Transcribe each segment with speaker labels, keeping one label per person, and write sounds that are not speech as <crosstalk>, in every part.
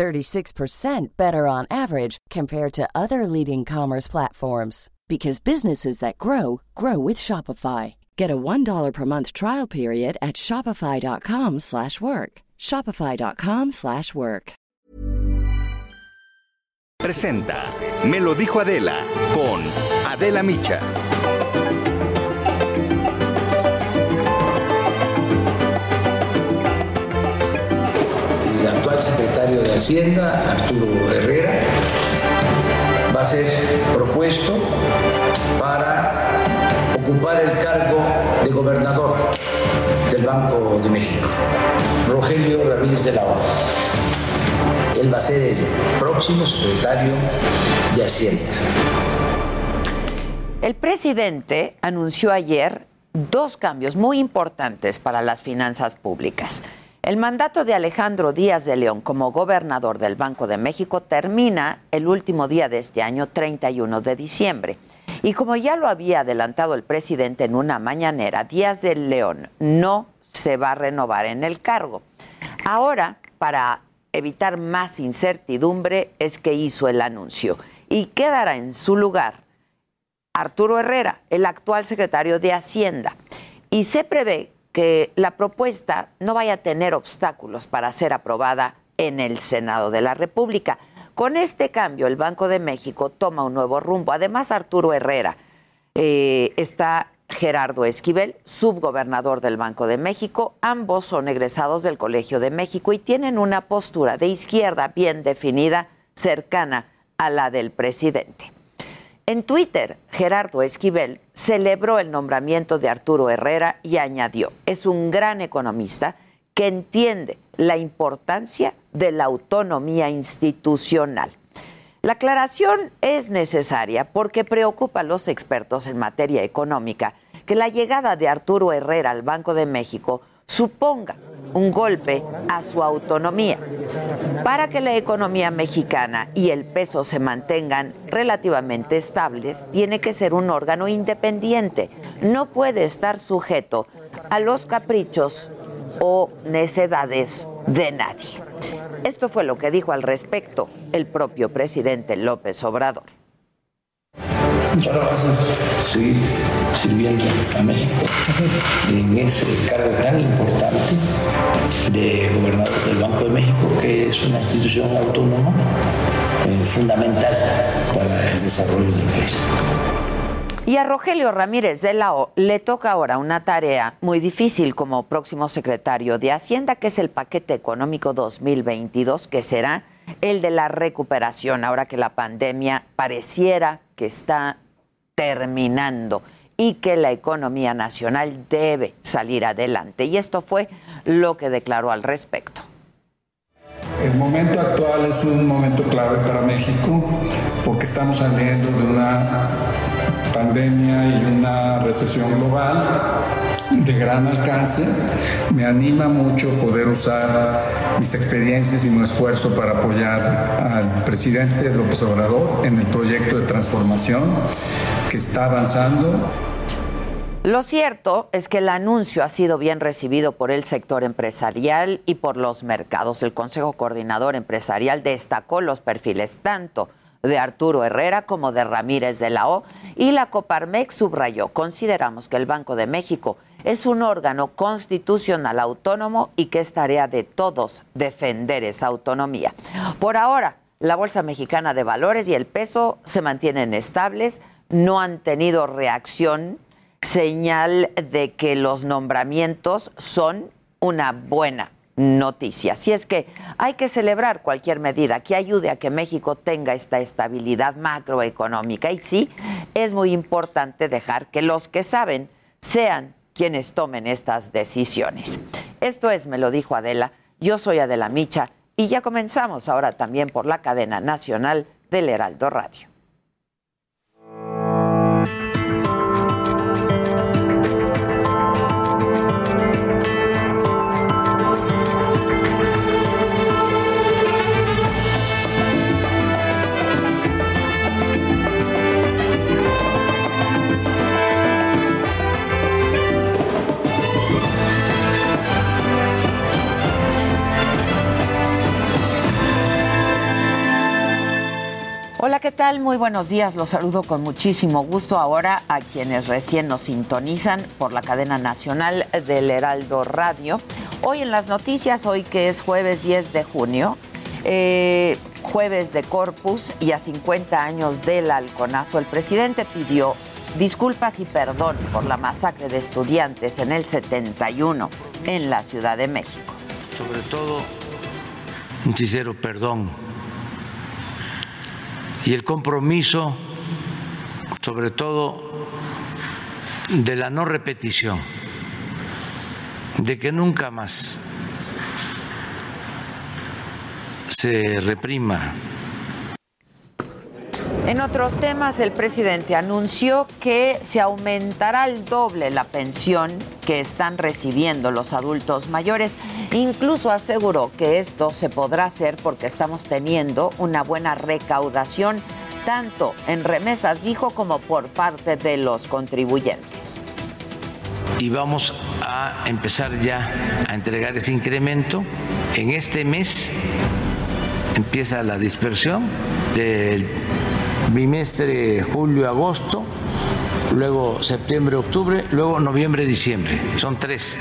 Speaker 1: 36% better on average compared to other leading commerce platforms because businesses that grow grow with Shopify. Get a $1 per month trial period at shopify.com/work. shopify.com/work.
Speaker 2: Presenta Me lo dijo Adela con Adela Micha.
Speaker 3: Actual secretario de Hacienda, Arturo Herrera, va a ser propuesto para ocupar el cargo de gobernador del Banco de México, Rogelio Ramírez de la O. Él va a ser el próximo secretario de Hacienda.
Speaker 4: El presidente anunció ayer dos cambios muy importantes para las finanzas públicas. El mandato de Alejandro Díaz de León como gobernador del Banco de México termina el último día de este año, 31 de diciembre. Y como ya lo había adelantado el presidente en una mañanera, Díaz de León no se va a renovar en el cargo. Ahora, para evitar más incertidumbre, es que hizo el anuncio y quedará en su lugar Arturo Herrera, el actual secretario de Hacienda. Y se prevé que la propuesta no vaya a tener obstáculos para ser aprobada en el Senado de la República. Con este cambio, el Banco de México toma un nuevo rumbo. Además, Arturo Herrera eh, está Gerardo Esquivel, subgobernador del Banco de México. Ambos son egresados del Colegio de México y tienen una postura de izquierda bien definida, cercana a la del presidente. En Twitter, Gerardo Esquivel celebró el nombramiento de Arturo Herrera y añadió, es un gran economista que entiende la importancia de la autonomía institucional. La aclaración es necesaria porque preocupa a los expertos en materia económica que la llegada de Arturo Herrera al Banco de México suponga un golpe a su autonomía. Para que la economía mexicana y el peso se mantengan relativamente estables, tiene que ser un órgano independiente. No puede estar sujeto a los caprichos o necedades de nadie. Esto fue lo que dijo al respecto el propio presidente López Obrador.
Speaker 3: Vas a seguir sirviendo a México en ese cargo tan importante de gobernador del Banco de México, que es una institución autónoma eh, fundamental para el desarrollo del país.
Speaker 4: Y a Rogelio Ramírez de la O le toca ahora una tarea muy difícil como próximo secretario de Hacienda, que es el paquete económico 2022, que será el de la recuperación, ahora que la pandemia pareciera que está terminando y que la economía nacional debe salir adelante. Y esto fue lo que declaró al respecto.
Speaker 5: El momento actual es un momento clave para México porque estamos saliendo de una pandemia y una recesión global de gran alcance. Me anima mucho poder usar mis experiencias y mi esfuerzo para apoyar al presidente López Obrador en el proyecto de transformación que está avanzando.
Speaker 4: Lo cierto es que el anuncio ha sido bien recibido por el sector empresarial y por los mercados. El Consejo Coordinador Empresarial destacó los perfiles tanto de Arturo Herrera como de Ramírez de la O y la Coparmex subrayó, consideramos que el Banco de México es un órgano constitucional autónomo y que es tarea de todos defender esa autonomía. Por ahora, la Bolsa Mexicana de Valores y el peso se mantienen estables, no han tenido reacción, señal de que los nombramientos son una buena noticia. Así es que hay que celebrar cualquier medida que ayude a que México tenga esta estabilidad macroeconómica. Y sí, es muy importante dejar que los que saben sean quienes tomen estas decisiones. Esto es, me lo dijo Adela, yo soy Adela Micha y ya comenzamos ahora también por la cadena nacional del Heraldo Radio. Tal? Muy buenos días. Los saludo con muchísimo gusto ahora a quienes recién nos sintonizan por la cadena nacional del Heraldo Radio. Hoy en las noticias, hoy que es jueves 10 de junio, eh, jueves de Corpus y a 50 años del halconazo, el presidente pidió disculpas y perdón por la masacre de estudiantes en el 71 en la Ciudad de México.
Speaker 6: Sobre todo, un sincero perdón y el compromiso, sobre todo, de la no repetición, de que nunca más se reprima.
Speaker 4: En otros temas, el presidente anunció que se aumentará el doble la pensión que están recibiendo los adultos mayores. Incluso aseguró que esto se podrá hacer porque estamos teniendo una buena recaudación, tanto en remesas, dijo, como por parte de los contribuyentes.
Speaker 6: Y vamos a empezar ya a entregar ese incremento. En este mes empieza la dispersión del bimestre julio-agosto, luego septiembre-octubre, luego noviembre-diciembre. Son tres.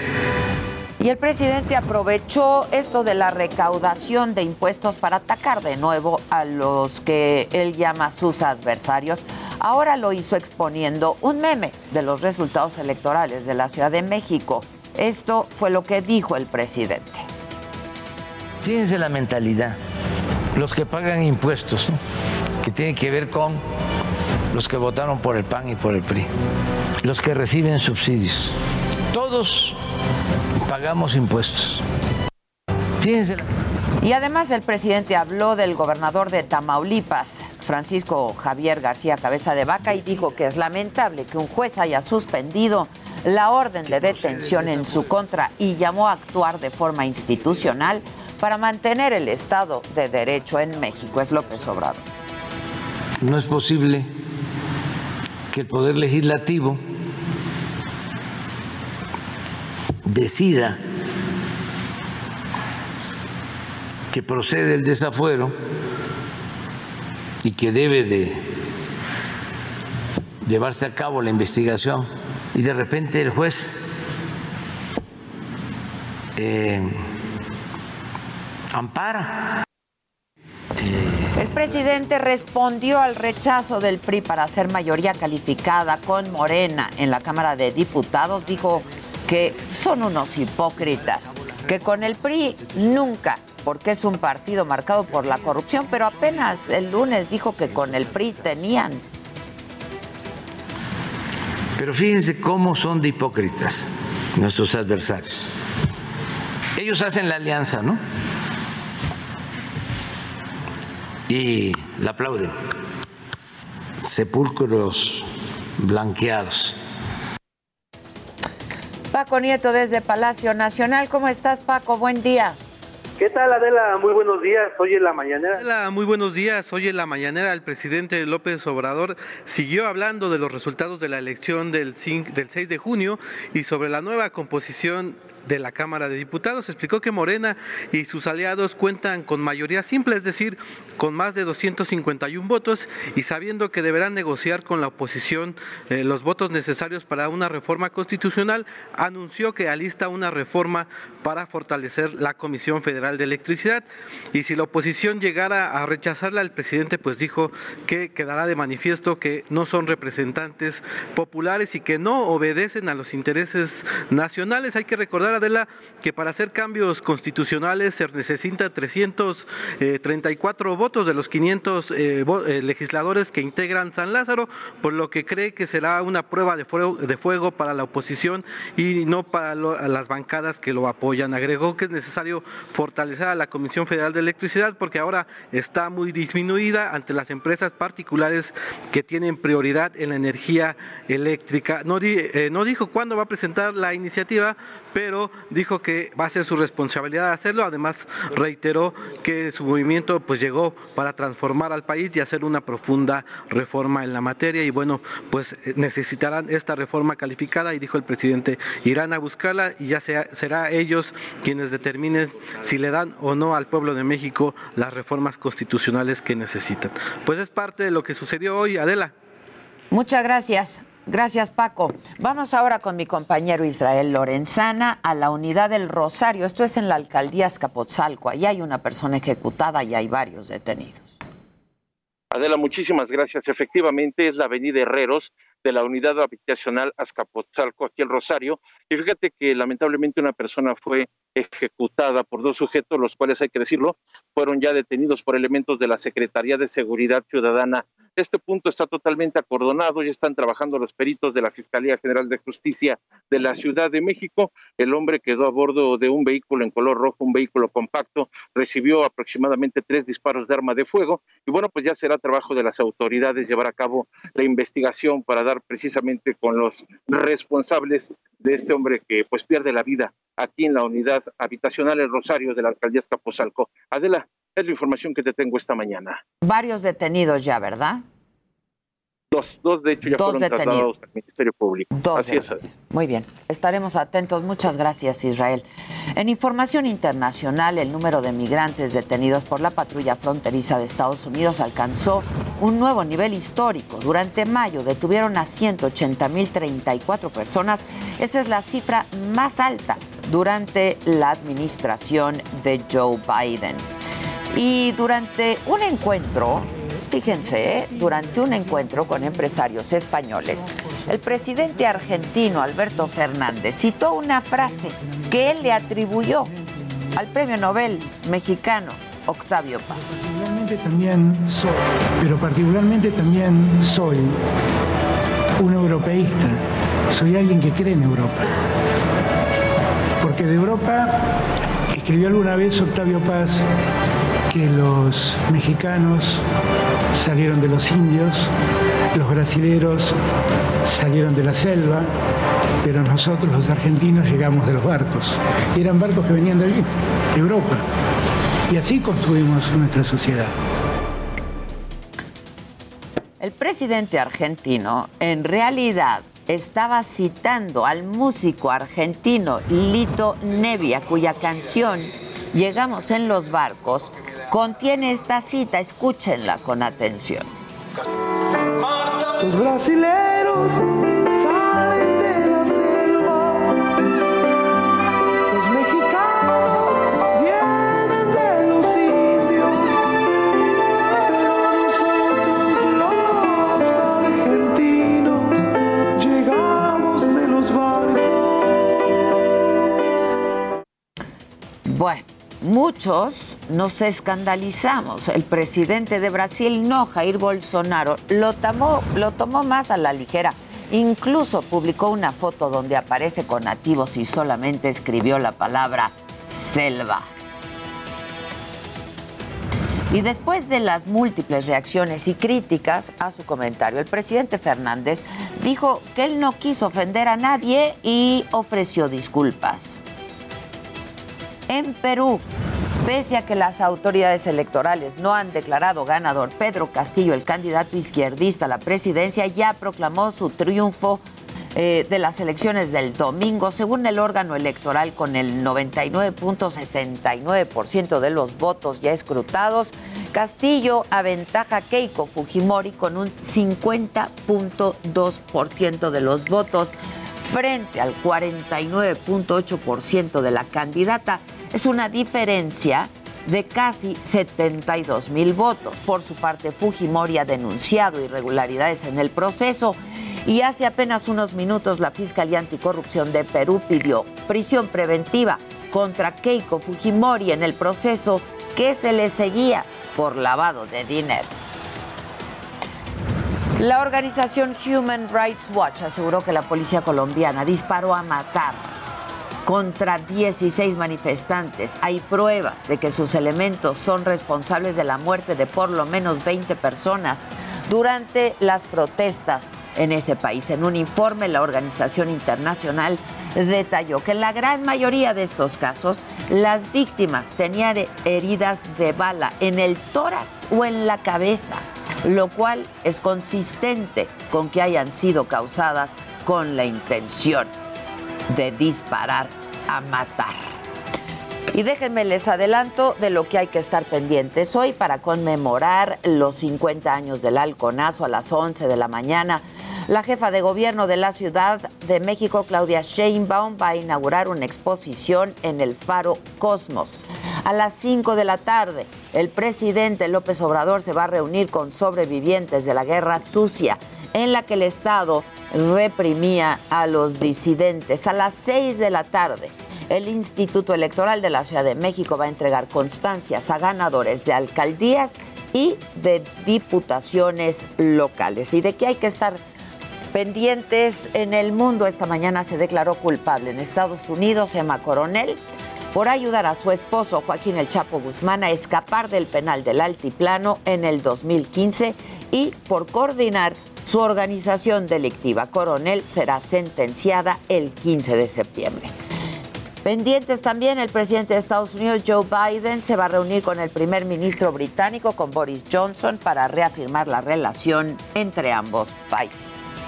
Speaker 4: Y el presidente aprovechó esto de la recaudación de impuestos para atacar de nuevo a los que él llama sus adversarios. Ahora lo hizo exponiendo un meme de los resultados electorales de la Ciudad de México. Esto fue lo que dijo el presidente.
Speaker 6: Fíjense la mentalidad. Los que pagan impuestos, que tienen que ver con los que votaron por el PAN y por el PRI, los que reciben subsidios. Todos pagamos impuestos. Fíjense.
Speaker 4: Y además el presidente habló del gobernador de Tamaulipas, Francisco Javier García Cabeza de Vaca, y dijo que es lamentable que un juez haya suspendido la orden de detención en su contra y llamó a actuar de forma institucional para mantener el Estado de Derecho en México. Es López Obrador.
Speaker 6: No es posible que el Poder Legislativo decida que procede el desafuero y que debe de llevarse a cabo la investigación y de repente el juez eh, ampara.
Speaker 4: El presidente respondió al rechazo del PRI para hacer mayoría calificada con Morena en la Cámara de Diputados. Dijo que son unos hipócritas, que con el PRI nunca, porque es un partido marcado por la corrupción, pero apenas el lunes dijo que con el PRI tenían.
Speaker 6: Pero fíjense cómo son de hipócritas nuestros adversarios. Ellos hacen la alianza, ¿no? Y la aplauden. Sepulcros blanqueados.
Speaker 4: Paco Nieto desde Palacio Nacional. ¿Cómo estás, Paco? Buen día.
Speaker 7: ¿Qué tal, Adela? Muy buenos días. Hoy en la mañanera.
Speaker 8: Adela, muy buenos días. Hoy en la mañanera el presidente López Obrador siguió hablando de los resultados de la elección del, del 6 de junio y sobre la nueva composición de la Cámara de Diputados. Explicó que Morena y sus aliados cuentan con mayoría simple, es decir, con más de 251 votos y sabiendo que deberán negociar con la oposición eh, los votos necesarios para una reforma constitucional, anunció que alista una reforma para fortalecer la Comisión Federal de Electricidad y si la oposición llegara a rechazarla, el presidente pues dijo que quedará de manifiesto que no son representantes populares y que no obedecen a los intereses nacionales. Hay que recordar Adela, que para hacer cambios constitucionales se necesita 334 votos de los 500 eh, eh, legisladores que integran San Lázaro, por lo que cree que será una prueba de fuego, para la oposición y no para las bancadas que lo apoyan. Agregó que es necesario fortalecer a la Comisión Federal de Electricidad porque ahora está muy disminuida ante las empresas particulares que tienen prioridad en la energía eléctrica. Eh, no dijo cuándo va a presentar la iniciativa, pero dijo que va a ser su responsabilidad hacerlo. Además, reiteró que su movimiento pues llegó para transformar al país y hacer una profunda reforma en la materia y bueno, pues necesitarán esta reforma calificada y dijo el presidente, irán a buscarla y ya sea, será ellos quienes determinen si le dan o no al pueblo de México las reformas constitucionales que necesitan. Pues es parte de lo que sucedió hoy, Adela.
Speaker 4: Muchas gracias. Gracias, Paco. Vamos ahora con mi compañero Israel Lorenzana a la unidad del Rosario. Esto es en la alcaldía Escapotzalco. Allí hay una persona ejecutada y hay varios detenidos.
Speaker 9: Adela, muchísimas gracias. Efectivamente, es la avenida Herreros de la unidad habitacional Azcapotzalco, aquí en Rosario. Y fíjate que lamentablemente una persona fue ejecutada por dos sujetos, los cuales, hay que decirlo, fueron ya detenidos por elementos de la Secretaría de Seguridad Ciudadana. Este punto está totalmente acordonado, ya están trabajando los peritos de la Fiscalía General de Justicia de la Ciudad de México. El hombre quedó a bordo de un vehículo en color rojo, un vehículo compacto, recibió aproximadamente tres disparos de arma de fuego y bueno, pues ya será trabajo de las autoridades llevar a cabo la investigación para dar precisamente con los responsables de este hombre que pues pierde la vida aquí en la unidad habitacional El Rosario de la alcaldía Escapozalco. Adela, es la información que te tengo esta mañana.
Speaker 4: Varios detenidos ya, ¿verdad?
Speaker 9: Dos, dos de hecho ya fueron trasladados al Ministerio Público.
Speaker 4: Dos Así es. Muy bien, estaremos atentos. Muchas gracias, Israel. En información internacional, el número de migrantes detenidos por la patrulla fronteriza de Estados Unidos alcanzó un nuevo nivel histórico. Durante mayo detuvieron a 180.034 personas. Esa es la cifra más alta durante la administración de Joe Biden. Y durante un encuentro Fíjense, durante un encuentro con empresarios españoles, el presidente argentino Alberto Fernández citó una frase que él le atribuyó al premio Nobel mexicano Octavio Paz.
Speaker 10: Particularmente también soy, pero particularmente también soy un europeísta, soy alguien que cree en Europa. Porque de Europa escribió alguna vez Octavio Paz que los mexicanos salieron de los indios, los brasileros salieron de la selva, pero nosotros los argentinos llegamos de los barcos. Y eran barcos que venían de de Europa. Y así construimos nuestra sociedad.
Speaker 4: El presidente argentino en realidad estaba citando al músico argentino Lito Nevia, cuya canción Llegamos en los barcos contiene esta cita, escúchenla con atención.
Speaker 11: Los brasileros salen de la selva, los mexicanos vienen de los indios, pero nosotros los argentinos llegamos de los barcos.
Speaker 4: Bueno. Muchos nos escandalizamos. El presidente de Brasil, no, Jair Bolsonaro, lo tomó, lo tomó más a la ligera. Incluso publicó una foto donde aparece con nativos y solamente escribió la palabra selva. Y después de las múltiples reacciones y críticas a su comentario, el presidente Fernández dijo que él no quiso ofender a nadie y ofreció disculpas en Perú. Pese a que las autoridades electorales no han declarado ganador, Pedro Castillo, el candidato izquierdista a la presidencia, ya proclamó su triunfo eh, de las elecciones del domingo, según el órgano electoral, con el 99.79% de los votos ya escrutados. Castillo aventaja a Keiko Fujimori con un 50.2% de los votos frente al 49.8% de la candidata es una diferencia de casi 72 mil votos. Por su parte, Fujimori ha denunciado irregularidades en el proceso y hace apenas unos minutos la Fiscalía Anticorrupción de Perú pidió prisión preventiva contra Keiko Fujimori en el proceso que se le seguía por lavado de dinero. La organización Human Rights Watch aseguró que la policía colombiana disparó a matar contra 16 manifestantes. Hay pruebas de que sus elementos son responsables de la muerte de por lo menos 20 personas durante las protestas en ese país. En un informe, la organización internacional detalló que en la gran mayoría de estos casos las víctimas tenían heridas de bala en el tórax o en la cabeza, lo cual es consistente con que hayan sido causadas con la intención de disparar a matar. Y déjenme les adelanto de lo que hay que estar pendientes hoy para conmemorar los 50 años del halconazo a las 11 de la mañana. La jefa de gobierno de la Ciudad de México, Claudia Sheinbaum, va a inaugurar una exposición en el Faro Cosmos. A las 5 de la tarde, el presidente López Obrador se va a reunir con sobrevivientes de la Guerra Sucia, en la que el Estado reprimía a los disidentes. A las 6 de la tarde, el Instituto Electoral de la Ciudad de México va a entregar constancias a ganadores de alcaldías y de diputaciones locales. ¿Y de qué hay que estar pendientes en el mundo? Esta mañana se declaró culpable en Estados Unidos Emma Coronel por ayudar a su esposo Joaquín El Chapo Guzmán a escapar del penal del Altiplano en el 2015 y por coordinar su organización delictiva. Coronel será sentenciada el 15 de septiembre. Pendientes también, el presidente de Estados Unidos, Joe Biden, se va a reunir con el primer ministro británico, con Boris Johnson, para reafirmar la relación entre ambos países.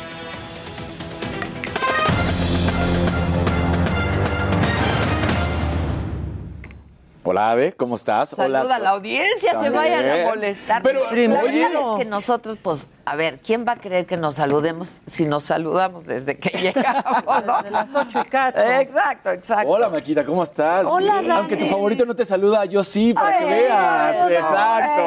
Speaker 12: Hola, Ave, ¿cómo estás?
Speaker 4: Saluda
Speaker 12: Hola.
Speaker 4: a la audiencia, se vayan a molestar.
Speaker 12: Pero,
Speaker 4: verdad es que nosotros, pues, a ver, ¿quién va a creer que nos saludemos si nos saludamos desde que <laughs> llegamos? ¿no?
Speaker 13: De las ocho y cacho.
Speaker 4: Exacto, exacto.
Speaker 12: Hola, Maquita, ¿cómo estás?
Speaker 13: Hola, Dani.
Speaker 12: Aunque tu favorito no te saluda, yo sí, para que veas.
Speaker 13: eso.
Speaker 12: Exacto.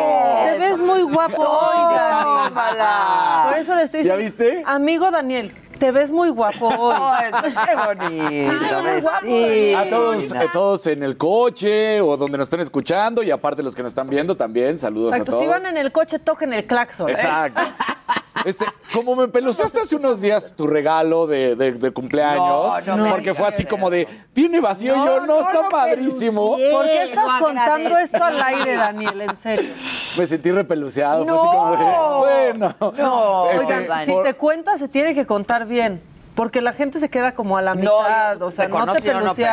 Speaker 13: Te ves muy guapo hoy, Dani. Por eso le estoy
Speaker 12: ¿Ya
Speaker 13: diciendo.
Speaker 12: viste?
Speaker 13: Amigo Daniel, te ves muy guapo <laughs> hoy.
Speaker 4: Oh, eso, qué bonito,
Speaker 13: guapo.
Speaker 12: A todos, a todos en el coche o donde nos estén escuchando y aparte los que nos están viendo también, saludos a
Speaker 13: Exacto,
Speaker 12: todos.
Speaker 13: si van en el coche, toquen el claxon. ¿eh? <laughs>
Speaker 12: Este, como me peluceaste hace unos días tu regalo de, de- de cumpleaños,
Speaker 4: No, no me
Speaker 12: porque fue así como de, viene vacío,
Speaker 4: No,
Speaker 12: yo no,
Speaker 4: no
Speaker 12: está padrísimo.
Speaker 4: pelucié.
Speaker 13: ¿Por qué estás contando
Speaker 4: agradecí.
Speaker 13: esto al aire, Daniel? En serio.
Speaker 12: Me sentí repeluceado,
Speaker 4: No.
Speaker 12: fue así como de, bueno.
Speaker 4: No,
Speaker 12: Este,
Speaker 13: Oigan, si se cuenta, se tiene que contar bien. Porque la gente se queda como a la
Speaker 4: No,
Speaker 13: mitad.
Speaker 4: yo
Speaker 13: o sea,
Speaker 4: te
Speaker 13: no te
Speaker 4: pelucié,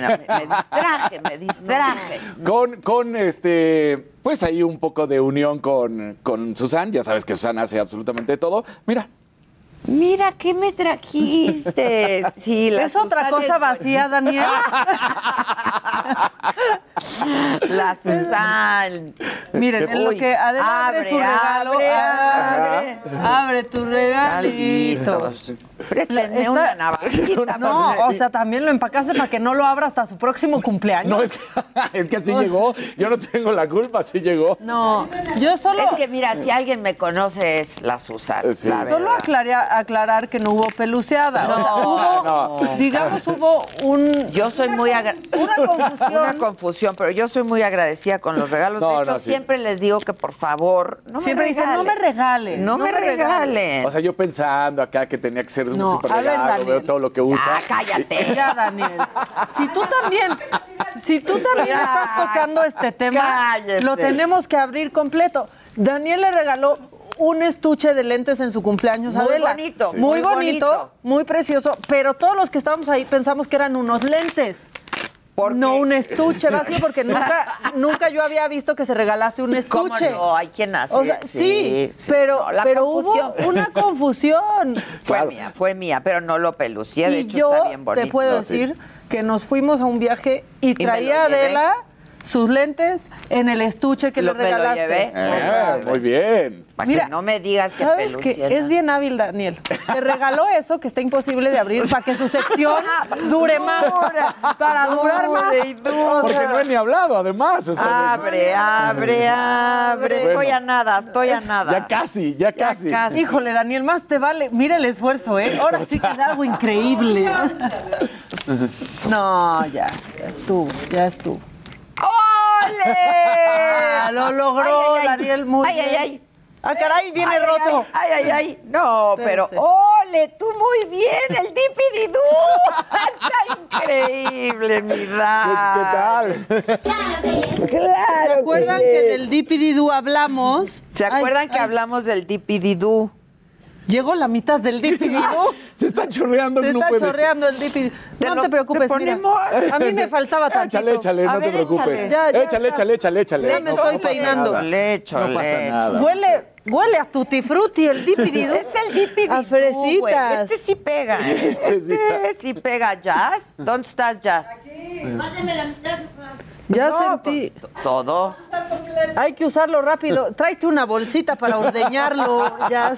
Speaker 4: no, me, me distraje, me distraje. <laughs>
Speaker 12: Con, con este, pues ahí un poco de unión con, con Susan. Ya sabes que Susan hace absolutamente todo. Mira,
Speaker 4: Mira, ¿qué me trajiste? <laughs> Sí, la
Speaker 13: ¿Es otra cosa
Speaker 4: es-
Speaker 13: vacía, Daniel? <laughs>
Speaker 4: La Susan.
Speaker 13: Miren, en lo que Adela abre,
Speaker 4: abre,
Speaker 13: su regalo.
Speaker 4: abre,
Speaker 13: abre, abre tus regalitos.
Speaker 4: Préstenme
Speaker 13: Está-
Speaker 4: una navajita.
Speaker 13: No, o sea, también lo empacaste para que no lo abra hasta su próximo cumpleaños.
Speaker 12: no es que, <laughs> es que así llegó. Yo no tengo la culpa, así llegó.
Speaker 13: No, yo solo,
Speaker 4: Es que mira, si alguien me conoce es la Susan.
Speaker 12: Sí.
Speaker 4: la
Speaker 13: solo
Speaker 4: verdad.
Speaker 13: Aclarar que no hubo peluceada. O sea,
Speaker 4: No,
Speaker 13: hubo,
Speaker 12: no.
Speaker 13: digamos, hubo un,
Speaker 4: Yo soy muy agra-
Speaker 13: una <laughs> confusión.
Speaker 4: Una confusión, pero yo soy muy agradecida con los regalos.
Speaker 12: No,
Speaker 4: de hecho,
Speaker 12: no, sí.
Speaker 4: siempre les digo que por favor no
Speaker 13: Siempre
Speaker 4: me
Speaker 13: dicen, no me regalen.
Speaker 4: No, me regalen.
Speaker 12: O sea, yo pensando acá que tenía que ser un
Speaker 13: No,
Speaker 12: super
Speaker 13: ver,
Speaker 12: regalo, veo todo lo que usa.
Speaker 4: Ah, cállate.
Speaker 13: Ya, Daniel. Si tú también, si tú también
Speaker 4: Ya,
Speaker 13: estás tocando este tema,
Speaker 4: cállese.
Speaker 13: lo tenemos que abrir completo. Daniel le regaló un estuche de lentes en su cumpleaños a
Speaker 4: Muy
Speaker 13: Adela.
Speaker 4: bonito,
Speaker 13: muy,
Speaker 4: muy
Speaker 13: bonito,
Speaker 4: bonito.
Speaker 13: muy precioso, pero todos los que estábamos ahí pensamos que eran unos lentes.
Speaker 4: ¿Por
Speaker 13: no
Speaker 4: qué?
Speaker 13: un estuche vacío, porque nunca, <laughs> nunca yo había visto que se regalase un
Speaker 4: ¿Cómo
Speaker 13: estuche.
Speaker 4: no? Hay quien hace.
Speaker 13: O sea, sí, pero,
Speaker 4: No, la
Speaker 13: pero hubo una <laughs> confusión.
Speaker 4: Fue
Speaker 12: Claro.
Speaker 4: mía, fue mía, pero no lo pelucié. De
Speaker 13: y
Speaker 4: hecho,
Speaker 13: yo
Speaker 4: está bien bonito.
Speaker 13: te puedo
Speaker 12: sí.
Speaker 13: decir que nos fuimos a un viaje y traía. Adela sus lentes en el estuche que
Speaker 4: Lo-
Speaker 13: le
Speaker 4: me lo
Speaker 13: regalaste.
Speaker 4: llevé.
Speaker 12: Eh, muy bien.
Speaker 4: Para
Speaker 13: Mira,
Speaker 4: que no me digas que
Speaker 13: ¿Sabes que. Es bien hábil, Daniel. Te regaló eso que está imposible de abrir para que su sección <laughs> dure más. Para durar más.
Speaker 12: Porque no he ni hablado, además. o sea,
Speaker 4: Abre, abre, abre.
Speaker 12: Bueno.
Speaker 4: Estoy a nada, estoy a nada.
Speaker 12: Ya casi, ya casi.
Speaker 4: casi.
Speaker 13: Híjole, Daniel, más te vale. Mira el esfuerzo, ¿eh? Ahora sí que da algo increíble. <laughs> No, ya, ya estuvo, ya estuvo.
Speaker 4: ¡Ole!
Speaker 13: Ah, lo logró
Speaker 4: Ay, ay.
Speaker 13: Daniel muy
Speaker 4: Ay,
Speaker 13: bien.
Speaker 4: ay, ay.
Speaker 13: Ah, caray, viene
Speaker 4: Ay,
Speaker 13: roto.
Speaker 4: Ay, ay, ay. No, pero ole, tú muy bien, el dipididú. <laughs> Está increíble, mi
Speaker 12: ¿Qué,
Speaker 4: Dani.
Speaker 12: qué tal?
Speaker 4: Claro.
Speaker 13: ¿Se acuerdan que del Dipididú hablamos?
Speaker 4: ¿Se
Speaker 13: Ay,
Speaker 4: acuerdan que
Speaker 13: ay,
Speaker 4: hablamos del dipididú?
Speaker 13: Llegó la mitad del DPD, <laughs>
Speaker 12: Se está chorreando,
Speaker 13: Se
Speaker 12: no
Speaker 13: está chorreando el DPD. No
Speaker 4: lo-
Speaker 13: te preocupes,
Speaker 4: te
Speaker 13: mira. A mí me faltaba <laughs> tantito.
Speaker 12: Échale, échale, no te preocupes.
Speaker 13: échale. Ya, ya,
Speaker 12: échale, échale, échale, échale.
Speaker 13: Ya me
Speaker 12: No,
Speaker 13: estoy
Speaker 12: no pasa
Speaker 13: peinando.
Speaker 12: nada.
Speaker 4: Le echo,
Speaker 12: No pasa nada.
Speaker 13: Huele, huele a tutti frutti el DPD. <laughs>
Speaker 4: Es el DPD.
Speaker 13: A fresitas.
Speaker 4: Este sí pega.
Speaker 12: Este sí
Speaker 4: Este sí pega. ¿Jazz? ¿Dónde estás, Jazz?
Speaker 13: Ya
Speaker 4: No,
Speaker 13: sentí.
Speaker 4: pues, todo.
Speaker 13: Hay que usarlo rápido. Tráete una bolsita para ordeñarlo. Ya.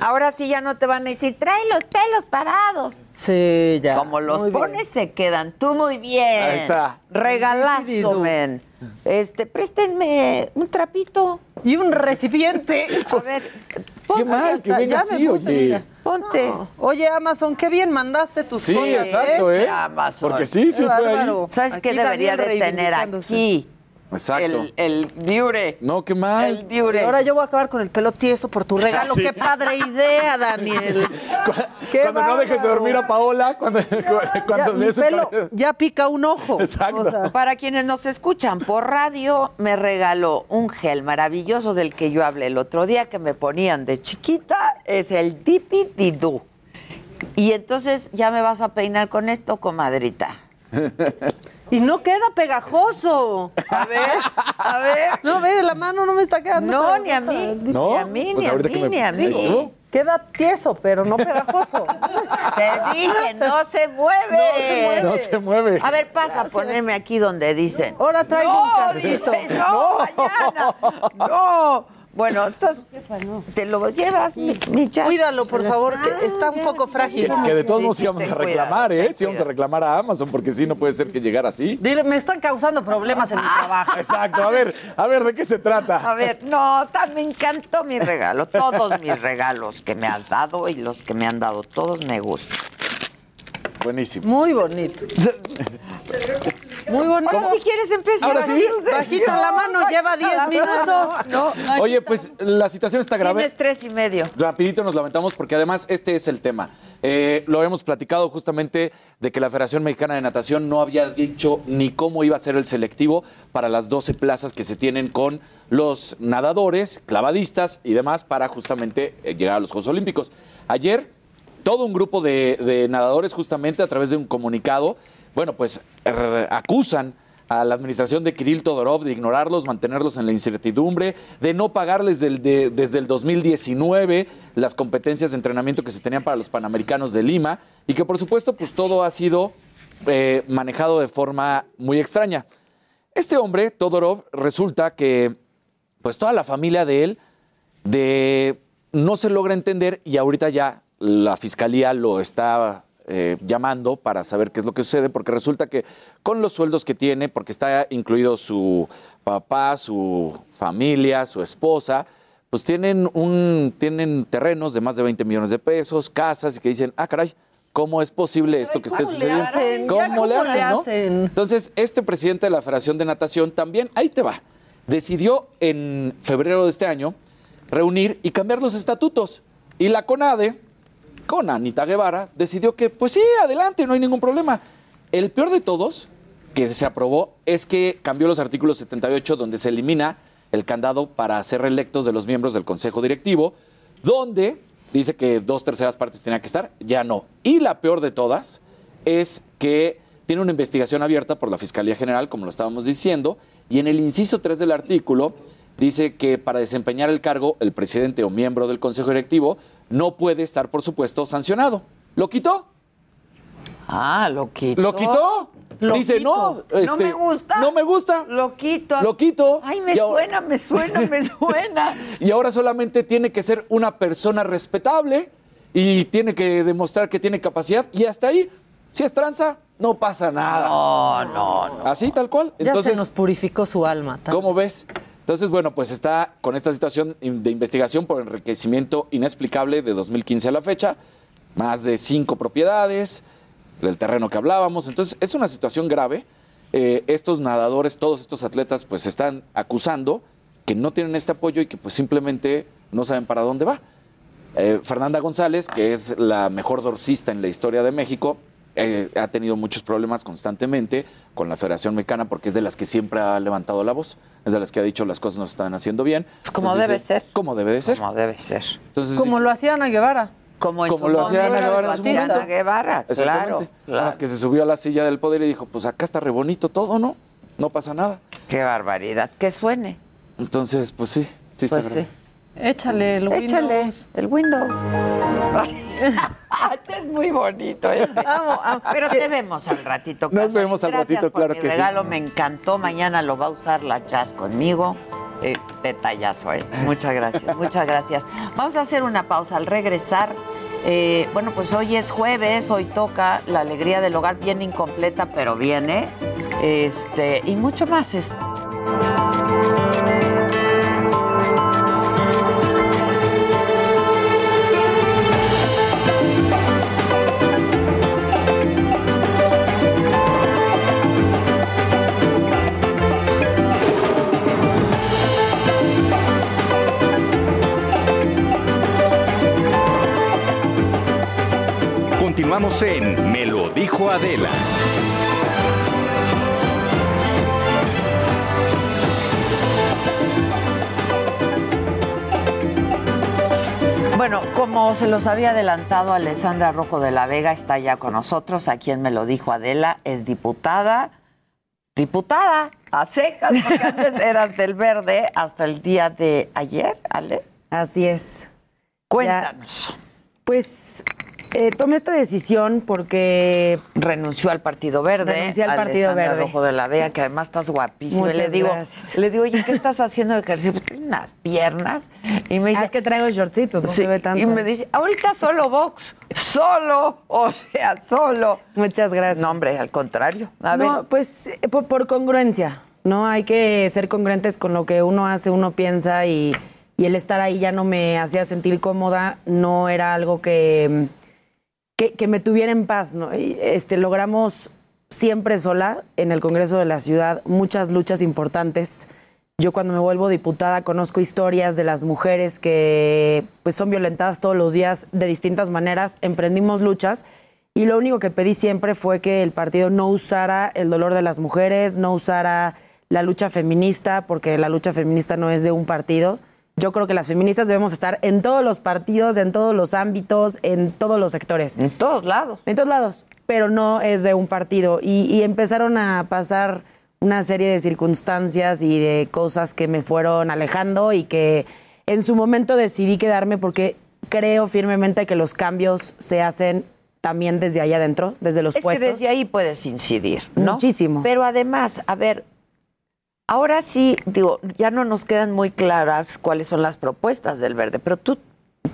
Speaker 4: Ahora sí ya no te van a decir, trae los pelos parados.
Speaker 13: Sí, ya.
Speaker 4: Como los
Speaker 13: Muy bien.
Speaker 4: pones se quedan. Tú muy bien.
Speaker 12: Ahí está.
Speaker 4: Regalazo, men. Este, préstenme un trapito.
Speaker 13: Y un recipiente.
Speaker 4: A ver, <laughs>
Speaker 12: Qué
Speaker 4: ponte,
Speaker 12: mal que
Speaker 13: Ya
Speaker 12: venga
Speaker 13: me
Speaker 12: así,
Speaker 13: puse,
Speaker 12: oye.
Speaker 4: ponte.
Speaker 13: No. Oye, Amazon, qué bien mandaste tus
Speaker 12: Sí,
Speaker 13: cosas,
Speaker 12: exacto,
Speaker 13: ¿eh?
Speaker 12: ¿eh?
Speaker 4: Amazon.
Speaker 12: Porque sí, sí
Speaker 13: Qué
Speaker 12: fue ahí.
Speaker 4: ¿Sabes
Speaker 13: Aquí
Speaker 4: qué debería de tener aquí?
Speaker 12: Exacto.
Speaker 4: El, el diure.
Speaker 12: No, qué mal.
Speaker 4: El diure.
Speaker 13: Ahora yo voy a acabar con el pelo tieso por tu regalo. <laughs>
Speaker 12: Sí.
Speaker 13: Qué padre idea, Daniel. <laughs> Qué
Speaker 12: cuando no dejes de dormir a Paola, cuando,
Speaker 13: Ya,
Speaker 12: cuando le su
Speaker 13: pelo ya pica un ojo.
Speaker 12: Exacto.
Speaker 13: O sea,
Speaker 4: Para quienes nos escuchan por radio, me regaló un gel maravilloso del que yo hablé el otro día que me ponían de chiquita, es el Dipi Didú. Y entonces ya me vas a peinar con esto, comadrita. <laughs>
Speaker 13: y no queda pegajoso.
Speaker 4: A ver, a ver. <laughs>
Speaker 13: No, ve, la mano no me está quedando.
Speaker 4: No, ni a mí.
Speaker 12: No,
Speaker 4: Ni a mí,
Speaker 12: pues
Speaker 4: ni a mí,
Speaker 12: me-
Speaker 4: ni a mí.
Speaker 12: estuvo.
Speaker 13: Queda tieso, pero no pegajoso. <laughs>
Speaker 4: Te dije, no se mueve.
Speaker 13: No se mueve.
Speaker 12: No se mueve.
Speaker 4: A ver, pasa a
Speaker 13: Gracias.
Speaker 4: ponerme aquí donde dicen.
Speaker 13: Ahora traigo
Speaker 4: no,
Speaker 13: un carrito.
Speaker 4: dice, no, mañana. No. Bueno, entonces, te lo llevas, mi, mi?
Speaker 13: Cuídalo, por favor, que está un poco frágil.
Speaker 12: Que, que de todos
Speaker 4: Sí,
Speaker 12: modos
Speaker 4: sí,
Speaker 12: íbamos a reclamar,
Speaker 4: cuidado,
Speaker 12: ¿eh? Sí, íbamos a
Speaker 4: cuidado.
Speaker 12: reclamar a Amazon, porque sí, no puede ser que llegara así.
Speaker 13: Dile, me están causando problemas en mi trabajo.
Speaker 12: Exacto, a ver, a ver, ¿de qué se trata?
Speaker 4: A ver, no, me encantó mi regalo. Todos mis regalos que me has dado y los que me han dado, todos me gustan.
Speaker 12: Buenísimo.
Speaker 13: Muy bonito. <laughs> Muy bonito.
Speaker 4: Ahora si quieres empezar.
Speaker 12: Ahora sí.
Speaker 13: Bajita la mano, lleva 10 minutos.
Speaker 4: No,
Speaker 12: Oye, pues la situación está grave.
Speaker 4: tienes tres y medio.
Speaker 12: Rapidito nos lamentamos porque además este es el tema. Eh, lo hemos platicado justamente de que la Federación Mexicana de Natación no había dicho ni cómo iba a ser el selectivo para las 12 plazas que se tienen con los nadadores, clavadistas y demás para justamente eh, llegar a los Juegos Olímpicos. Ayer todo un grupo de, de nadadores justamente a través de un comunicado, bueno, pues er, acusan a la administración de Kirill Todorov de ignorarlos, mantenerlos en la incertidumbre, de no pagarles desde el 2019 las competencias de entrenamiento que se tenían para los Panamericanos de Lima y que por supuesto pues todo ha sido eh, manejado de forma muy extraña. Este hombre, Todorov, resulta que pues toda la familia de él de no se logra entender y ahorita ya la fiscalía lo está eh, llamando para saber qué es lo que sucede, porque resulta que con los sueldos que tiene, porque está incluido su papá, su familia, su esposa, pues tienen un tienen terrenos de más de 20 millones de pesos, casas y que dicen, ah, caray, ¿cómo es posible esto que esté
Speaker 13: ¿cómo le
Speaker 12: sucediendo?
Speaker 13: hacen?
Speaker 12: ¿Cómo,
Speaker 13: ¿cómo
Speaker 12: le
Speaker 13: le
Speaker 12: hacen, no?
Speaker 13: hacen?
Speaker 12: Entonces, este presidente de la Federación de Natación también, ahí te va, decidió en febrero de este año reunir y cambiar los estatutos. Y la CONADE, con Anita Guevara, decidió que, pues sí, adelante, no hay ningún problema. El peor de todos que se aprobó es que cambió los artículos 78 donde se elimina el candado para ser reelectos de los miembros del Consejo Directivo, donde dice que dos terceras partes tenían que estar, ya no. Y la peor de todas es que tiene una investigación abierta por la Fiscalía General, como lo estábamos diciendo, y en el inciso 3 del artículo dice que para desempeñar el cargo, el presidente o miembro del Consejo Directivo no puede estar, por supuesto, sancionado. ¿Lo quitó?
Speaker 4: Ah, lo quito.
Speaker 12: ¿Lo quitó?
Speaker 13: Lo
Speaker 12: dice,
Speaker 13: quito.
Speaker 12: no, este,
Speaker 4: me gusta.
Speaker 12: No me gusta.
Speaker 4: Lo quito.
Speaker 12: Lo quito.
Speaker 4: Ay, me
Speaker 12: ahora-
Speaker 4: suena, me suena, me <laughs> suena.
Speaker 12: Y ahora solamente tiene que ser una persona respetable y tiene que demostrar que tiene capacidad y hasta ahí, si es tranza, no pasa nada.
Speaker 4: No, no, no.
Speaker 12: Así tal cual.
Speaker 13: Ya
Speaker 12: Entonces,
Speaker 13: se nos purificó su alma. ta-
Speaker 12: ¿Cómo ves? Entonces, bueno, pues está con esta situación de investigación por enriquecimiento inexplicable de 2015 a la fecha, más de cinco propiedades, del terreno que hablábamos. Entonces, es una situación grave. Eh, estos nadadores, todos estos atletas, pues están acusando que no tienen este apoyo y que pues simplemente no saben para dónde va. Eh, Fernanda González, que es la mejor dorsista en la historia de México, eh, ha tenido muchos problemas constantemente con la Federación Mexicana porque es de las que siempre ha levantado la voz, es de las que ha dicho las cosas no se están haciendo bien.
Speaker 4: Como
Speaker 12: Entonces
Speaker 4: debe
Speaker 12: dice,
Speaker 4: ser.
Speaker 12: Como debe de ser.
Speaker 4: Como debe ser.
Speaker 12: Entonces
Speaker 13: Como
Speaker 12: dice-
Speaker 13: lo hacía Ana Guevara.
Speaker 4: Como,
Speaker 12: Como lo hacía Ana Guevara en
Speaker 4: lo
Speaker 12: su
Speaker 4: hacía
Speaker 12: momento.
Speaker 4: Ana Guevara, claro.
Speaker 12: Exactamente. Nada
Speaker 4: claro.
Speaker 12: más que se subió a la silla del poder y dijo, pues acá está re bonito todo, ¿no? No pasa nada.
Speaker 4: Qué barbaridad. Que suene.
Speaker 12: Entonces, pues sí, sí está
Speaker 4: Pues sí.
Speaker 13: Échale el
Speaker 4: Échale
Speaker 13: Windows.
Speaker 4: el Windows. <laughs> Este es muy bonito. ese. Pero te vemos al ratito.
Speaker 12: Nos
Speaker 4: Casarín.
Speaker 12: vemos al ratito, claro que sí.
Speaker 4: regalo me encantó. Mañana lo va a usar la jazz conmigo. Eh, detallazo, ¿eh? Muchas gracias, muchas gracias. Vamos a hacer una pausa. Al regresar, eh, bueno, pues hoy es jueves, hoy toca la alegría del hogar, bien incompleta, pero viene. Este, y mucho más. Este.
Speaker 2: Continuamos en Me lo dijo Adela.
Speaker 4: Bueno, como se los había adelantado, Alessandra Rojo de la Vega está ya con nosotros. A quien me lo dijo Adela, es diputada. Diputada, a secas, porque antes <laughs> eras del verde hasta el día de ayer, Ale.
Speaker 14: Así es.
Speaker 4: Cuéntanos.
Speaker 14: Pues eh, tomé esta decisión porque...
Speaker 4: Renunció al Partido Verde.
Speaker 14: Renuncié al Partido Verde.
Speaker 4: Rojo de la Vega, que además estás guapísima. Y
Speaker 14: Muchas
Speaker 4: le digo,
Speaker 14: gracias.
Speaker 4: le digo, oye, ¿qué estás haciendo de ejercicio? Pues tienes unas piernas. Y me dice,
Speaker 14: Ah, es que traigo shortcitos, no
Speaker 4: Sí,
Speaker 14: se ve tanto.
Speaker 4: Y me dice, ahorita solo box, solo, <laughs> o sea, solo.
Speaker 14: Muchas gracias.
Speaker 4: No, hombre, al contrario. A
Speaker 14: no,
Speaker 4: ver,
Speaker 14: pues eh, por, por congruencia, ¿no? Hay que ser congruentes con lo que uno hace, uno piensa y, y el estar ahí ya no me hacía sentir cómoda, no era algo que, que, que me tuviera en paz, ¿no? Y, Este, logramos siempre sola en el Congreso de la Ciudad muchas luchas importantes. Yo cuando me vuelvo diputada conozco historias de las mujeres que pues son violentadas todos los días de distintas maneras, emprendimos luchas y lo único que pedí siempre fue que el partido no usara el dolor de las mujeres, no usara la lucha feminista, porque la lucha feminista no es de un partido. Yo creo que las feministas debemos estar en todos los partidos, en todos los ámbitos, en todos los sectores.
Speaker 4: en todos lados.
Speaker 14: En todos lados, pero no es de un partido. Y, y empezaron a pasar una serie de circunstancias y de cosas que me fueron alejando y que en su momento decidí quedarme porque creo firmemente que los cambios se hacen también desde allá adentro, desde los
Speaker 4: es
Speaker 14: puestos.
Speaker 4: que desde ahí puedes incidir, ¿no?
Speaker 14: Muchísimo.
Speaker 4: Pero además, a ver, ahora sí, digo, ya no nos quedan muy claras cuáles son las propuestas del verde, pero tú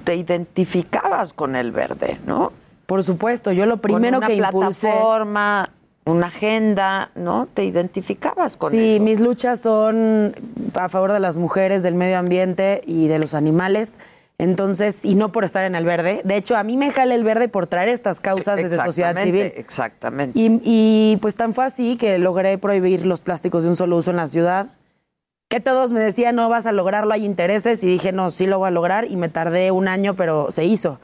Speaker 4: te identificabas con el verde, ¿no?
Speaker 14: Por supuesto, yo lo primero
Speaker 4: con una
Speaker 14: que impulsé.
Speaker 4: plataforma, una agenda, ¿no? Te identificabas con
Speaker 14: sí,
Speaker 4: eso.
Speaker 14: mis luchas son a favor de las mujeres, del medio ambiente y de los animales. Entonces, y no por estar en el verde. De hecho, a mí me jala el verde por traer estas causas desde sociedad civil.
Speaker 4: Exactamente.
Speaker 14: Y, y, pues tan fue así que logré prohibir los plásticos de un solo uso en la ciudad. Que todos me decían, no vas a lograrlo, hay intereses. Y dije, no, sí lo voy a lograr. Y me tardé un año, pero se hizo.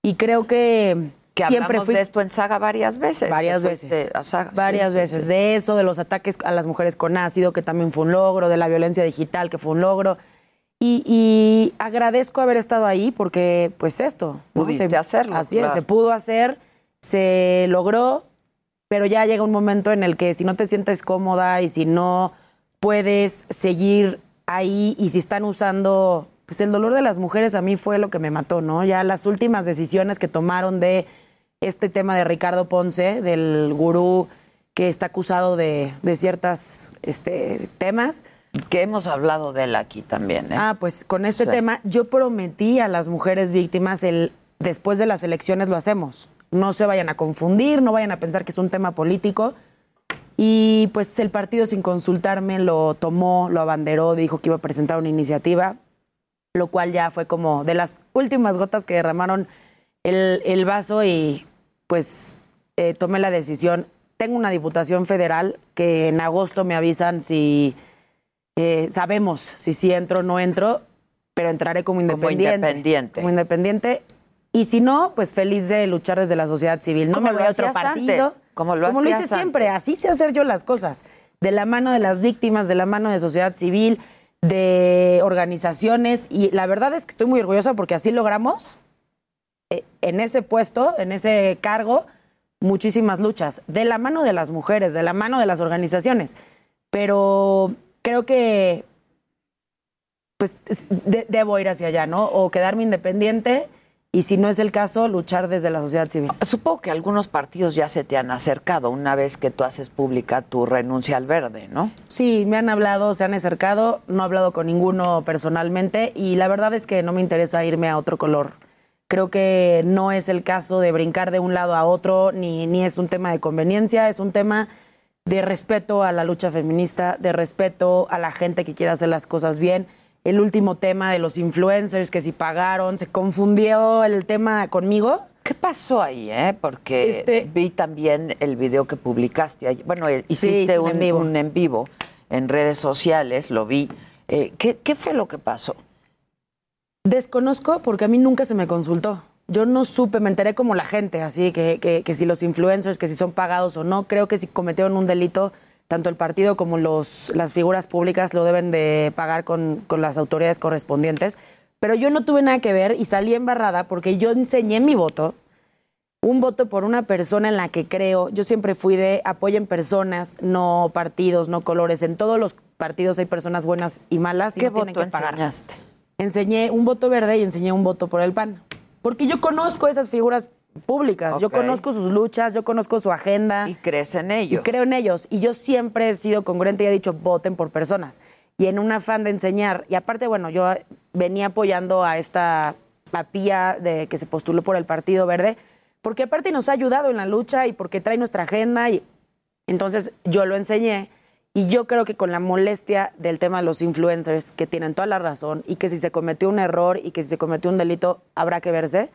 Speaker 14: Y creo que,
Speaker 4: que
Speaker 14: siempre fui
Speaker 4: de esto en Saga varias veces.
Speaker 14: Varias veces.
Speaker 4: a Saga.
Speaker 14: varias
Speaker 4: Sí, sí,
Speaker 14: veces.
Speaker 4: sí.
Speaker 14: De eso, de los ataques a las mujeres con ácido, que también fue un logro, de la violencia digital, que fue un logro. Y, y agradezco haber estado ahí porque, pues esto. ¿no?
Speaker 4: Pudiste
Speaker 14: Se-
Speaker 4: hacerlo,
Speaker 14: Así es, se pudo hacer, se logró, pero ya llega un momento en el que si no te sientes cómoda y si no puedes seguir ahí y si están usando, pues el dolor de las mujeres a mí fue lo que me mató, ¿no? Ya las últimas decisiones que tomaron de este tema de Ricardo Ponce, del gurú que está acusado de, de ciertas este, temas.
Speaker 4: Que hemos hablado de él aquí también. ¿eh?
Speaker 14: Ah, pues con este
Speaker 4: Sí.
Speaker 14: tema yo prometí a las mujeres víctimas el después de las elecciones lo hacemos. No se vayan a confundir, no vayan a pensar que es un tema político. Y pues el partido sin consultarme lo tomó, lo abanderó, dijo que iba a presentar una iniciativa, lo cual ya fue como de las últimas gotas que derramaron el, el vaso y pues eh, tomé la decisión. Tengo una diputación federal que en agosto me avisan si eh, sabemos si sí entro o no entro, pero entraré como
Speaker 4: Como
Speaker 14: independiente.
Speaker 4: independiente.
Speaker 14: Como independiente. Y si no, pues feliz de luchar desde la sociedad civil. No
Speaker 4: Como
Speaker 14: me
Speaker 4: lo
Speaker 14: voy a otro partido.
Speaker 4: antes, como lo
Speaker 14: hice siempre. Así sé hacer yo las cosas. De la mano de las víctimas, de la mano de sociedad civil, de organizaciones. Y la verdad es que estoy muy orgullosa porque así logramos eh, en ese puesto, en ese cargo, muchísimas luchas. De la mano de las mujeres, de la mano de las organizaciones. Pero creo que pues es- de- debo ir hacia allá, ¿no? O quedarme independiente y si no es el caso, luchar desde la sociedad civil.
Speaker 4: Supongo que algunos partidos ya se te han acercado una vez que tú haces pública tu renuncia al verde, ¿no?
Speaker 14: Sí, me han hablado, se han acercado, no he hablado con ninguno personalmente y la verdad es que no me interesa irme a otro color. Creo que no es el caso de brincar de un lado a otro, ni, ni es un tema de conveniencia, es un tema de respeto a la lucha feminista, de respeto a la gente que quiere hacer las cosas bien. El último tema de los influencers, que si pagaron, se confundió el tema conmigo.
Speaker 4: ¿Qué pasó ahí, eh? Porque
Speaker 14: Este-
Speaker 4: vi también el video que publicaste. ayer. Bueno,
Speaker 14: Sí,
Speaker 4: hiciste
Speaker 14: un
Speaker 4: un,
Speaker 14: en vivo.
Speaker 4: un en vivo en redes sociales, lo vi. Eh, ¿qué, qué fue lo que pasó?
Speaker 14: Desconozco porque a mí nunca se me consultó. Yo no supe, me enteré como la gente, así que, que, que si los influencers, que si son pagados o no, creo que si cometieron un delito, tanto el partido como los, las figuras públicas lo deben de pagar con, con las autoridades correspondientes. Pero yo no tuve nada que ver y salí embarrada porque yo enseñé mi voto, un voto por una persona en la que creo. Yo siempre fui de apoyen personas, no partidos, no colores. En todos los partidos hay personas buenas y malas y
Speaker 4: ¿Qué
Speaker 14: no tienen
Speaker 4: voto
Speaker 14: que pagar
Speaker 4: enseñaste?
Speaker 14: enseñé un voto verde y enseñé un voto por el PAN. Porque yo conozco esas figuras públicas, yo
Speaker 4: Ok.
Speaker 14: conozco sus luchas, yo conozco su agenda.
Speaker 4: Y crees en
Speaker 14: Y
Speaker 4: ellos.
Speaker 14: creo en ellos. Y yo siempre he sido congruente y he dicho, voten por personas. Y en un afán de enseñar, y aparte, bueno, yo venía apoyando a esta a Pía de que se postuló por el Partido Verde, porque aparte nos ha ayudado en la lucha y porque trae nuestra agenda. Y entonces yo lo enseñé. Y yo creo que con la molestia del tema de los influencers, que tienen toda la razón, y que si se cometió un error y que si se cometió un delito, habrá que verse,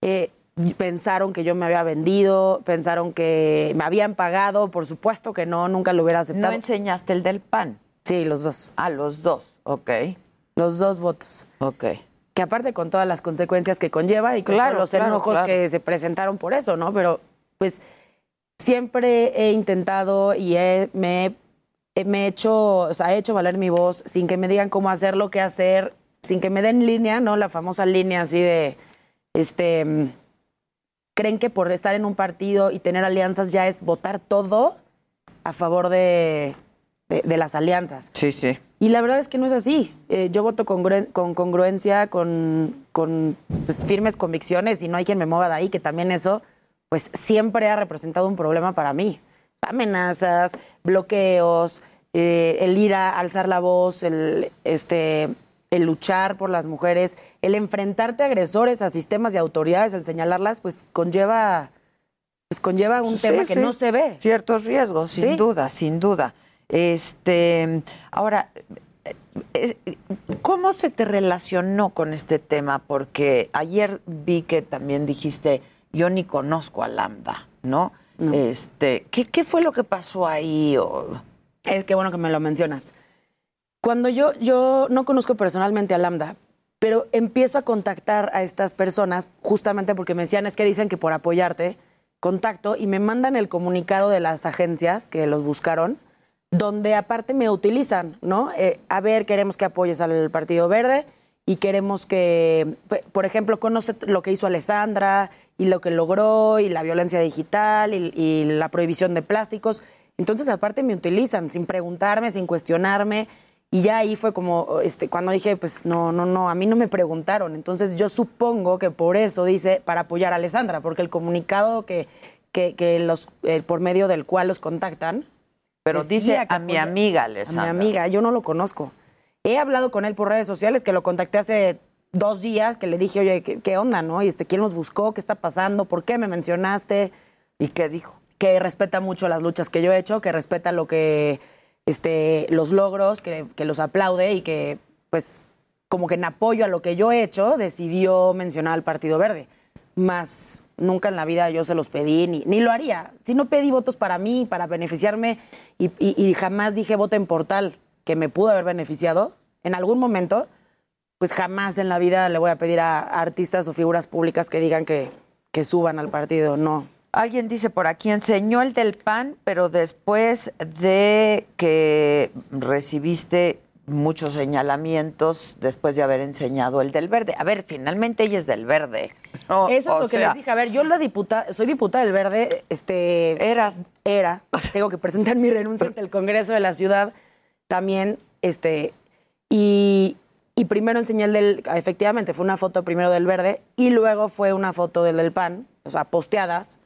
Speaker 14: eh, pensaron que yo me había vendido, pensaron que me habían pagado, por supuesto que no, nunca lo hubiera
Speaker 4: ¿No
Speaker 14: aceptado.
Speaker 4: enseñaste el del PAN?
Speaker 14: Sí, los dos.
Speaker 4: Ah, los dos. Ok,
Speaker 14: Los dos votos.
Speaker 4: ok.
Speaker 14: Que aparte con todas las consecuencias que conlleva y con
Speaker 4: Claro,
Speaker 14: los
Speaker 4: claro,
Speaker 14: enojos
Speaker 4: claro.
Speaker 14: que se presentaron por eso, ¿no? Pero pues siempre he intentado y he- me, he, me he hecho, o sea, he hecho valer mi voz sin que me digan cómo hacerlo, qué hacer, sin que me den línea, ¿no? La famosa línea así de, este, mm, creen que por estar en un partido y tener alianzas ya es votar todo a favor de, de- de las alianzas.
Speaker 4: Sí, sí.
Speaker 14: Y la verdad es que no es así. Eh, yo voto con congruencia, con, con pues, firmes convicciones y no hay quien me mueva de ahí, que también eso pues siempre ha representado un problema para mí. Amenazas, bloqueos, eh, el ir a alzar la voz, el, este, el luchar por las mujeres, el enfrentarte a agresores, a sistemas y autoridades, el señalarlas, pues conlleva, pues conlleva un
Speaker 4: Sí,
Speaker 14: tema que
Speaker 4: sí.
Speaker 14: no se ve.
Speaker 4: Ciertos riesgos, sin
Speaker 14: Sí.
Speaker 4: duda, sin duda. Este, ahora, ¿cómo se te relacionó con este tema? Porque ayer vi que también dijiste, yo ni conozco a Lambda, ¿no? Este, ¿qué, qué fue lo que pasó ahí? O-
Speaker 14: Es que bueno que me lo mencionas. Cuando yo, yo no conozco personalmente a Lambda, pero empiezo a contactar a estas personas justamente porque me decían, es que dicen que por apoyarte, contacto y me mandan el comunicado de las agencias que los buscaron, donde aparte me utilizan, ¿no? Eh, a ver, queremos que apoyes al Partido Verde y queremos que, por ejemplo, conoce lo que hizo Alessandra y lo que logró y la violencia digital y, y la prohibición de plásticos. Entonces, aparte me utilizan sin preguntarme, sin cuestionarme. Y ya ahí fue como, este, cuando dije, pues no, no, no, a mí no me preguntaron. Entonces yo supongo que por eso dice, para apoyar a Alessandra, porque el comunicado que, que, que los, eh, por medio del cual los contactan.
Speaker 4: Pero dice a mi amiga,
Speaker 14: A mi
Speaker 4: Alessandra.
Speaker 14: amiga, yo no lo conozco. He hablado con él por redes sociales, que lo contacté hace dos días, que le dije, oye, ¿qué, onda, no? Y este, ¿quién los buscó? ¿Qué está pasando? ¿Por qué me mencionaste?
Speaker 4: ¿Y qué dijo?
Speaker 14: Que respeta mucho las luchas que yo he hecho, que respeta lo que, este, los logros, que, los aplaude y que, pues, como que en apoyo a lo que yo he hecho, decidió mencionar al Partido Verde. Más nunca en la vida yo se los pedí, ni, ni lo haría. Si no pedí votos para mí, para beneficiarme, y, y- y jamás dije voten por tal, que me pudo haber beneficiado en algún momento, pues jamás en la vida le voy a pedir a, a artistas o figuras públicas que digan que, que suban al partido, no.
Speaker 4: Alguien dice por aquí, enseñó el del PAN, pero después de que recibiste muchos señalamientos, después de haber enseñado el del verde. A ver, finalmente ella es del verde.
Speaker 14: Eso es lo que les dije. A ver, yo la diputada, soy diputada del Verde, este...
Speaker 4: Eras.
Speaker 14: Era. <laughs> Tengo que presentar mi renuncia ante el Congreso de la Ciudad también, este... Y, y primero enseñé el del... Efectivamente, fue una foto primero del Verde y luego fue una foto del del PAN, o sea, posteadas,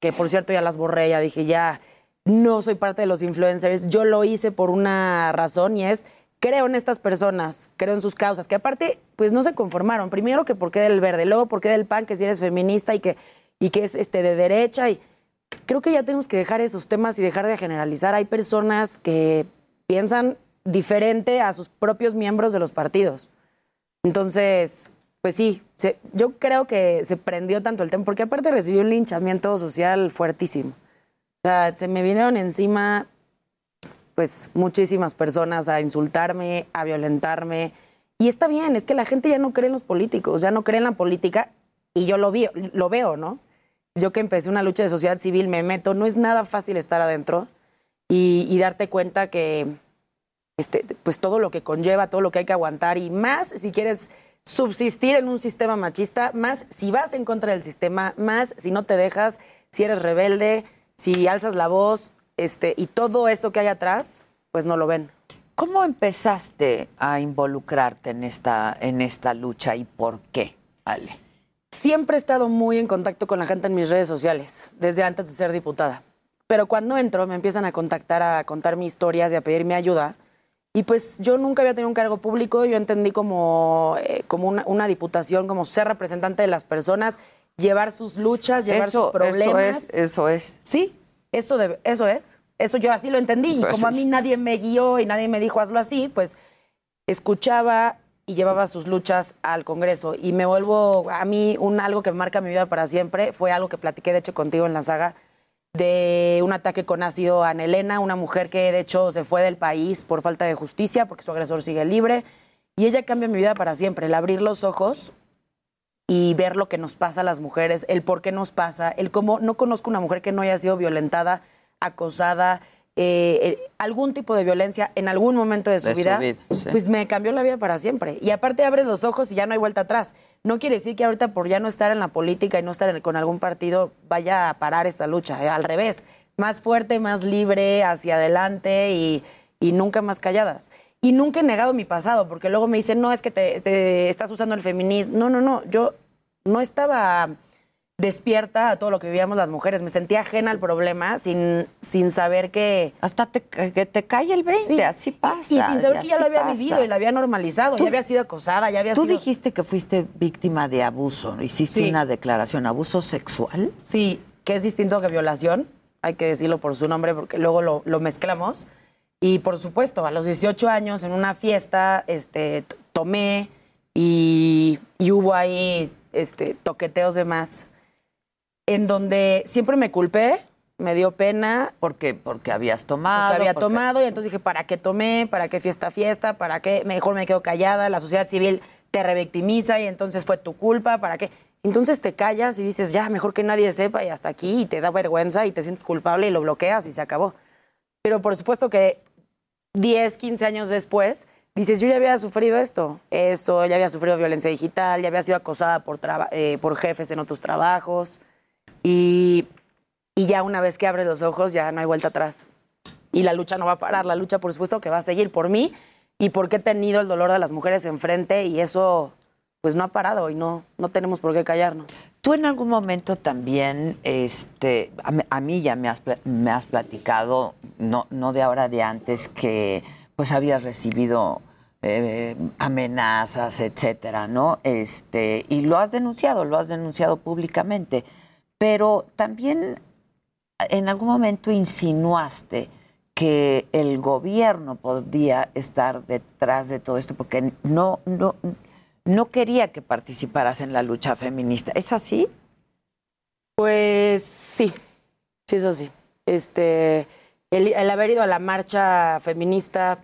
Speaker 14: que por cierto ya las borré, ya dije, ya no soy parte de los influencers. Yo lo hice por una razón y es creo en estas personas, creo en sus causas, que aparte, pues no se conformaron. Primero que por qué del verde, luego por qué del pan, que si eres feminista y que, y que es este de derecha. Y creo que ya tenemos que dejar esos temas y dejar de generalizar. Hay personas que piensan diferente a sus propios miembros de los partidos. Entonces, pues sí, se- yo creo que se prendió tanto el tema, porque aparte recibí un linchamiento social fuertísimo. O sea, se me vinieron encima pues muchísimas personas a insultarme, a violentarme. Y está bien, es que la gente ya no cree en los políticos, ya no cree en la política y yo lo, vi, lo veo, ¿no? Yo que empecé una lucha de sociedad civil, me meto, no es nada fácil estar adentro y, y darte cuenta que este, pues todo lo que conlleva, todo lo que hay que aguantar y más si quieres subsistir en un sistema machista, más si vas en contra del sistema, más si no te dejas, si eres rebelde, si alzas la voz, este, y todo eso que hay atrás, pues no lo ven.
Speaker 4: ¿Cómo empezaste a involucrarte en esta, en esta lucha y por qué, Ale?
Speaker 14: Siempre he estado muy en contacto con la gente en mis redes sociales, desde antes de ser diputada. Pero cuando entro me empiezan a contactar, a contar mis historias y a pedirme ayuda. Y pues yo nunca había tenido un cargo público, yo entendí como, eh, como una, una diputación, como ser representante de las personas, llevar sus luchas, llevar
Speaker 4: Eso-
Speaker 14: sus problemas.
Speaker 4: Eso es, eso es.
Speaker 14: Sí, eso, debe- eso es. Eso yo así lo entendí. Y como a mí nadie me guió y nadie me dijo hazlo así, pues escuchaba y llevaba sus luchas al Congreso. Y me vuelvo, a mí, un algo que marca mi vida para siempre fue algo que platiqué, de hecho, contigo en la saga, de un ataque con ácido a Ana Elena, una mujer que de hecho se fue del país por falta de justicia, porque su agresor sigue libre. Y ella cambia mi vida para siempre. El abrir los ojos y ver lo que nos pasa a las mujeres, el por qué nos pasa, el cómo no conozco una mujer que no haya sido violentada, acosada, eh, algún tipo de violencia en algún momento de su
Speaker 4: De
Speaker 14: vida,
Speaker 4: sí.
Speaker 14: pues me cambió la vida para siempre. Y aparte abres los ojos y ya no hay vuelta atrás. No quiere decir que ahorita por ya no estar en la política y no estar en- con algún partido vaya a parar esta lucha. eh, Al revés, más fuerte, más libre, hacia adelante y, y nunca más calladas. Y nunca he negado mi pasado, porque luego me dicen, no, es que te, te estás usando el feminismo. No, no, no, yo no estaba despierta a todo lo que vivíamos las mujeres. Me sentía ajena al problema sin, sin saber que...
Speaker 4: Hasta te, que te cae el 20, así pasa.
Speaker 14: Y sin saber
Speaker 4: y
Speaker 14: que ya lo había
Speaker 4: pasa.
Speaker 14: vivido y lo había normalizado,
Speaker 4: Tú-
Speaker 14: ya había sido acosada, ya había
Speaker 4: Tú
Speaker 14: sido...
Speaker 4: dijiste que fuiste víctima de abuso, hiciste
Speaker 14: Sí.
Speaker 4: una declaración, abuso sexual.
Speaker 14: Sí, que es distinto que violación, hay que decirlo por su nombre porque luego lo, lo mezclamos. Y por supuesto, a los 18 años en una fiesta este, tomé y, y hubo ahí este, toqueteos de más, en donde siempre me culpé, me dio pena.
Speaker 4: Porque, porque habías tomado.
Speaker 14: Porque había
Speaker 4: porque-
Speaker 14: tomado y entonces dije, ¿para qué tomé? ¿Para qué fiesta, fiesta? ¿Para qué? Mejor me quedo callada, la sociedad civil te revictimiza y entonces fue tu culpa, ¿para qué? Entonces te callas y dices, ya, mejor que nadie sepa y hasta aquí, y te da vergüenza y te sientes culpable y lo bloqueas y se acabó. Pero por supuesto que 10, 15 años después, dices, yo ya había sufrido esto, eso, ya había sufrido violencia digital, ya había sido acosada por, eh, por jefes en otros trabajos y, y ya una vez que abres los ojos ya no hay vuelta atrás. Y la lucha no va a parar, la lucha por supuesto que va a seguir por mí y porque he tenido el dolor de las mujeres enfrente y eso pues no ha parado y no, no tenemos por qué callarnos.
Speaker 4: Tú en algún momento también, este, a, a mí ya me has, me has platicado, no, no de ahora, de antes, que pues habías recibido eh, amenazas, etcétera, ¿no? Este, y lo has denunciado, lo has denunciado públicamente. Pero también en algún momento insinuaste que el gobierno podía estar detrás de todo esto porque no, no, no quería que participaras en la lucha feminista. ¿Es así?
Speaker 14: Pues sí, sí, eso sí. Este, el, el haber ido a la marcha feminista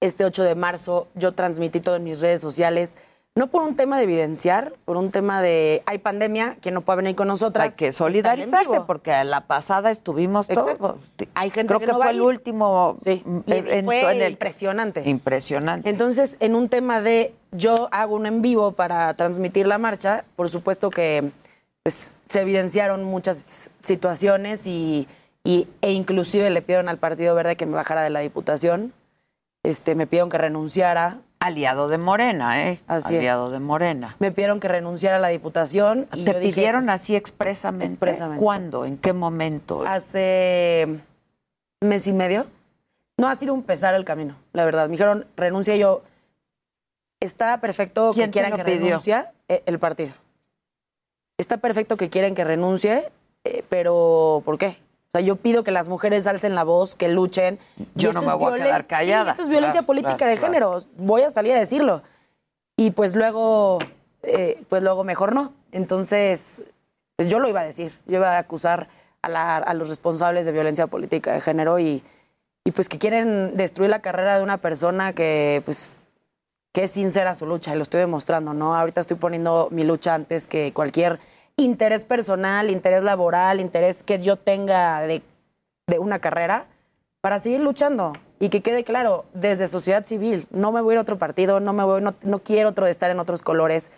Speaker 14: este 8 de marzo yo transmití todo en mis redes sociales, no por un tema de evidenciar, por un tema de hay pandemia, que no puede venir con nosotras.
Speaker 4: Hay que
Speaker 14: en
Speaker 4: solidarizarse porque a la pasada estuvimos
Speaker 14: Exacto.
Speaker 4: todos.
Speaker 14: Hay gente
Speaker 4: Creo
Speaker 14: que
Speaker 4: que,
Speaker 14: no
Speaker 4: fue el último
Speaker 14: Sí,
Speaker 4: evento
Speaker 14: fue
Speaker 4: en el
Speaker 14: impresionante.
Speaker 4: impresionante.
Speaker 14: Entonces, en un tema de yo hago un en vivo para transmitir la marcha, por supuesto que pues, se evidenciaron muchas situaciones y, y- e inclusive le pidieron al Partido Verde que me bajara de la diputación. Este, me pidieron que renunciara.
Speaker 4: Aliado de Morena, ¿eh?
Speaker 14: Así es.
Speaker 4: Aliado de Morena.
Speaker 14: Me pidieron que renunciara a la diputación. Y
Speaker 4: ¿Te
Speaker 14: yo
Speaker 4: pidieron
Speaker 14: pues,
Speaker 4: así expresamente?
Speaker 14: expresamente.
Speaker 4: ¿Cuándo? ¿En qué momento?
Speaker 14: Hace mes y medio. No ha sido un pesar el camino, la verdad. Me dijeron, renuncia yo. Está perfecto
Speaker 4: ¿Quién
Speaker 14: que quieran que
Speaker 4: pidió?
Speaker 14: renuncie eh, el partido. Está perfecto que quieren que renuncie, eh, pero ¿por qué? O sea, yo pido que las mujeres alcen la voz, que luchen.
Speaker 4: Yo no me voy a quedar
Speaker 14: sí,
Speaker 4: callada.
Speaker 14: esto es violencia
Speaker 4: Claro,
Speaker 14: política
Speaker 4: claro,
Speaker 14: de
Speaker 4: claro.
Speaker 14: género. Voy a salir a decirlo. Y pues luego, eh, pues luego mejor no. Entonces, pues yo lo iba a decir. Yo iba a acusar a, la- a los responsables de violencia política de género y, y pues que quieren destruir la carrera de una persona que pues que es sincera su lucha y lo estoy demostrando, ¿no? Ahorita estoy poniendo mi lucha antes que cualquier interés personal, interés laboral, interés que yo tenga de, de una carrera para seguir luchando y que quede claro desde sociedad civil, no me voy a ir a otro partido, no me voy, no, no quiero otro estar en otros colores.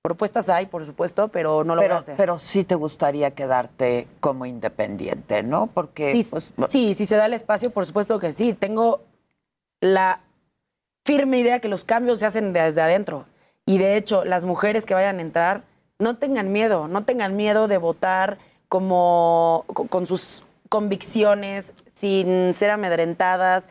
Speaker 14: Propuestas hay, por supuesto, pero no lo
Speaker 4: pero,
Speaker 14: voy a hacer.
Speaker 4: pero sí te gustaría quedarte como independiente, ¿no? Porque
Speaker 14: sí,
Speaker 4: pues,
Speaker 14: sí, si se da el espacio, por supuesto que sí. Tengo la firme idea que los cambios se hacen desde adentro. Y de hecho, las mujeres que vayan a entrar, no tengan miedo, no tengan miedo de votar como con, sus convicciones, sin ser amedrentadas.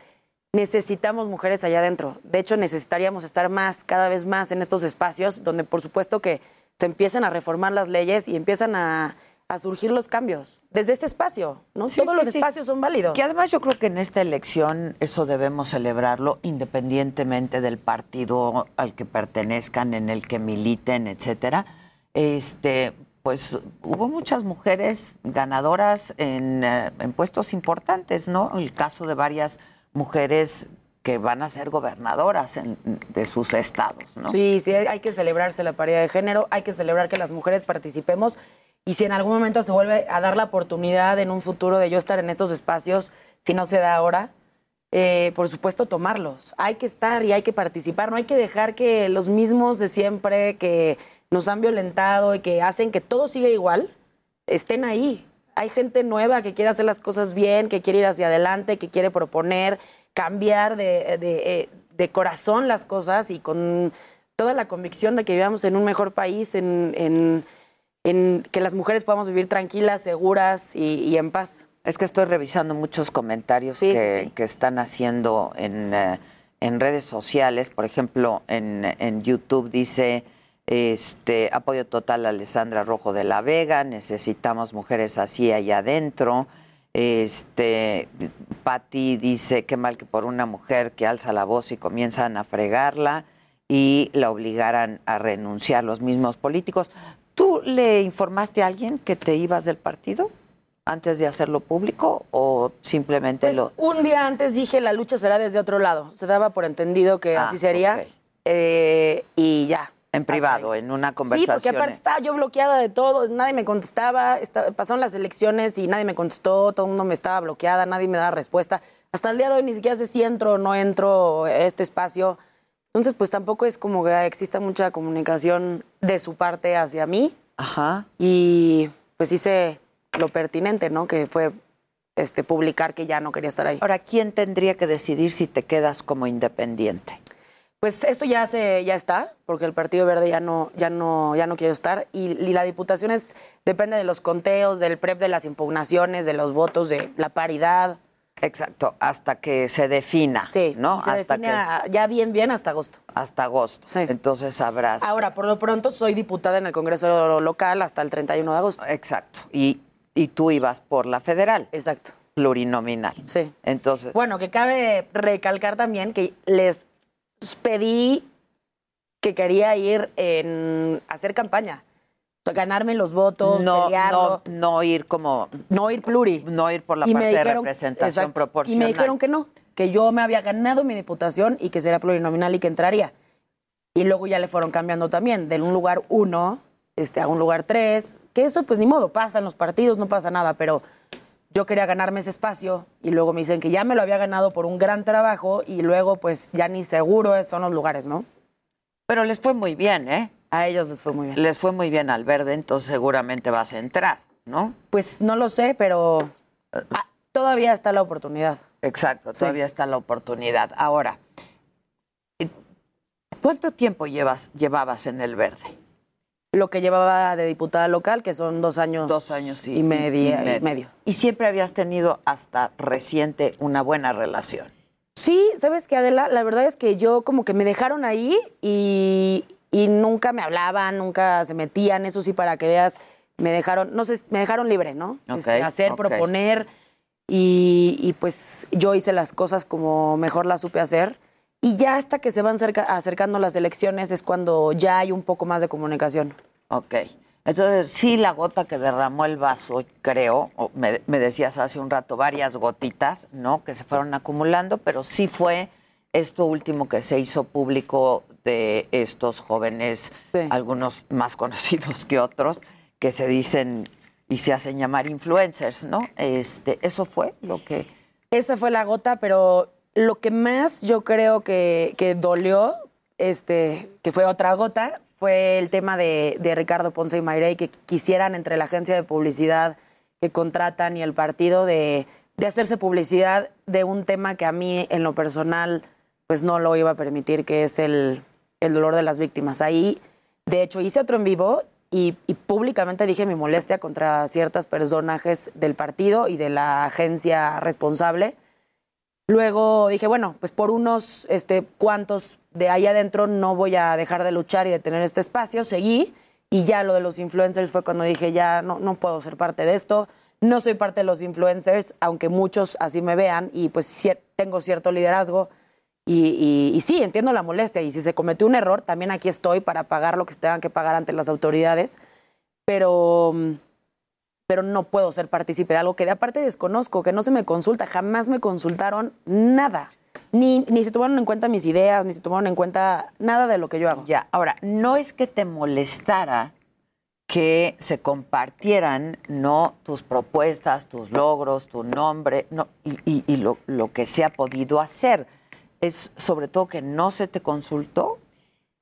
Speaker 14: Necesitamos mujeres allá adentro. De hecho, necesitaríamos estar más, cada vez más en estos espacios donde, por supuesto, que se empiezan a reformar las leyes y empiezan a, a surgir los cambios. Desde este espacio, ¿no?
Speaker 4: Sí,
Speaker 14: Todos
Speaker 4: sí,
Speaker 14: los
Speaker 4: sí.
Speaker 14: espacios son válidos.
Speaker 4: Que además yo creo que en esta elección eso debemos celebrarlo independientemente del partido al que pertenezcan, en el que militen, etcétera. Este, pues hubo muchas mujeres ganadoras en, eh, en puestos importantes, ¿no? El caso de varias mujeres que van a ser gobernadoras de sus estados, ¿no?
Speaker 14: Sí, sí, hay que celebrarse la paridad de género, hay que celebrar que las mujeres participemos y si en algún momento se vuelve a dar la oportunidad en un futuro de yo estar en estos espacios, si no se da ahora, eh, por supuesto tomarlos. Hay que estar y hay que participar, no hay que dejar que los mismos de siempre que nos han violentado y que hacen que todo siga igual, estén ahí. Hay gente nueva que quiere hacer las cosas bien, que quiere ir hacia adelante, que quiere proponer, cambiar de, de, eh, de corazón las cosas y con toda la convicción de que vivamos en un mejor país, en, en- en que las mujeres podamos vivir tranquilas, seguras y, y en paz.
Speaker 4: Es que estoy revisando muchos comentarios
Speaker 14: Sí,
Speaker 4: que,
Speaker 14: sí.
Speaker 4: que están haciendo en, eh, en redes sociales. Por ejemplo, en, en YouTube dice este apoyo total a Alessandra Rojo de la Vega, necesitamos mujeres así allá adentro. Este Patti dice qué mal que por una mujer que alza la voz y comienzan a fregarla y la obligaran a renunciar los mismos políticos. ¿Tú le informaste a alguien que te ibas del partido? antes de hacerlo público o simplemente
Speaker 14: Pues,
Speaker 4: lo
Speaker 14: un día antes dije la lucha será desde otro lado. Se daba por entendido que
Speaker 4: Ah,
Speaker 14: así sería
Speaker 4: ok.
Speaker 14: eh, y ya.
Speaker 4: En privado, en una
Speaker 14: Sí,
Speaker 4: conversación?
Speaker 14: porque aparte estaba yo bloqueada de todo, nadie me contestaba, esta- pasaron las elecciones y nadie me contestó, todo el mundo me estaba bloqueada, nadie me daba respuesta. Hasta el día de hoy ni siquiera sé si entro o no entro a este espacio. Entonces, pues tampoco es como que exista mucha comunicación de su parte hacia mí.
Speaker 4: Ajá.
Speaker 14: Y pues hice lo pertinente, ¿no? Que fue este publicar que ya no quería estar ahí.
Speaker 4: Ahora, ¿quién tendría que decidir si te quedas como independiente?
Speaker 14: Pues eso ya se ya está, porque el Partido Verde ya no ya no ya no quiere estar y, y la diputación es depende de los conteos, del prep de las impugnaciones, de los votos, de la paridad.
Speaker 4: Exacto, hasta que se defina,
Speaker 14: Sí,
Speaker 4: ¿no?
Speaker 14: se
Speaker 4: hasta
Speaker 14: define a- ya bien bien hasta agosto.
Speaker 4: hasta agosto. Entonces sabrás.
Speaker 14: Ahora, por lo pronto soy diputada en el Congreso local hasta el 31 de agosto.
Speaker 4: Exacto. Y, y tú ibas por la federal.
Speaker 14: Exacto.
Speaker 4: Plurinominal.
Speaker 14: Sí.
Speaker 4: Entonces,
Speaker 14: Bueno, que cabe recalcar también que les pedí que quería ir en hacer campaña. O sea, ganarme los votos,
Speaker 4: no,
Speaker 14: pelearlo.
Speaker 4: no, no ir como.
Speaker 14: No ir pluri.
Speaker 4: No ir por la
Speaker 14: Y
Speaker 4: parte de representación
Speaker 14: exacto.
Speaker 4: proporcional.
Speaker 14: Y me dijeron que no. que yo me había ganado mi diputación y que sería plurinominal y que entraría. Y luego ya le fueron cambiando también, de un lugar uno este, a un lugar tres, que eso pues ni modo, pasa en los partidos, no pasa nada, pero yo quería ganarme ese espacio y luego me dicen que ya me lo había ganado por un gran trabajo y luego pues ya ni seguro son los lugares, ¿no?
Speaker 4: Pero les fue muy bien, ¿eh?
Speaker 14: A ellos les fue muy bien.
Speaker 4: Les fue muy bien al verde, entonces seguramente vas a entrar, ¿no?
Speaker 14: Pues no lo sé, pero ah, todavía está la oportunidad.
Speaker 4: Exacto, todavía está la oportunidad. Ahora, ¿cuánto tiempo llevas, llevabas en el verde?
Speaker 14: Lo que llevaba de diputada local, que son dos años,
Speaker 4: Dos años y,
Speaker 14: y, media-
Speaker 4: y
Speaker 14: y medio.
Speaker 4: Y siempre habías tenido hasta reciente una buena relación.
Speaker 14: Sí, sabes que Adela, la verdad es que yo como que me dejaron ahí y, y nunca me hablaban, nunca se metían, eso sí, para que veas, me dejaron, no sé, me dejaron libre, ¿no?
Speaker 4: Ok,
Speaker 14: Este, hacer, proponer y, y, pues yo hice las cosas como mejor las supe hacer. Y ya hasta que se van cerca- acercando las elecciones es cuando ya hay un poco más de comunicación.
Speaker 4: Ok. Entonces, sí, la gota que derramó el vaso, creo, me, me decías hace un rato, varias gotitas, ¿no? Que se fueron acumulando, pero sí fue esto último que se hizo público de estos jóvenes, algunos más <laughs> conocidos que otros, que se dicen y se hacen llamar influencers, ¿no? Este, eso fue lo que.
Speaker 14: Esa fue la gota, pero lo que más yo creo que, que dolió, este, que fue otra gota, fue el tema de, de Ricardo Ponce y Mayrey, que quisieran entre la agencia de publicidad que contratan y el partido de, de hacerse publicidad de un tema que a mí en lo personal pues no lo iba a permitir, que es el, el dolor de las víctimas. Ahí, de hecho, hice otro en vivo y, y públicamente dije mi molestia contra ciertos personajes del partido y de la agencia responsable. Luego dije, bueno, pues por unos este, cuantos de ahí adentro no voy a dejar de luchar y de tener este espacio. Seguí y ya lo de los influencers fue cuando dije, ya no, no puedo ser parte de esto. No soy parte de los influencers, aunque muchos así me vean y pues tengo cierto liderazgo. Y, y- y sí, entiendo la molestia. Y si se cometió un error, también aquí estoy para pagar lo que tengan que pagar ante las autoridades. Pero, mm, pero no puedo ser partícipe de algo que de aparte desconozco, que no se me consulta. Jamás me consultaron nada. Ni, ni se tomaron en cuenta mis ideas, ni se tomaron en cuenta nada de lo que yo hago.
Speaker 4: Ya, ahora, no es que te molestara que se compartieran no tus propuestas, tus logros, tu nombre, no, y, y- y lo, lo que se ha podido hacer. Es sobre todo que no se te consultó.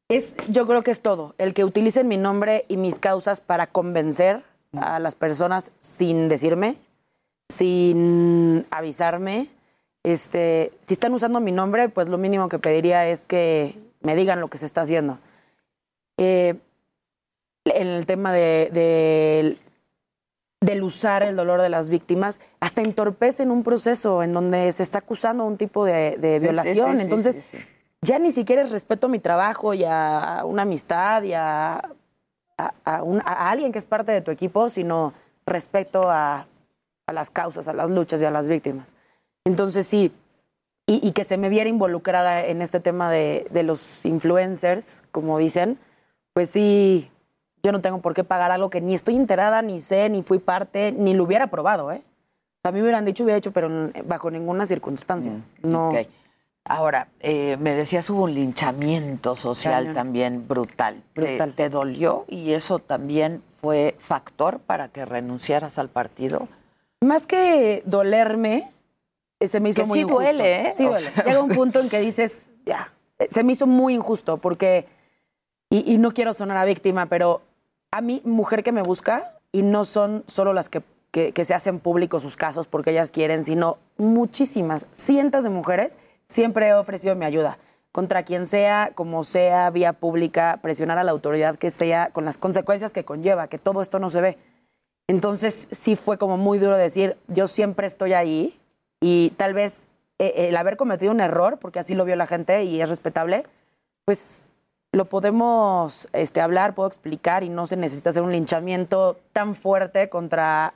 Speaker 14: Es, yo creo que es todo. El que utilicen mi nombre y mis causas para convencer a las personas sin decirme, sin avisarme. Este, si están usando mi nombre, pues lo mínimo que pediría es que me digan lo que se está haciendo. Eh, en el tema de, de- del usar el dolor de las víctimas, hasta entorpecen un proceso en donde se está acusando un tipo de, de
Speaker 4: Sí, sí,
Speaker 14: violación.
Speaker 4: sí, sí,
Speaker 14: Entonces, ya ni siquiera es respeto a mi trabajo y a una amistad y a, a- a un- a alguien que es parte de tu equipo, sino respeto a, a las causas, a las luchas y a las víctimas. Entonces sí, y, y que se me viera involucrada en este tema de, de los influencers, como dicen, pues sí, yo no tengo por qué pagar algo que ni estoy enterada, ni sé, ni fui parte, ni lo hubiera probado, ¿eh? A mí me hubieran dicho, hubiera hecho, pero bajo ninguna circunstancia. no.
Speaker 4: Mm, Ok. Ahora, eh, me decías, hubo un linchamiento social
Speaker 14: Cañón.
Speaker 4: también brutal. ¿Te-
Speaker 14: Brutal.
Speaker 4: ¿Te, dolió y eso también fue factor para que renunciaras al partido?
Speaker 14: Más que dolerme, eh, se me hizo
Speaker 4: Que
Speaker 14: muy
Speaker 4: sí
Speaker 14: injusto.
Speaker 4: duele, ¿eh?
Speaker 14: Sí
Speaker 4: O
Speaker 14: duele.
Speaker 4: sea, <laughs>
Speaker 14: Llega un punto en que dices, ya, eh, se me hizo muy injusto porque, y, y no quiero sonar a víctima, pero a mí, mujer que me busca, y no son solo las que, que, que se hacen públicos sus casos porque ellas quieren, sino muchísimas, cientos de mujeres, siempre he ofrecido mi ayuda. Contra quien sea, como sea, vía pública, presionar a la autoridad que sea, con las consecuencias que conlleva, que todo esto no se ve. Entonces sí fue como muy duro decir, yo siempre estoy ahí y tal vez eh, el haber cometido un error, porque así lo vio la gente y es respetable, pues lo podemos este, hablar, puedo explicar y no se necesita hacer un linchamiento tan fuerte contra,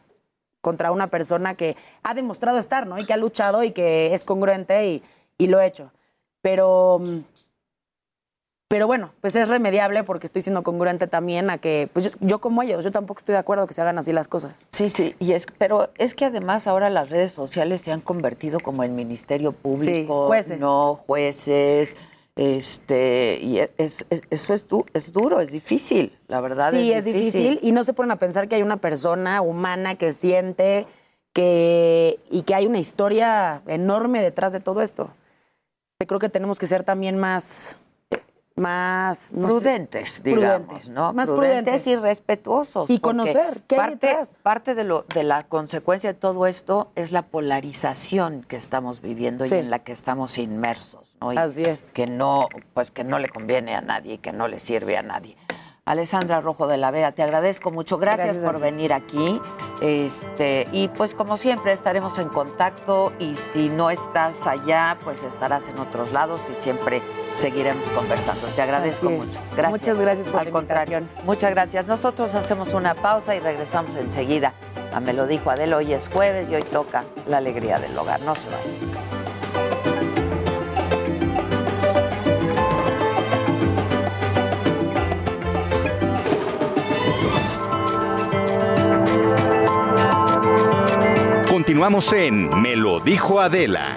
Speaker 14: contra una persona que ha demostrado estar, ¿no? Y que ha luchado y que es congruente y, y lo ha hecho. Pero mm, Pero bueno, pues es remediable porque estoy siendo congruente también a que, pues yo, yo como ellos, yo tampoco estoy de acuerdo que se hagan así las cosas.
Speaker 4: Sí, sí, y es, pero es que además ahora las redes sociales se han convertido como en ministerio público,
Speaker 14: jueces.
Speaker 4: no jueces, este, y es, es- eso es, du- es duro, es difícil, la verdad
Speaker 14: Sí,
Speaker 4: es,
Speaker 14: es difícil y no se ponen a pensar que hay una persona humana que siente que y que hay una historia enorme detrás de todo esto. Creo que tenemos que ser también más más no sé,
Speaker 4: prudentes, digamos,
Speaker 14: prudentes,
Speaker 4: ¿no?
Speaker 14: Más
Speaker 4: prudentes,
Speaker 14: prudentes.
Speaker 4: y respetuosos.
Speaker 14: Y conocer qué hay
Speaker 4: parte,
Speaker 14: detrás.
Speaker 4: parte de, lo, de la consecuencia de todo esto es la polarización que estamos viviendo
Speaker 14: Sí.
Speaker 4: y en la que estamos inmersos, ¿no? Y
Speaker 14: Así es.
Speaker 4: Que no, pues que no le conviene a nadie, que no le sirve a nadie. Alessandra Rojo de la Vega, te agradezco mucho. Gracias, por venir aquí. Este, y pues como siempre estaremos en contacto y si no estás allá, pues estarás en otros lados y siempre seguiremos conversando. Te agradezco mucho. Gracias.
Speaker 14: Muchas gracias por
Speaker 4: Al
Speaker 14: la
Speaker 4: contrario. Muchas gracias. Nosotros hacemos una pausa y regresamos enseguida. A Me lo dijo Adela, hoy es jueves y hoy toca la alegría del hogar. No se vayan.
Speaker 2: Continuamos en Me lo dijo Adela.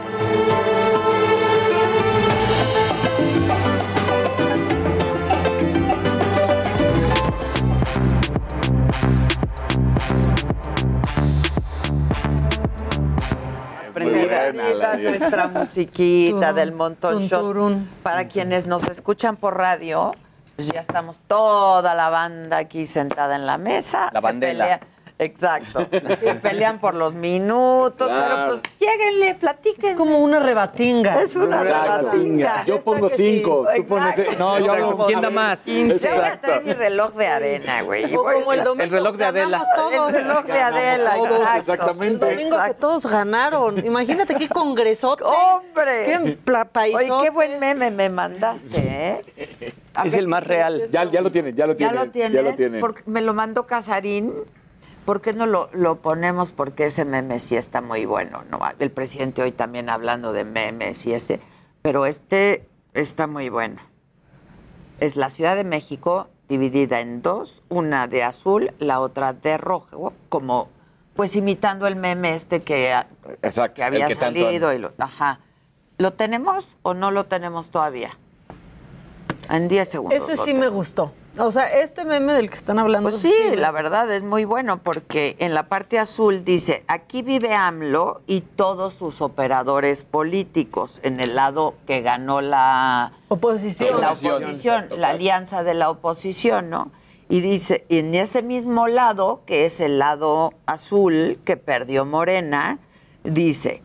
Speaker 4: Nuestra musiquita del montón shot. Para quienes nos escuchan por radio, pues ya estamos toda la banda aquí sentada en la mesa.
Speaker 15: La
Speaker 4: Se
Speaker 15: bandela.
Speaker 4: pelea- Exacto. <laughs> Se pelean por los minutos, pero pues lléguenle, platiquen.
Speaker 13: Es como una rebatinga.
Speaker 4: Es una
Speaker 12: Exacto.
Speaker 4: rebatinga.
Speaker 12: Yo pongo cinco, tú pones.
Speaker 4: Exacto.
Speaker 12: No, yo
Speaker 15: Exacto.
Speaker 12: hago-
Speaker 15: ¿Quién da más?
Speaker 4: Yo voy a
Speaker 12: Exacto.
Speaker 4: traer mi reloj de arena, güey.
Speaker 13: O como el domingo.
Speaker 15: El reloj de Adela.
Speaker 13: todos.
Speaker 4: El reloj de Adela.
Speaker 12: todos,
Speaker 4: exacto.
Speaker 12: exactamente.
Speaker 13: El domingo que todos ganaron. Imagínate qué congresote.
Speaker 4: ¡Hombre!
Speaker 13: Qué paisote.
Speaker 4: Oye, qué buen meme me mandaste, ¿eh?
Speaker 15: Es el más real.
Speaker 12: Ya, ya lo tienen, ya lo
Speaker 4: ¿Ya
Speaker 12: tienen.
Speaker 4: lo tienen?
Speaker 12: Ya lo tienen.
Speaker 4: Porque me lo mandó Casarín. ¿Por qué no lo, lo ponemos? Porque ese meme sí está muy bueno. ¿no? El presidente hoy también hablando de memes y ese. Pero este está muy bueno. Es la Ciudad de México dividida en dos, una de azul, la otra de rojo, como pues imitando el meme este que,
Speaker 12: Exacto.
Speaker 4: que había
Speaker 12: que tanto-
Speaker 4: salido. Y lo, ajá. ¿Lo tenemos o no lo tenemos todavía? En 10 segundos.
Speaker 13: Ese sí me gustó. O sea, este meme del que están hablando.
Speaker 4: Pues sí, la verdad es muy bueno porque en la parte azul dice, aquí vive AMLO y todos sus operadores políticos, en el lado que ganó la
Speaker 13: Oposición.
Speaker 4: la
Speaker 12: Oposición. Exacto,
Speaker 4: la alianza de la oposición, ¿no? Y dice, y en ese mismo lado, que es el lado azul que perdió Morena, dice,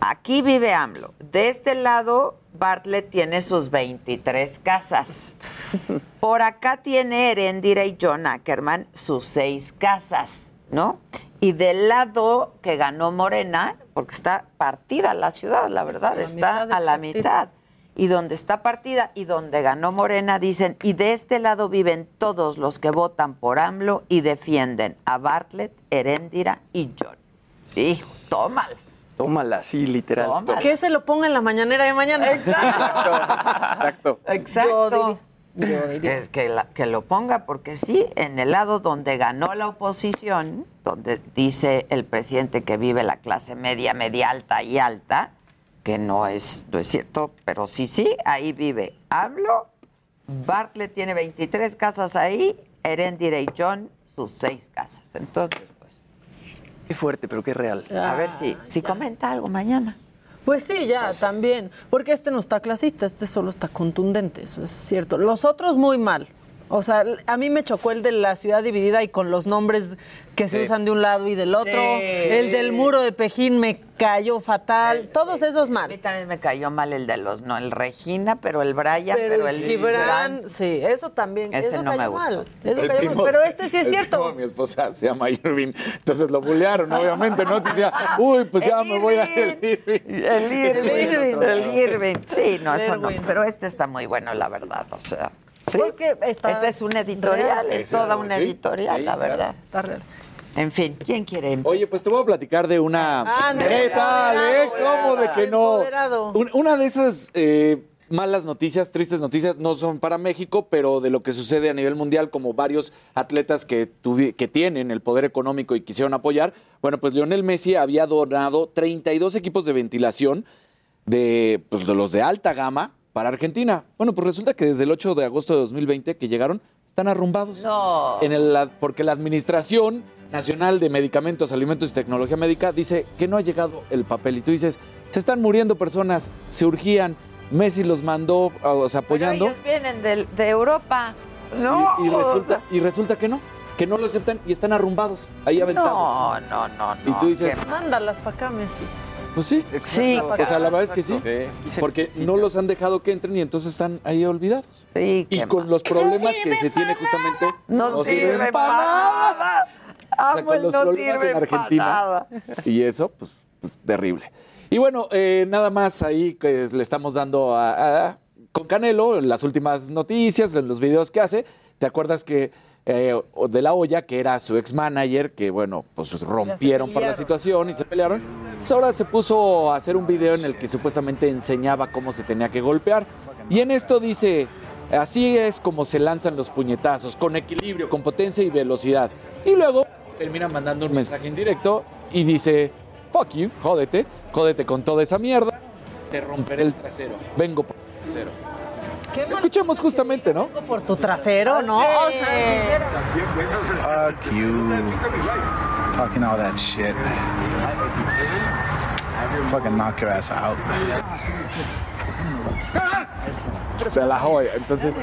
Speaker 4: aquí vive AMLO. De este lado, Bartlett tiene sus 23 casas. <laughs> Por acá tiene Erendira y John Ackerman sus seis casas, ¿no? Y del lado que ganó Morena, porque está partida la ciudad, la verdad,
Speaker 13: La
Speaker 4: está a la mitad. Y donde está partida y donde ganó Morena, dicen, y de este lado viven todos los que votan por AMLO y defienden a Bartlett, Erendira y John. Hijo, tómala.
Speaker 15: Tómala, sí, literal.
Speaker 4: Tómala.
Speaker 13: Que se lo ponga en la mañanera de mañana.
Speaker 15: Exacto.
Speaker 4: Exacto.
Speaker 13: Yo diría. Yo diría.
Speaker 4: Es que, la- que lo ponga, porque sí, en el lado donde ganó la oposición, donde dice el presidente que vive la clase media, media alta y alta, que no es, no es cierto, pero sí, sí, ahí vive AMLO, Bartlett tiene 23 casas ahí, Erendira y John sus seis casas. Entonces,
Speaker 15: Qué fuerte, pero qué real.
Speaker 4: a ver si, si comenta algo mañana.
Speaker 13: Pues sí, ya, también. Porque este no está clasista, este solo está contundente, eso es cierto. Los otros muy mal. O sea, a mí me chocó el de la ciudad dividida y con los nombres que se
Speaker 12: Sí.
Speaker 13: usan de un lado y del otro. El del muro de Pejín me cayó fatal. Todos esos
Speaker 4: A mí
Speaker 13: mal.
Speaker 4: también me cayó mal el de los, no el Regina, pero el Brian, pero,
Speaker 13: Pero,
Speaker 4: el
Speaker 13: el Gibran, sí, eso también.
Speaker 4: Ese
Speaker 13: eso
Speaker 4: no me
Speaker 13: cayó
Speaker 4: gustó.
Speaker 13: mal. Eso
Speaker 12: El
Speaker 13: cayó
Speaker 12: primo-
Speaker 13: mal. Pero este sí es
Speaker 12: el primo
Speaker 13: cierto.
Speaker 12: de mi esposa se llama Irving, entonces lo bullearon, obviamente, ¿no? Te decía, uy, pues ya
Speaker 4: El
Speaker 12: me voy a
Speaker 4: Irving.
Speaker 12: el Irving.
Speaker 4: El Irving. El Irving. Sí, no, eso no. Pero este está muy bueno, la verdad. O sea, sí.
Speaker 13: Porque
Speaker 4: Este es un editorial,
Speaker 13: real.
Speaker 4: es toda una
Speaker 12: sí,
Speaker 4: editorial,
Speaker 12: sí,
Speaker 4: la
Speaker 12: claro.
Speaker 4: verdad.
Speaker 13: Está real.
Speaker 4: En fin, ¿quién quiere empezar?
Speaker 12: Oye, pues te voy a platicar de una.
Speaker 13: Ah,
Speaker 12: ¿Qué tal, eh? ¿Cómo de que no? Una de esas eh, malas noticias, tristes noticias, no son para México, pero de lo que sucede a nivel mundial, como varios atletas que, tuvi- que tienen el poder económico y quisieron apoyar. Bueno, pues Lionel Messi había donado 32 equipos de ventilación de, pues, de los de alta gama para Argentina. Bueno, pues resulta que desde el 8 de agosto de 2020 que llegaron, están arrumbados.
Speaker 4: No.
Speaker 12: En el- porque la Administración Nacional de Medicamentos, Alimentos y Tecnología Médica dice que no ha llegado el papel. Y tú dices, se están muriendo personas, se urgían. Messi los mandó, o sea, apoyando.
Speaker 4: Ellos vienen de, Europa. No.
Speaker 12: Y, y resulta, y resulta que no, que no lo aceptan y están arrumbados, ahí aventados.
Speaker 4: No, no, no, no.
Speaker 12: Y tú dices,
Speaker 13: Mándalas para acá, Messi.
Speaker 12: Pues sí.
Speaker 4: Sí.
Speaker 12: O sea, la verdad es que sí.
Speaker 15: Sí.
Speaker 12: Porque no los han dejado que entren y entonces están ahí olvidados.
Speaker 4: Sí,
Speaker 12: Y con los problemas que se tiene justamente,
Speaker 4: No, sirve para nada.
Speaker 12: O sea,
Speaker 4: Amo
Speaker 12: con
Speaker 4: el
Speaker 12: los
Speaker 4: no
Speaker 12: problemas
Speaker 4: sirve
Speaker 12: en Argentina.
Speaker 4: para nada.
Speaker 12: Y eso, pues, pues terrible. Y bueno, eh, nada más ahí que le estamos dando a, a- con Canelo en las últimas noticias, en los videos que hace. ¿Te acuerdas que eh, de la olla, que era su ex manager, que bueno, pues rompieron por la situación y se pelearon? Pues ahora se puso a hacer un video en el que supuestamente enseñaba cómo se tenía que golpear. Y en esto dice, así es como se lanzan los puñetazos, con equilibrio, con potencia y velocidad. Y luego termina mandando un mensaje en directo y dice, fuck you, jódete, jódete con toda esa mierda, te romperé el trasero, vengo por el trasero. Escuchamos justamente, ¿no?
Speaker 13: por tu trasero, ¿no? O sea,
Speaker 16: Fuck you. Talking all that shit. Fucking knock your ass out.
Speaker 12: Se la joya, entonces...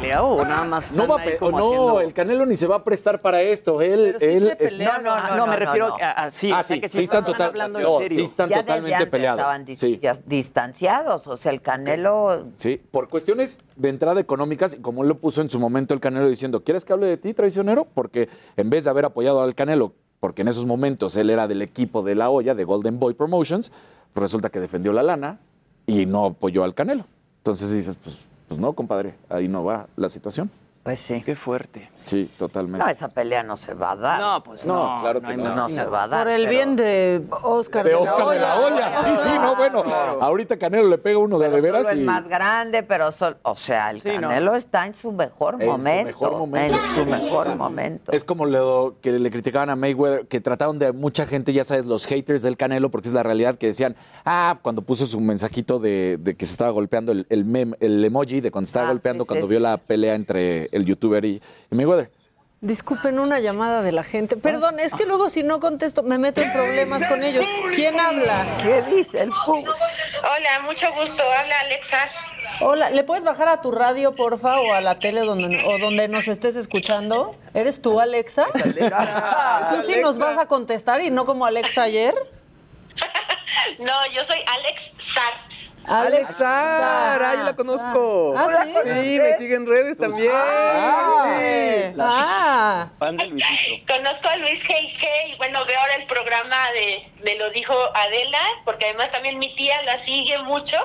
Speaker 15: ¿Pelea o nada más
Speaker 12: No, va a
Speaker 15: como
Speaker 12: no,
Speaker 15: haciendo-
Speaker 12: el Canelo ni se va a prestar para esto. Él, él es-
Speaker 15: No, no, no, me refiero a, a- sí,
Speaker 12: Ah,
Speaker 15: o sea
Speaker 12: sí,
Speaker 15: que
Speaker 12: sí están
Speaker 15: están
Speaker 12: total-
Speaker 15: hablando
Speaker 12: no,
Speaker 15: en serio.
Speaker 12: sí están
Speaker 4: Ya desde
Speaker 12: totalmente
Speaker 4: antes
Speaker 12: peleados.
Speaker 4: Estaban dis-
Speaker 12: Sí.
Speaker 4: distanciados. O sea, el Canelo.
Speaker 12: Sí, por cuestiones de entrada económicas, y como él lo puso en su momento el Canelo diciendo, ¿quieres que hable de ti, traicionero? Porque en vez de haber apoyado al Canelo, porque en esos momentos él era del equipo de la olla, de Golden Boy Promotions, resulta que defendió la lana y no apoyó al Canelo. Entonces dices, pues, pues no, compadre, ahí no va la situación.
Speaker 4: Pues sí.
Speaker 15: Qué fuerte.
Speaker 12: Sí, totalmente.
Speaker 4: No, esa pelea no se va a dar.
Speaker 15: No, pues
Speaker 12: No,
Speaker 15: no.
Speaker 12: claro que no.
Speaker 4: No se va a dar.
Speaker 13: Por el
Speaker 4: pero-
Speaker 13: bien de Oscar
Speaker 12: de Oscar de la Olla, sí, sí, no, bueno, ahorita Canelo le pega uno de,
Speaker 4: Pero
Speaker 12: de veras
Speaker 4: solo
Speaker 12: y...
Speaker 4: el más grande, pero sol- o sea, el
Speaker 15: Sí, no.
Speaker 4: Canelo está en su mejor
Speaker 12: En su
Speaker 4: momento.
Speaker 12: mejor momento.
Speaker 4: En su mejor momento.
Speaker 12: Es como lo que le criticaban a Mayweather, que trataron de mucha gente, ya sabes, los haters del Canelo, porque es la realidad, que decían, ah, cuando puso su mensajito de, de que se estaba golpeando el, el, mem- el emoji de cuando estaba
Speaker 4: Ah,
Speaker 12: golpeando,
Speaker 4: sí,
Speaker 12: cuando
Speaker 4: sí,
Speaker 12: vio
Speaker 4: sí.
Speaker 12: la pelea entre el youtuber y, y Mayweather.
Speaker 13: Disculpen una llamada de la gente. Perdón, es que luego si no contesto me meto en problemas con ellos. ¿Quién habla?
Speaker 4: ¿Qué dice el público?
Speaker 17: Hola, mucho gusto. Habla Alexa.
Speaker 13: Hola, ¿le puedes bajar a tu radio, porfa, o a la tele donde, o donde nos estés escuchando? ¿Eres tú, Alexa? <laughs> ¿Tú sí nos vas a contestar y no como Alexa ayer? <laughs>
Speaker 17: No, yo soy Alex Sar.
Speaker 13: Alex
Speaker 15: Sar, ah, yo la conozco.
Speaker 13: Ah, ¿sí?
Speaker 15: Sí, me sigue en redes también.
Speaker 13: Ah.
Speaker 15: Sí.
Speaker 13: Ah,
Speaker 15: Fan de Luisito.
Speaker 17: Conozco a Luis G.I.G. y bueno, veo ahora el programa de, de Lo Dijo Adela, porque además también mi tía la sigue mucho.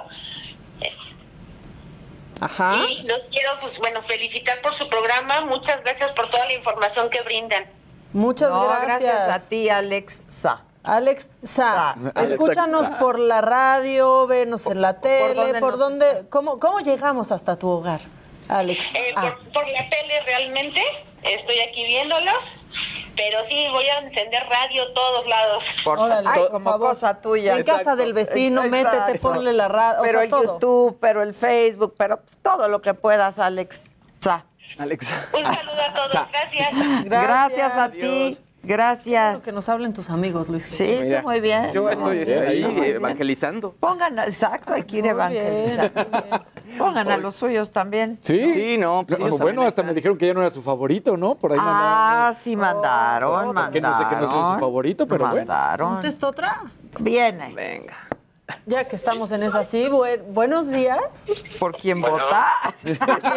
Speaker 13: ajá.
Speaker 17: Y los quiero, pues bueno, felicitar por su programa. Muchas gracias por toda la información que brindan.
Speaker 13: Muchas
Speaker 4: No,
Speaker 13: gracias.
Speaker 4: gracias a ti, Alex Sa.
Speaker 13: Alex Sa, escúchanos por la radio, venos en la tele,
Speaker 4: dónde
Speaker 13: por dónde, ¿cómo, ¿cómo llegamos hasta tu hogar, Alex?
Speaker 17: Eh,
Speaker 13: Ah,
Speaker 17: por, por la tele realmente, estoy aquí viéndolos, pero sí, voy a encender radio todos lados.
Speaker 4: Por
Speaker 13: Órale,
Speaker 4: Ay,
Speaker 13: por
Speaker 4: como
Speaker 13: favor.
Speaker 4: cosa tuya.
Speaker 13: En casa del vecino,
Speaker 4: Exacto.
Speaker 13: métete, ponle la radio,
Speaker 4: Pero
Speaker 13: o sea,
Speaker 4: el
Speaker 13: todo.
Speaker 4: YouTube, pero el Facebook, pero todo lo que puedas, Alex Sa.
Speaker 15: Alexa.
Speaker 17: Un saludo a todos, gracias.
Speaker 4: Gracias, a ti. Gracias.
Speaker 13: Que nos hablen tus amigos, Luis.
Speaker 4: Sí,
Speaker 15: Mira,
Speaker 4: muy bien.
Speaker 15: Yo estoy, ahí evangelizando.
Speaker 4: Pongan, exacto, hay que ir evangelizando. Pongan a los suyos también.
Speaker 12: ¿Sí?
Speaker 15: Sí, no, pues
Speaker 12: bueno,
Speaker 15: también
Speaker 12: hasta me dijeron que ya no era su favorito, ¿no? Por ahí
Speaker 4: Ah, sí, mandaron,
Speaker 12: mandaron.
Speaker 4: mandaron.
Speaker 12: que no sé que no soy su favorito, pero bueno.
Speaker 4: Mandaron.
Speaker 13: ¿Contesta otra?
Speaker 4: Viene.
Speaker 15: Venga.
Speaker 13: Ya que estamos en esa, sí, bue- buenos días.
Speaker 4: ¿Por quién vota?
Speaker 13: ¿Quién- ¿Por quién,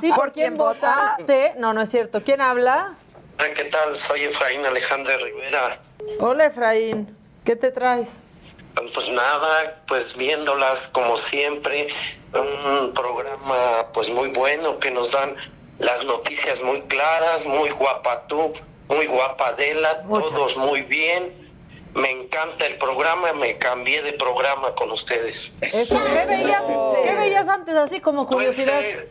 Speaker 13: sí, ¿por,
Speaker 4: ¿Por
Speaker 13: quién
Speaker 4: quién vota?
Speaker 13: votaste? No, no es cierto. ¿Quién habla?
Speaker 18: Ah, ¿Qué tal? Soy Efraín Alejandro Rivera.
Speaker 13: Hola, Efraín. ¿Qué te traes?
Speaker 18: Pues nada, pues viéndolas como siempre, un programa pues muy bueno que nos dan las noticias muy claras, muy guapa tú, muy guapa Adela,
Speaker 4: Muchas
Speaker 18: todos muy bien. Me encanta el programa, me cambié de programa con ustedes.
Speaker 13: Eso, ¿Qué veías, ¿Qué veías antes así como curiosidad?
Speaker 18: Pues,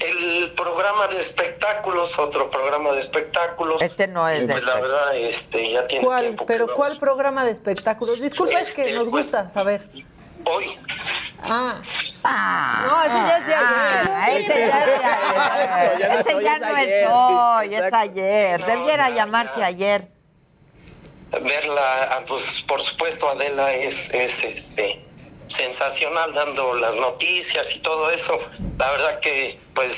Speaker 18: El programa de espectáculos, otro programa de espectáculos.
Speaker 4: Este no es de
Speaker 18: Pues la verdad, este, ya tiene
Speaker 13: ¿Cuál?
Speaker 18: tiempo.
Speaker 13: ¿Pero cuál programa de espectáculos? Disculpa, es que
Speaker 18: Este,
Speaker 13: nos
Speaker 18: pues,
Speaker 13: gusta saber.
Speaker 18: Hoy.
Speaker 13: Ah. no, ese ya es de ayer.
Speaker 4: Ah, ese ya es de ayer.
Speaker 13: Ya no
Speaker 4: Ese
Speaker 13: hoy,
Speaker 4: ya
Speaker 13: es
Speaker 4: no es
Speaker 13: ayer,
Speaker 4: hoy,
Speaker 13: sí,
Speaker 4: es ayer. Debiera llamarse ayer.
Speaker 18: verla, ah, pues por supuesto Adela es, es este sensacional dando las noticias y todo eso. La verdad que pues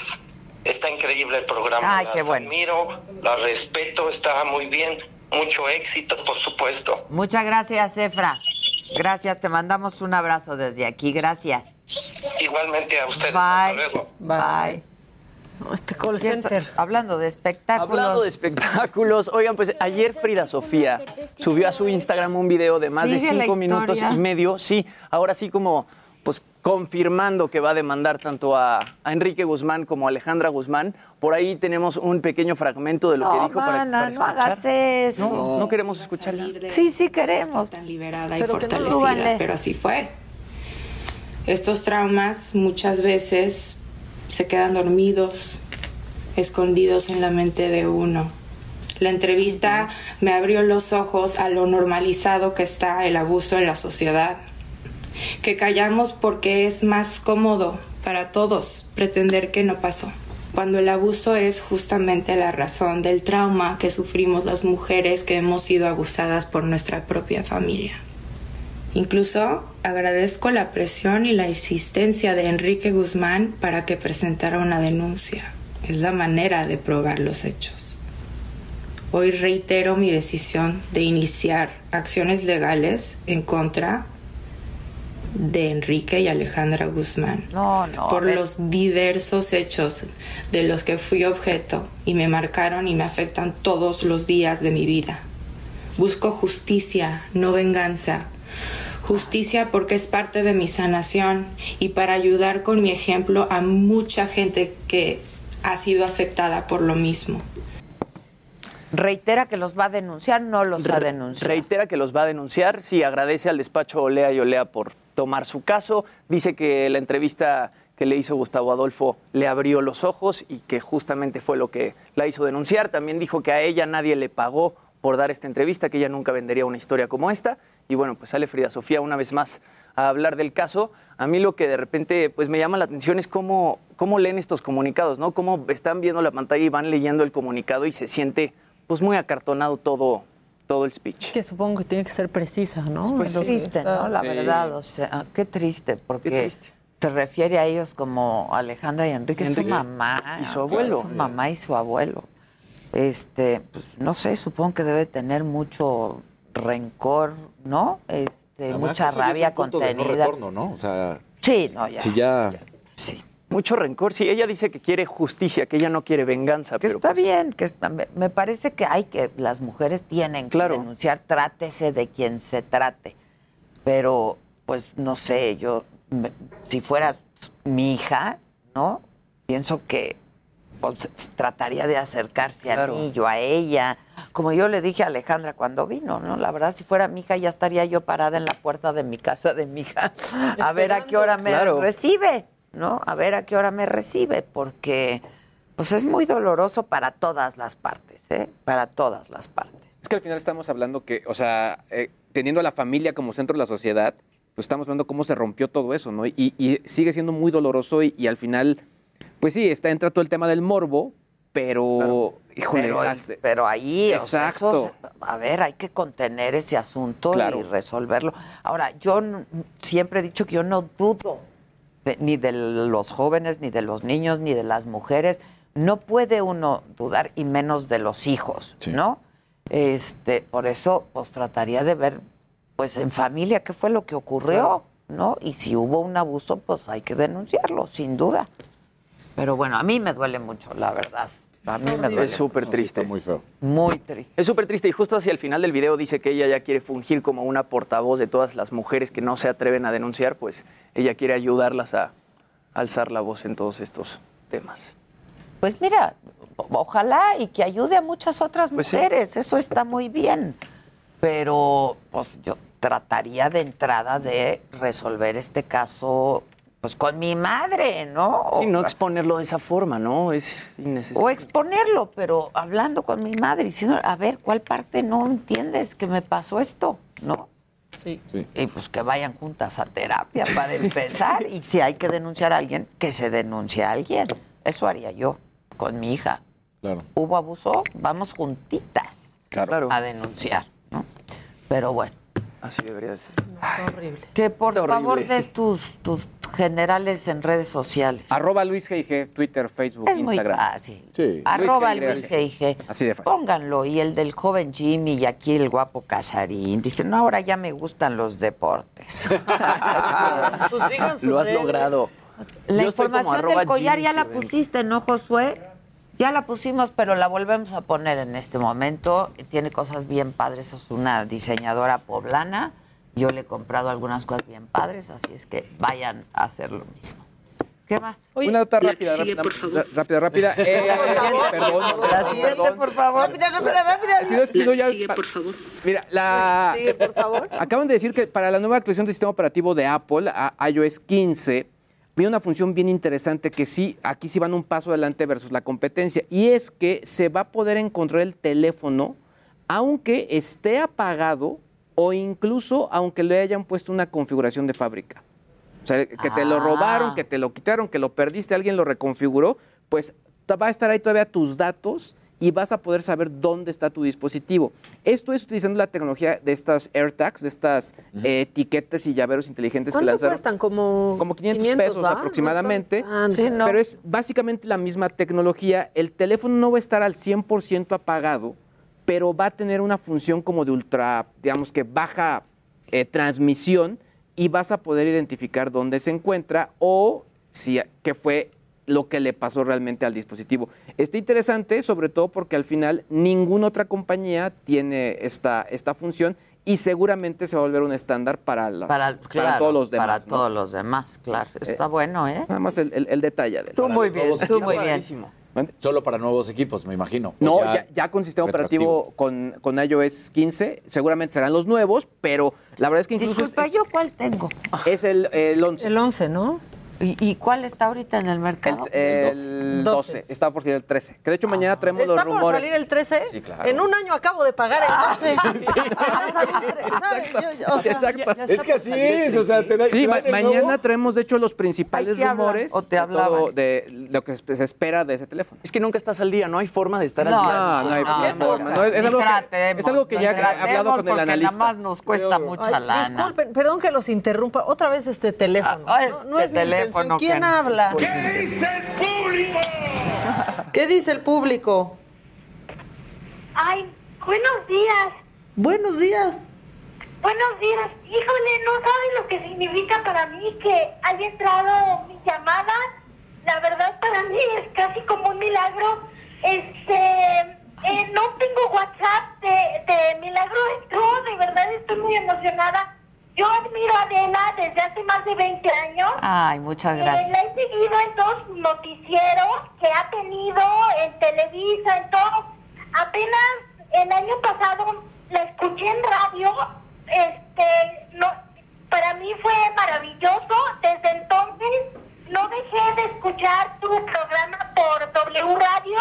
Speaker 18: está increíble el programa.
Speaker 4: Ay, qué bueno.
Speaker 18: admiro, la respeto, está muy bien. Mucho éxito, por supuesto.
Speaker 4: Muchas gracias, Efra. Gracias, te mandamos un abrazo desde aquí. Gracias.
Speaker 18: Igualmente a ustedes. Hasta
Speaker 4: Bye.
Speaker 18: luego.
Speaker 4: Bye.
Speaker 13: Este call
Speaker 4: ¿Qué está-
Speaker 13: center.
Speaker 4: Hablando de espectáculos.
Speaker 15: Hablando de espectáculos, oigan, pues ayer Frida Sofía subió a su Instagram un video de más de cinco minutos y medio. Sí, ahora sí como pues confirmando que va a demandar tanto a, a Enrique Guzmán como a Alejandra Guzmán. Por ahí tenemos un pequeño fragmento de lo que
Speaker 4: No,
Speaker 15: dijo para,
Speaker 4: mana,
Speaker 15: para
Speaker 4: no
Speaker 15: escuchar.
Speaker 4: hagas eso.
Speaker 15: No, no queremos escucharla.
Speaker 4: Sí, sí queremos.
Speaker 19: Tan liberada y
Speaker 4: Pero que no
Speaker 19: fortalecida,
Speaker 4: súbanle.
Speaker 19: pero así fue. Estos traumas muchas veces se quedan dormidos, escondidos en la mente de uno. La entrevista me abrió los ojos a lo normalizado que está el abuso en la sociedad. Que callamos porque es más cómodo para todos pretender que no pasó. Cuando el abuso es justamente la razón del trauma que sufrimos las mujeres que hemos sido abusadas por nuestra propia familia. Incluso agradezco la presión y la insistencia de Enrique Guzmán para que presentara una denuncia. Es la manera de probar los hechos. Hoy reitero mi decisión de iniciar acciones legales en contra de Enrique y Alejandra Guzmán
Speaker 4: No, no.
Speaker 19: por los diversos hechos de los que fui objeto y me marcaron y me afectan todos los días de mi vida. Busco justicia, no venganza. Justicia porque es parte de mi sanación y para ayudar con mi ejemplo a mucha gente que ha sido afectada por lo mismo.
Speaker 4: Reitera que los va a denunciar, no los ha denunciado.
Speaker 15: Reitera que los va a denunciar. Sí, agradece al despacho Olea y Olea por tomar su caso. Dice que la entrevista que le hizo Gustavo Adolfo le abrió los ojos y que justamente fue lo que la hizo denunciar. También dijo que a ella nadie le pagó por dar esta entrevista, que ella nunca vendería una historia como esta. Y bueno, pues sale Frida Sofía una vez más a hablar del caso. A mí lo que de repente pues me llama la atención es cómo, cómo leen estos comunicados, ¿no? Cómo están viendo la pantalla y van leyendo el comunicado y se siente pues muy acartonado todo, todo el speech.
Speaker 13: Que supongo que tiene que ser precisa, ¿no?
Speaker 4: Pues triste, ¿no? La verdad, o sea, qué triste, porque se refiere a ellos como Alejandra y Enrique, es su
Speaker 15: Enrique.
Speaker 4: mamá.
Speaker 15: Y su abuelo.
Speaker 4: Su mamá y su abuelo. Este, pues no sé, supongo que debe tener mucho rencor, ¿no? Este,
Speaker 12: Además,
Speaker 4: mucha
Speaker 12: eso ya es
Speaker 4: rabia
Speaker 12: un punto de no
Speaker 4: contenida.
Speaker 12: retorno, ¿no? O sea,
Speaker 4: Sí, no, ya.
Speaker 12: si ya...
Speaker 15: Mucho rencor. Sí, ella dice que quiere justicia, que ella no quiere venganza.
Speaker 4: Que
Speaker 15: pero
Speaker 4: está
Speaker 15: pues,
Speaker 4: bien, que está, me, me parece que hay que, las mujeres tienen que denunciar, trátese de quien se trate. Pero, pues, no sé, yo, me- si fuera mi hija, ¿no? Pienso que pues, trataría de acercarse a mí, yo a ella. Como yo le dije a Alejandra cuando vino, ¿no? La verdad, si fuera mi hija, ya estaría yo parada en la puerta de mi casa de mi hija, <laughs> a ver a qué hora me
Speaker 15: Claro.
Speaker 4: recibe, ¿no? A ver a qué hora me recibe, porque pues es muy doloroso para todas las partes, ¿eh? Para todas las partes.
Speaker 20: Es que al final estamos hablando que, o sea, eh, teniendo a la familia como centro de la sociedad, pues estamos viendo cómo se rompió todo eso, ¿no? Y, y sigue siendo muy doloroso y, y al final, pues sí, está entra todo el tema del morbo, pero, híjole,
Speaker 4: pero,
Speaker 20: hace-
Speaker 4: pero ahí, o sea,
Speaker 20: Exacto.
Speaker 4: eso- a ver, hay que contener ese asunto
Speaker 20: Claro.
Speaker 4: y resolverlo. Ahora, yo siempre he dicho que yo no dudo de- ni de los jóvenes, ni de los niños, ni de las mujeres. No puede uno dudar, y menos de los hijos, ¿no? Este, por eso, pues trataría de ver, pues en familia, qué fue lo que ocurrió, ¿no? Y si hubo un abuso, pues hay que denunciarlo, sin duda. Pero bueno, a mí me duele mucho, la verdad. A mí me duele.
Speaker 15: Es súper triste.
Speaker 12: muy feo.
Speaker 4: Muy triste.
Speaker 15: Es súper triste y justo hacia el final del video dice que ella ya quiere fungir como una portavoz de todas las mujeres que no se atreven a denunciar, pues ella quiere ayudarlas a alzar la voz en todos estos temas.
Speaker 4: Pues mira, ojalá y que ayude a muchas otras
Speaker 15: Pues sí.
Speaker 4: mujeres, eso está muy bien. pero pues yo trataría de entrada de resolver este caso pues con mi madre, ¿no?
Speaker 15: Y no exponerlo de esa forma, ¿no? Es innecesario.
Speaker 4: O exponerlo, pero hablando con mi madre, diciendo, a ver, ¿cuál parte no entiendes que me pasó esto? ¿No?
Speaker 13: Sí.
Speaker 4: Y pues que vayan juntas a terapia para <laughs> empezar. y si hay que denunciar a alguien, que se denuncie a alguien. Eso haría yo con mi hija.
Speaker 12: Claro.
Speaker 4: Hubo abuso, vamos juntitas
Speaker 15: Claro.
Speaker 4: a denunciar, ¿no? Pero bueno.
Speaker 15: Así debería de ser.
Speaker 13: horrible.
Speaker 4: Que por
Speaker 20: horrible,
Speaker 4: favor des
Speaker 20: sí.
Speaker 4: tus, tus generales en redes sociales.
Speaker 20: Arroba Luis G.I.G., Twitter, Facebook,
Speaker 4: Es muy
Speaker 20: Instagram.
Speaker 4: fácil.
Speaker 20: Sí.
Speaker 4: Arroba
Speaker 20: Luis G.I.G.. Así de fácil.
Speaker 4: Pónganlo. Y el del joven Jimmy y aquí el guapo Casarín. Dice, no, ahora ya me gustan los deportes. <laughs>
Speaker 13: Pues
Speaker 15: Lo has logrado.
Speaker 4: La
Speaker 15: Yo
Speaker 4: información del collar
Speaker 15: Jimmy
Speaker 4: ya la pusiste, ¿no, Josué? Ya la pusimos, pero la volvemos a poner en este momento. Tiene cosas bien padres. Es una diseñadora poblana. Yo le he comprado algunas cosas bien padres, así es que vayan a hacer lo mismo. ¿Qué más?
Speaker 20: Una nota
Speaker 4: la
Speaker 20: rápida,
Speaker 4: sigue,
Speaker 20: rápida,
Speaker 4: por favor.
Speaker 20: rápida, rápida. Eh, perdón,
Speaker 4: La
Speaker 20: perdón,
Speaker 4: siguiente,
Speaker 20: perdón.
Speaker 4: por favor.
Speaker 13: Rápida, rápida, rápida.
Speaker 20: Si no es que no, ya-
Speaker 13: Sigue, por favor.
Speaker 20: Mira, la...
Speaker 13: Sigue, por favor.
Speaker 20: Acaban de decir que para la nueva actualización del sistema operativo de Apple, a iOS 15, viene una función bien interesante que sí, aquí sí van un paso adelante versus la competencia, y es que se va a poder encontrar el teléfono aunque esté apagado o incluso aunque le hayan puesto una configuración de fábrica. O sea, que te lo
Speaker 4: Ah.
Speaker 20: robaron, que te lo quitaron, que lo perdiste, alguien lo reconfiguró, pues va a estar ahí todavía tus datos y vas a poder saber dónde está tu dispositivo. Esto es utilizando la tecnología de estas AirTags, de estas eh, etiquetas y llaveros inteligentes que
Speaker 13: ¿Cuánto
Speaker 20: lanzaron.
Speaker 13: cuestan? Como,
Speaker 20: Como 500, pesos
Speaker 13: ¿va?
Speaker 20: aproximadamente.
Speaker 13: No están tan-
Speaker 20: Pero es básicamente la misma tecnología. El teléfono no va a estar al 100% apagado, pero va a tener una función como de ultra, digamos que baja eh, transmisión y vas a poder identificar dónde se encuentra o si qué fue lo que le pasó realmente al dispositivo. Está interesante, sobre todo porque al final ninguna otra compañía tiene esta, esta función y seguramente se va a volver un estándar para, las-
Speaker 4: Para,
Speaker 20: todos los demás.
Speaker 4: Para
Speaker 20: ¿no?
Speaker 4: todos los demás, claro. Está
Speaker 12: Eh,
Speaker 4: bueno, ¿eh?
Speaker 20: Nada más el, el- el detalle. Adela.
Speaker 4: Tú muy bien, tú muy bien.
Speaker 12: Solo para nuevos equipos, me imagino.
Speaker 20: No, ya, ya con sistema operativo con, con iOS 15, seguramente serán los nuevos, pero la verdad es que incluso es-
Speaker 4: Disculpa, ¿yo cuál tengo?
Speaker 20: es el, el 11.
Speaker 13: El 11, ¿no?
Speaker 4: ¿Y, y cuál está ahorita en el mercado?
Speaker 20: El 12. Está por salir el 13. Que de hecho mañana traemos
Speaker 13: ¿Está
Speaker 20: los
Speaker 13: por
Speaker 20: rumores.
Speaker 13: salir el 13?
Speaker 20: Sí, claro.
Speaker 13: En un año acabo de pagar el 12. <laughs> Ya salió el 13, ¿sabes? <laughs> Yo- o sea,
Speaker 20: Exacto.
Speaker 13: está
Speaker 12: Es que
Speaker 13: por
Speaker 12: así
Speaker 13: el
Speaker 12: es, o sea, te da-
Speaker 20: Sí,
Speaker 12: te
Speaker 20: ma-
Speaker 12: el
Speaker 20: mañana traemos de hecho los principales
Speaker 4: Ay, ¿te hablan
Speaker 20: rumores
Speaker 4: o te
Speaker 20: de
Speaker 4: hablaban?
Speaker 20: de lo que se espera de ese teléfono.
Speaker 15: Es que nunca estás al día, no hay forma de estar
Speaker 4: No,
Speaker 15: al día.
Speaker 20: No, no hay- no hay forma.
Speaker 4: no,
Speaker 20: es, algo que, es algo que ya he hablado con el analista.
Speaker 4: nada más nos cuesta mucha lana.
Speaker 13: Disculpen, perdón que los interrumpa. Otra vez este teléfono.
Speaker 4: Ah,
Speaker 13: no,
Speaker 4: este
Speaker 13: es mi
Speaker 4: teléfono.
Speaker 13: ¿Quién
Speaker 4: que-
Speaker 13: habla?
Speaker 11: ¿Qué dice el público? <laughs>
Speaker 13: ¿Qué dice el público?
Speaker 17: Ay, buenos días.
Speaker 13: Buenos días.
Speaker 17: Buenos días. Híjole, no saben lo que significa para mí que haya entrado mi llamada. La verdad para mí es casi como un milagro. Este, eh, no tengo WhatsApp de, de milagro entró. De verdad estoy muy emocionada. Yo admiro a Adela desde hace más de 20 años.
Speaker 4: Ay, muchas
Speaker 17: Eh,
Speaker 4: gracias.
Speaker 17: la he seguido en dos noticieros que ha tenido en Televisa, en todo. Apenas el año pasado la escuché en radio. Este, no, para mí fue maravilloso. Desde entonces no dejé de escuchar tu programa por W Radio.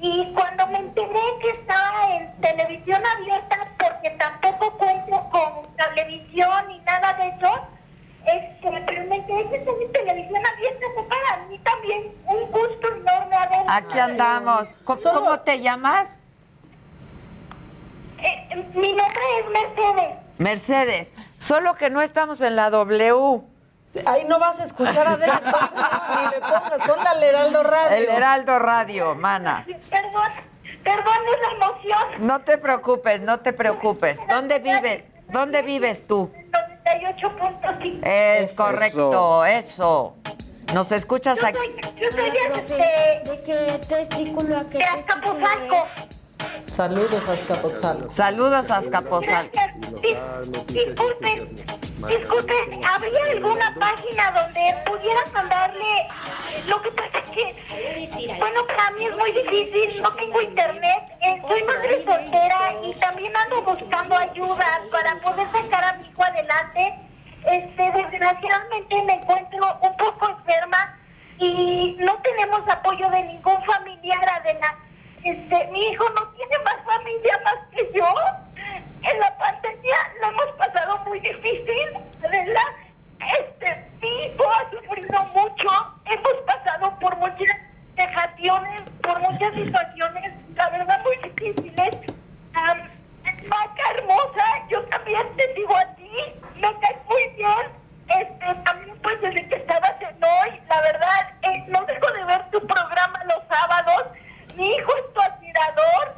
Speaker 17: Y cuando me enteré que estaba en televisión abierta, porque tampoco cuento con cablevisión ni nada de eso, este, pero me enteré que está en televisión abierta, fue para mí también un gusto enorme haber...
Speaker 4: Aquí andamos. ¿Cómo, cómo te llamas?
Speaker 17: Eh, mi nombre es Mercedes.
Speaker 4: Mercedes. Solo que no estamos en la W.
Speaker 13: Ahí no vas a escuchar a Adela, entonces no, ni le pongas. Ponle al Heraldo Radio.
Speaker 4: El Heraldo Radio, mana.
Speaker 17: Perdón, perdón es la emoción.
Speaker 4: No te preocupes, no te preocupes. ¿Dónde vives? ¿Dónde vives tú?
Speaker 17: 98.5.
Speaker 4: Es correcto, eso. Nos escuchas
Speaker 17: Yo
Speaker 4: aquí.
Speaker 17: yo soy de, de, ¿De qué testículo a qué de Azcapotzalco.
Speaker 13: Saludos a Azcapotzalco.
Speaker 4: Saludos a Azcapotzalco.
Speaker 17: Dis- disculpen, Disculpe, ¿habría alguna página donde pudieras mandarle? Lo que pasa es que, bueno, para mí es muy difícil, no tengo internet, eh, soy madre soltera y también ando buscando ayuda para poder sacar a mi hijo adelante. Este, desgraciadamente me encuentro un poco enferma y no tenemos apoyo de ningún familiar, Adela. Este, mi hijo no tiene más familia más que yo. En la pandemia lo hemos pasado muy difícil, Adela. Este, mi hijo ha sufrido mucho. Hemos pasado por muchas dejaciones, por muchas situaciones, la verdad, muy difíciles. Am, Maca hermosa, yo también te digo a ti, me caes muy bien. Este, también pues desde que estabas en hoy, la verdad, eh, no dejo de ver tu programa los sábados. Mi hijo es tu admirador.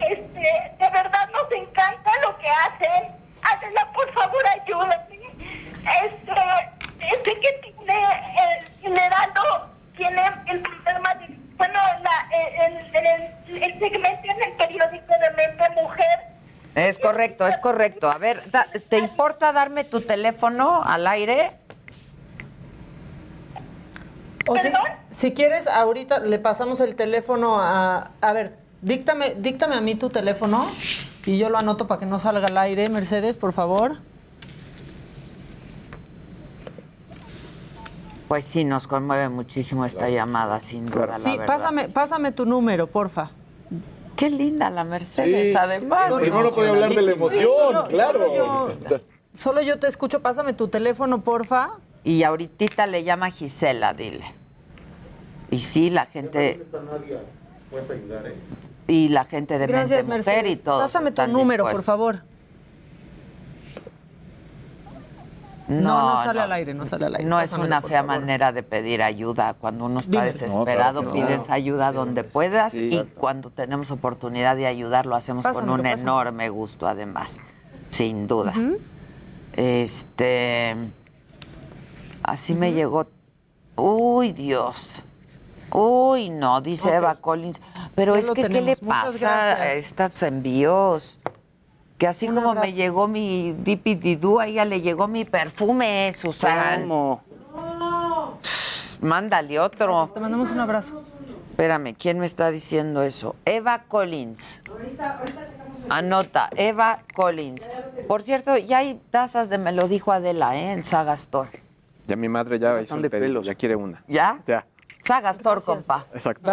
Speaker 17: Este, de verdad nos encanta lo que hacen. Adela, por favor, ayúdame. Este, sé que tiene el generando, tiene el programa de, bueno, la, el, el, el segmento en el periódico de Mente Mujer.
Speaker 4: Es correcto, es correcto. A ver, ¿te importa darme tu teléfono al aire?
Speaker 13: O si, si quieres, ahorita le pasamos el teléfono a... A ver, díctame, díctame a mí tu teléfono y yo lo anoto para que no salga al aire. Mercedes, por favor.
Speaker 4: Pues sí, nos conmueve muchísimo esta llamada, sin duda, la
Speaker 13: Sí,
Speaker 4: verdad.
Speaker 13: pásame, pásame tu número, porfa.
Speaker 4: Qué linda la Mercedes, además.
Speaker 12: Primero podía hablar de la emoción,
Speaker 13: solo-
Speaker 12: claro.
Speaker 13: solo yo- Solo yo te escucho, pásame tu teléfono, porfa.
Speaker 4: Y ahorita le llama Gisela, dile. Y sí, la gente
Speaker 21: Puedes ayudar, ¿eh?
Speaker 4: y la gente de
Speaker 13: Gracias,
Speaker 4: Mente Mujer y todo.
Speaker 13: Pásame tu número, por favor. No, no sale al aire, no sale al aire.
Speaker 4: No es
Speaker 13: Pásamelo,
Speaker 4: una fea
Speaker 13: favor.
Speaker 4: manera de pedir ayuda. Cuando uno está
Speaker 13: Dime.
Speaker 4: desesperado,
Speaker 13: No, claro que no.
Speaker 4: pides ayuda donde puedas
Speaker 13: Sí.
Speaker 4: y cuando tenemos oportunidad de ayudar, lo hacemos con un enorme gusto, además. Sin duda. Este. Así me llegó. Uy, Dios. Uy, no, dice. Eva Collins. Pero
Speaker 13: Ya
Speaker 4: es que, ¿qué le pasa a estos envíos? Que así
Speaker 13: Un
Speaker 4: como me llegó mi Dipididú, a ella le llegó mi perfume, Susan.
Speaker 15: ¿Cómo?
Speaker 4: Mándale otro.
Speaker 13: Gracias, te mandamos un abrazo.
Speaker 4: Espérame, ¿quién me está diciendo eso? Eva Collins. Anota, Eva Collins. Por cierto, ya hay tazas de Me lo dijo Adela, ¿eh? En Sagastor.
Speaker 20: Ya mi madre ya hizo
Speaker 15: de pelos.
Speaker 20: ya quiere una.
Speaker 4: ¿Ya?
Speaker 20: Ya.
Speaker 4: Sagastor, compa.
Speaker 20: Exacto.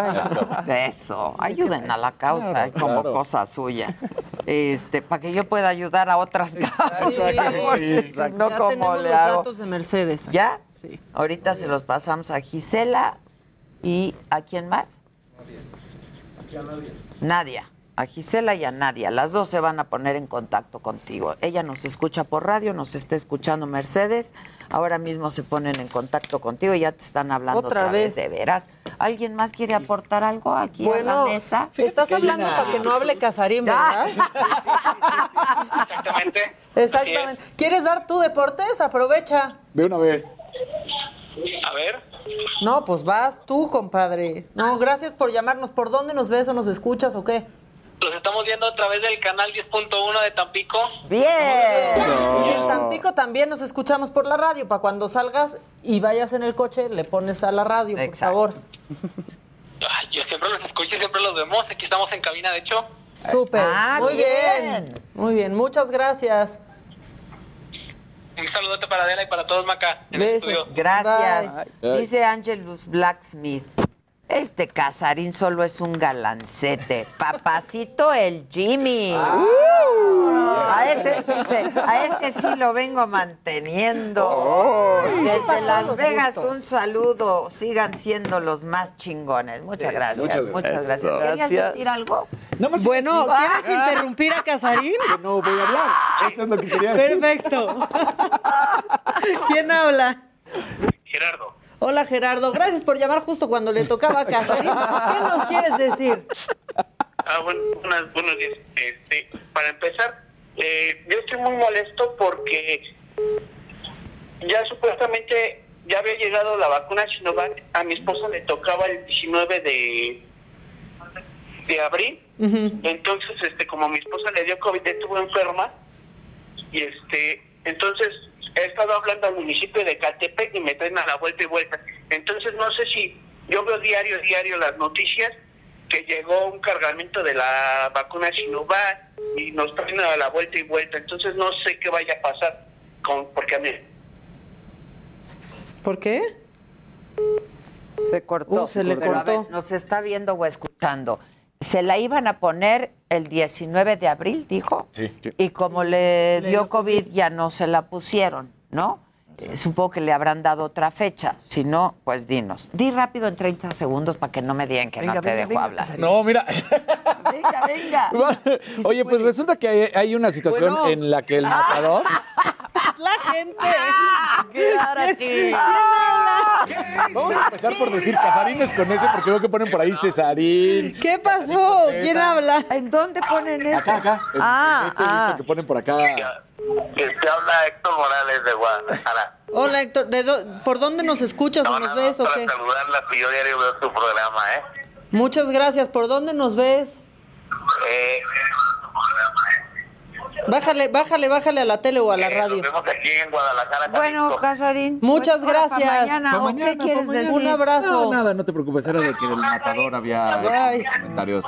Speaker 4: Eso, ayuden a la causa,
Speaker 20: Claro,
Speaker 4: como
Speaker 20: claro.
Speaker 4: cosa suya. Este, para que yo pueda ayudar a otras causas. si no,
Speaker 13: ya
Speaker 4: ¿cómo
Speaker 13: tenemos
Speaker 4: le
Speaker 13: los
Speaker 4: hago?
Speaker 13: datos de Mercedes.
Speaker 4: ¿Ya?
Speaker 13: Sí.
Speaker 4: Ahorita se los pasamos a Gisela y ¿a quién más? Nadia. A Gisela y a Nadia. Las dos se van a poner en contacto contigo. Ella nos escucha por radio, nos está escuchando Mercedes. Ahora mismo se ponen en contacto contigo y ya te están hablando
Speaker 13: Otra
Speaker 4: otra, vez.
Speaker 13: vez.
Speaker 4: de veras. ¿Alguien más quiere aportar algo aquí a
Speaker 13: Bueno,
Speaker 4: la mesa?
Speaker 13: estás hablando para que no hable Casarín, ¿verdad?
Speaker 18: Exactamente.
Speaker 13: Exactamente. ¿Quieres dar tu deportes? Aprovecha.
Speaker 12: De una vez.
Speaker 18: A ver,
Speaker 13: No, pues vas tú, compadre. No, gracias por llamarnos. ¿Por dónde nos ves o nos escuchas o qué?
Speaker 18: Los estamos viendo a través del canal 10.1 de Tampico.
Speaker 4: ¡Bien!
Speaker 13: Y en Tampico también nos escuchamos por la radio. Para cuando salgas y vayas en el coche, le pones a la radio, por favor. <laughs>
Speaker 18: Ay, yo siempre los escucho y siempre los vemos. Aquí estamos en cabina, de hecho.
Speaker 13: Súper.
Speaker 4: Ah,
Speaker 13: Muy
Speaker 4: bien.
Speaker 13: bien. Muy bien. Muchas gracias.
Speaker 18: Un saludote para Adela y para todos, Maca. En
Speaker 13: Besos.
Speaker 4: Gracias.
Speaker 12: Bye.
Speaker 4: Dice Angelus Blacksmith. Este Casarín solo es un galancete. Papacito el Jimmy. A ese, a ese sí lo vengo manteniendo. Desde Las Vegas, un saludo. Sigan siendo los más chingones. Muchas gracias.
Speaker 12: Muchas
Speaker 4: Muchas,
Speaker 12: gracias.
Speaker 4: ¿Querías
Speaker 15: Gracias.
Speaker 4: decir algo?
Speaker 12: Nada más
Speaker 13: Bueno, ¿quieres interrumpir a Casarín?
Speaker 12: que no voy a hablar. Eso es lo que quería decir.
Speaker 13: Perfecto. <laughs> ¿Quién habla?
Speaker 18: Gerardo.
Speaker 13: Hola Gerardo, gracias por llamar justo cuando le tocaba a Casarín. ¿Qué nos quieres decir?
Speaker 18: Ah, bueno, buenos días. Este, para empezar, eh, yo estoy muy molesto porque ya supuestamente ya había llegado la vacuna Sinovac. A mi esposa le tocaba el 19 de, de abril. Entonces, este, como mi esposa le dio COVID, estuvo enferma. Y este, entonces,
Speaker 22: he estado hablando al municipio de Catepec y me traen a la vuelta y vuelta. Entonces no sé si yo veo diario, diario las noticias que llegó un cargamento de la vacuna Sinovac y nos traen a la vuelta y vuelta. Entonces no sé qué vaya a pasar con porque a mí
Speaker 13: ¿Por qué?
Speaker 4: Se cortó.
Speaker 13: Uh, se le cortó.
Speaker 4: ver, nos está viendo o escuchando. Se la iban a poner el 19 de abril, dijo.
Speaker 12: Sí.
Speaker 4: Y como le dio COVID, ya no se la pusieron, ¿no? Eh, Supongo que le habrán dado otra fecha. Si no, pues dinos. Di rápido en 30 segundos para que no me digan que
Speaker 12: Venga,
Speaker 4: no te
Speaker 12: venga,
Speaker 4: dejo
Speaker 12: venga,
Speaker 4: hablar.
Speaker 12: No, mira.
Speaker 4: Venga, venga. <laughs>
Speaker 12: Oye, pues resulta que hay, hay una situación
Speaker 13: Bueno.
Speaker 12: en la que el matador. <laughs>
Speaker 13: La gente. <laughs>
Speaker 4: Quédate.
Speaker 12: Vamos a empezar por decir Casarines con ese porque veo que ponen por ahí Cesarín.
Speaker 13: ¿Qué pasó? ¿Quién habla?
Speaker 4: ¿En dónde ponen eso?
Speaker 12: Acá, acá. en-
Speaker 4: Ah,
Speaker 12: en este
Speaker 4: ah.
Speaker 12: listo que ponen por acá.
Speaker 18: Que te habla Héctor Morales de Guadalajara.
Speaker 13: Hola, Héctor. ¿de dó- ¿Por dónde nos escuchas o nos ves o
Speaker 18: Para
Speaker 13: qué?
Speaker 18: saludarla, que yo diario veo tu programa, ¿eh?
Speaker 13: Muchas gracias. ¿Por dónde nos ves?
Speaker 18: Eh,
Speaker 13: Bájale, bájale, bájale a la tele o a la radio.
Speaker 18: nos vemos aquí en Guadalajara.
Speaker 4: Bueno, Casarín.
Speaker 13: Muchas
Speaker 4: pues, pa'
Speaker 13: gracias.
Speaker 4: mañana,
Speaker 12: Pa'
Speaker 4: ¿o
Speaker 12: mañana,
Speaker 4: ¿Qué quieres
Speaker 12: mañana.
Speaker 4: decir?
Speaker 13: Un abrazo.
Speaker 12: No, nada, no te preocupes. Era de que el matador había hecho comentarios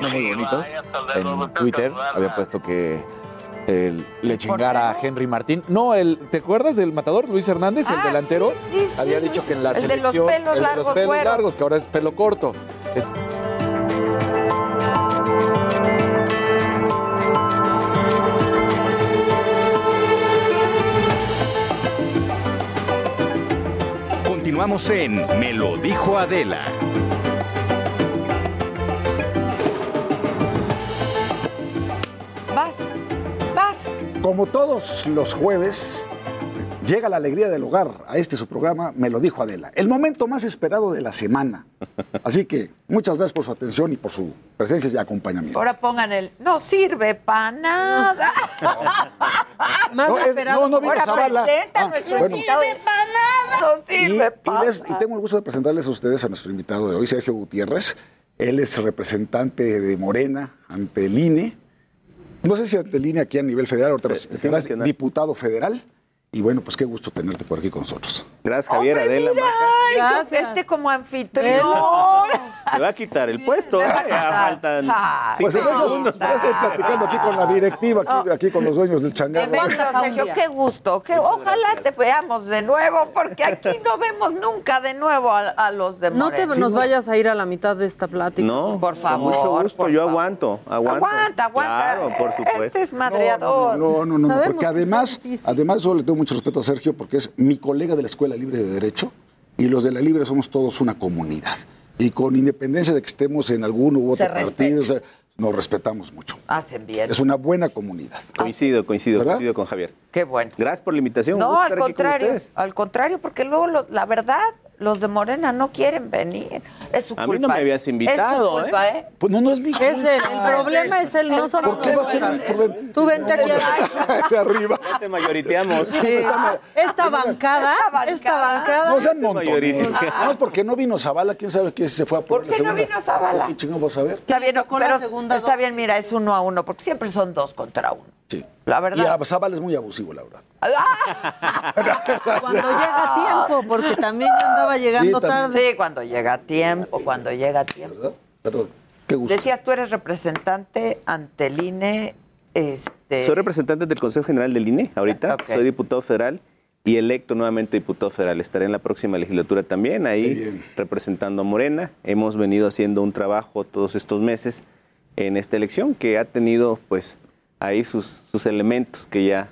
Speaker 12: no muy bonitos. En Twitter había puesto que el- le chingara a Henry Martín. No, el, ¿te acuerdas del matador Luis Hernández, el
Speaker 4: Ah,
Speaker 12: delantero?
Speaker 4: sí, sí,
Speaker 12: había dicho que en la
Speaker 4: El de los
Speaker 12: selección.
Speaker 4: pelos
Speaker 12: el de
Speaker 4: largos,
Speaker 12: los pelos largos, que ahora es pelo corto. Es-
Speaker 2: Continuamos en Me lo dijo Adela.
Speaker 4: Vas, vas.
Speaker 23: Como todos los jueves, llega la alegría del hogar a este su programa, me lo dijo Adela. El momento más esperado de la semana. Así que muchas gracias por su atención y por su presencia y acompañamiento.
Speaker 4: Ahora pongan el. No sirve para nada. <laughs>
Speaker 13: Más
Speaker 23: No, es-
Speaker 13: esperado.
Speaker 23: no, no vino
Speaker 4: Ahora
Speaker 23: Zavala.
Speaker 4: presenta
Speaker 23: Ah,
Speaker 4: nuestro
Speaker 23: bueno.
Speaker 4: invitado. No
Speaker 23: Y,
Speaker 4: sirve para
Speaker 23: les- y tengo el gusto de presentarles a ustedes a nuestro invitado de hoy, Sergio Gutiérrez. Él es representante de Morena ante el INE. No sé si ante el INE aquí a nivel federal, ahorita nos explicarás,
Speaker 24: nacional.
Speaker 23: diputado federal. Y bueno, pues qué gusto tenerte por aquí con nosotros.
Speaker 24: Gracias, Javier,
Speaker 4: Hombre,
Speaker 24: Adela.
Speaker 4: mira, ay,
Speaker 13: Gracias.
Speaker 4: Este como anfitrión.
Speaker 24: Te va a quitar el puesto, ¿eh? Ya faltan
Speaker 4: Ah,
Speaker 23: Pues en eso
Speaker 24: segundos.
Speaker 23: ya estoy platicando aquí con la directiva, aquí, aquí con los dueños del changarro.
Speaker 4: Sergio. Qué gusto. Que ojalá te veamos de nuevo, porque aquí no vemos nunca de nuevo a, a los de
Speaker 13: No te nos vayas a ir a la mitad de esta plática.
Speaker 24: No,
Speaker 4: Por favor,
Speaker 24: Con mucho gusto,
Speaker 4: por
Speaker 24: yo
Speaker 4: favor.
Speaker 24: aguanto, aguanto.
Speaker 4: Aguanta, aguanta.
Speaker 24: Claro, por supuesto.
Speaker 4: Este es madreador.
Speaker 23: No, no, no, no, porque además, además le tengo mucho respeto a Sergio porque es mi colega de la Escuela Libre de Derecho y los de la Libre somos todos una comunidad. Y con independencia de que estemos en algún u
Speaker 4: Se
Speaker 23: otro partido, o sea, nos respetamos mucho.
Speaker 4: Hacen bien.
Speaker 23: Es una buena comunidad.
Speaker 24: Coincido, coincido,
Speaker 23: ¿Verdad?
Speaker 24: coincido con Javier.
Speaker 4: Qué bueno.
Speaker 24: Gracias por la invitación.
Speaker 4: No, al contrario, al contrario, porque luego los- la verdad, los de Morena no quieren venir. Es su
Speaker 24: A
Speaker 4: culpa.
Speaker 24: mí no me habías invitado,
Speaker 4: es su culpa, ¿eh?
Speaker 23: Pues no, no es mi
Speaker 13: Es el, el problema es él, no somos
Speaker 23: ¿Por qué va a ser?
Speaker 13: Tú vente aquí
Speaker 23: Hacia arriba.
Speaker 24: Ya te mayoriteamos.
Speaker 13: esta bancada, esta bancada.
Speaker 23: No sean montones.
Speaker 24: mayorita.
Speaker 23: No es porque no vino Zavala, quién sabe quién se fue a poner
Speaker 4: ¿Por qué
Speaker 23: la
Speaker 4: no vino Zavala?
Speaker 23: ¿Qué chingamos a ver?
Speaker 4: Está bien,
Speaker 13: tocó la
Speaker 4: pero
Speaker 13: segunda
Speaker 4: está bien, mira, es uno a uno, porque siempre son dos contra uno.
Speaker 23: Sí.
Speaker 4: La
Speaker 23: Y
Speaker 4: verdad.
Speaker 23: a Zavala es muy abusivo, la verdad. <laughs>
Speaker 13: Cuando llega tiempo, porque también andaba llegando
Speaker 23: Sí, también.
Speaker 13: tarde.
Speaker 4: Sí, cuando llega tiempo, cuando llega tiempo.
Speaker 23: ¿Verdad? Pero qué gusto.
Speaker 4: Decías, tú eres representante ante el INE. Este,
Speaker 24: Soy representante del Consejo General del INE ahorita. Soy diputado federal y electo nuevamente diputado federal. Estaré en la próxima legislatura también, ahí representando a Morena. Hemos venido haciendo un trabajo todos estos meses en esta elección que ha tenido pues ahí sus, sus elementos que ya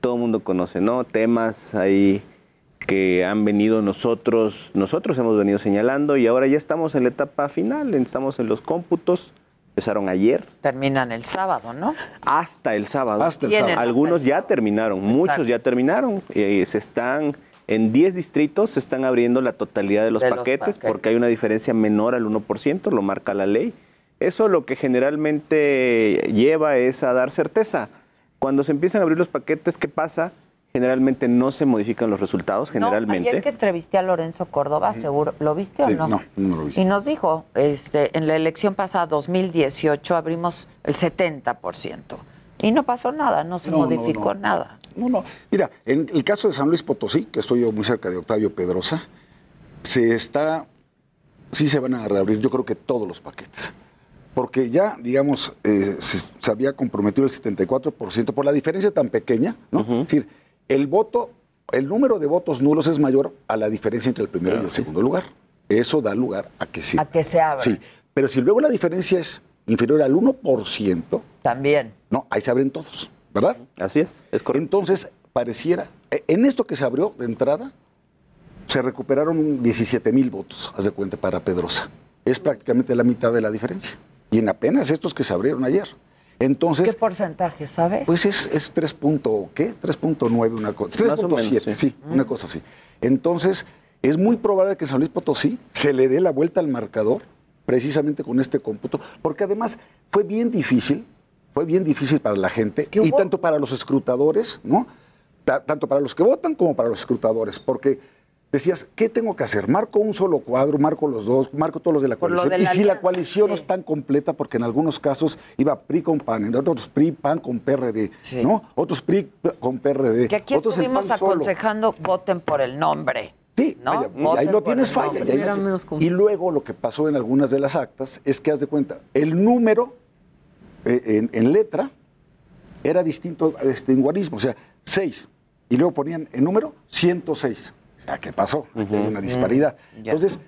Speaker 24: todo el mundo conoce, ¿no? Temas ahí que han venido nosotros, nosotros hemos venido señalando y ahora ya estamos en la etapa final, estamos en los cómputos, empezaron ayer,
Speaker 4: terminan el sábado, ¿no?
Speaker 24: hasta el sábado.
Speaker 23: Hasta el sábado.
Speaker 4: hasta
Speaker 24: Algunos ya terminaron, muchos ya terminaron. Y se están, en 10 distritos se están abriendo la totalidad de los,
Speaker 4: De los
Speaker 24: paquetes,
Speaker 4: paquetes.
Speaker 24: porque hay una diferencia menor al 1%, lo marca la ley. Eso lo que generalmente lleva es a dar certeza. Cuando se empiezan a abrir los paquetes, ¿qué pasa? Generalmente no se modifican los resultados, generalmente.
Speaker 4: No, ayer que entrevisté a Lorenzo Córdoba, seguro, ¿lo viste
Speaker 23: Sí,
Speaker 4: o no?
Speaker 23: no, no lo vi.
Speaker 4: Y nos dijo, este, en la elección pasada, 2018, abrimos el 70%. Y no pasó nada, no se
Speaker 23: No, no,
Speaker 4: modificó
Speaker 23: no.
Speaker 4: nada.
Speaker 23: No, no. Mira, en el caso de San Luis Potosí, que estoy yo muy cerca de Octavio Pedrosa, se está, sí se van a reabrir, yo creo que todos los paquetes. Porque ya, digamos, eh, se, se había comprometido el 74% por la diferencia tan pequeña, ¿no? Es decir, el voto, el número de votos nulos es mayor a la diferencia entre el primero y el segundo lugar. Eso da lugar a que sí.
Speaker 4: A que se abra.
Speaker 23: Sí, pero si luego la diferencia es inferior al 1%,
Speaker 4: También.
Speaker 23: no, ahí se abren todos, ¿verdad?
Speaker 24: Así es, es correcto.
Speaker 23: Entonces, pareciera, e- en esto que se abrió de entrada, se recuperaron 17 mil votos, haz de cuenta, para Pedrosa. Es prácticamente la mitad de la diferencia. Y en apenas estos que se abrieron ayer. Entonces,
Speaker 4: ¿Qué porcentaje, sabes?
Speaker 23: pues es, es 3. punto, ¿qué? 3.9, una cosa.
Speaker 24: Más o menos,
Speaker 23: 3.7,
Speaker 24: sí.
Speaker 23: sí, una cosa así. Entonces, es muy probable que San Luis Potosí se le dé la vuelta al marcador precisamente con este cómputo, porque además fue bien difícil, fue bien difícil para la gente y
Speaker 4: hubo-
Speaker 23: tanto para los escrutadores, ¿no? Ta- tanto para los que votan como para los escrutadores, porque decías, ¿qué tengo que hacer? ¿Marco un solo cuadro, marco los dos, marco todos los de la coalición?
Speaker 4: de
Speaker 23: y si la coalición no es tan completa, porque en algunos casos iba PRI con PAN, en otros PRI, PAN con PRD, ¿no? Otros PRI con PRD.
Speaker 4: Que aquí
Speaker 23: otros el
Speaker 4: estuvimos
Speaker 23: solo.
Speaker 4: aconsejando, voten por el nombre.
Speaker 23: Sí,
Speaker 4: ¿no?
Speaker 23: vaya, y
Speaker 4: Voten
Speaker 23: ahí no
Speaker 4: por
Speaker 23: tienes
Speaker 4: el
Speaker 23: falla.
Speaker 4: nombre.
Speaker 23: y no luego lo que pasó en algunas de las actas es que, haz de cuenta, el número eh, en, en letra era distinto este, en guarismo, o sea, 6. Y luego ponían el número 106. Sea, ¿qué pasó? Hay una disparidad.
Speaker 4: ya.
Speaker 23: Entonces,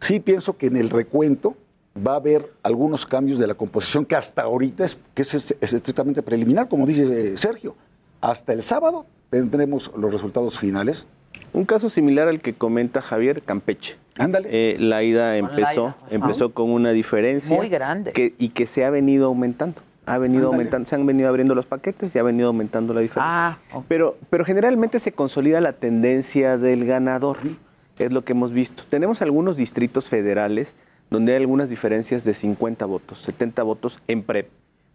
Speaker 23: sí pienso que en el recuento va a haber algunos cambios de la composición que hasta ahorita es, que es, es estrictamente preliminar, como dice eh, Sergio. Hasta el sábado tendremos los resultados finales.
Speaker 24: Un caso similar al que comenta Javier Campeche.
Speaker 23: Ándale.
Speaker 24: Eh, la ida
Speaker 4: la
Speaker 24: empezó,
Speaker 4: ida, ajá.
Speaker 24: empezó con una diferencia
Speaker 4: Muy grande.
Speaker 24: que, y que se ha venido aumentando. Ha venido
Speaker 23: Ándale.
Speaker 24: aumentando, se han venido abriendo los paquetes y ha venido aumentando la diferencia.
Speaker 4: Ah, ok.
Speaker 24: Pero, pero generalmente se consolida la tendencia del ganador, es lo que hemos visto. Tenemos algunos distritos federales donde hay algunas diferencias de 50 votos, 70 votos en PREP.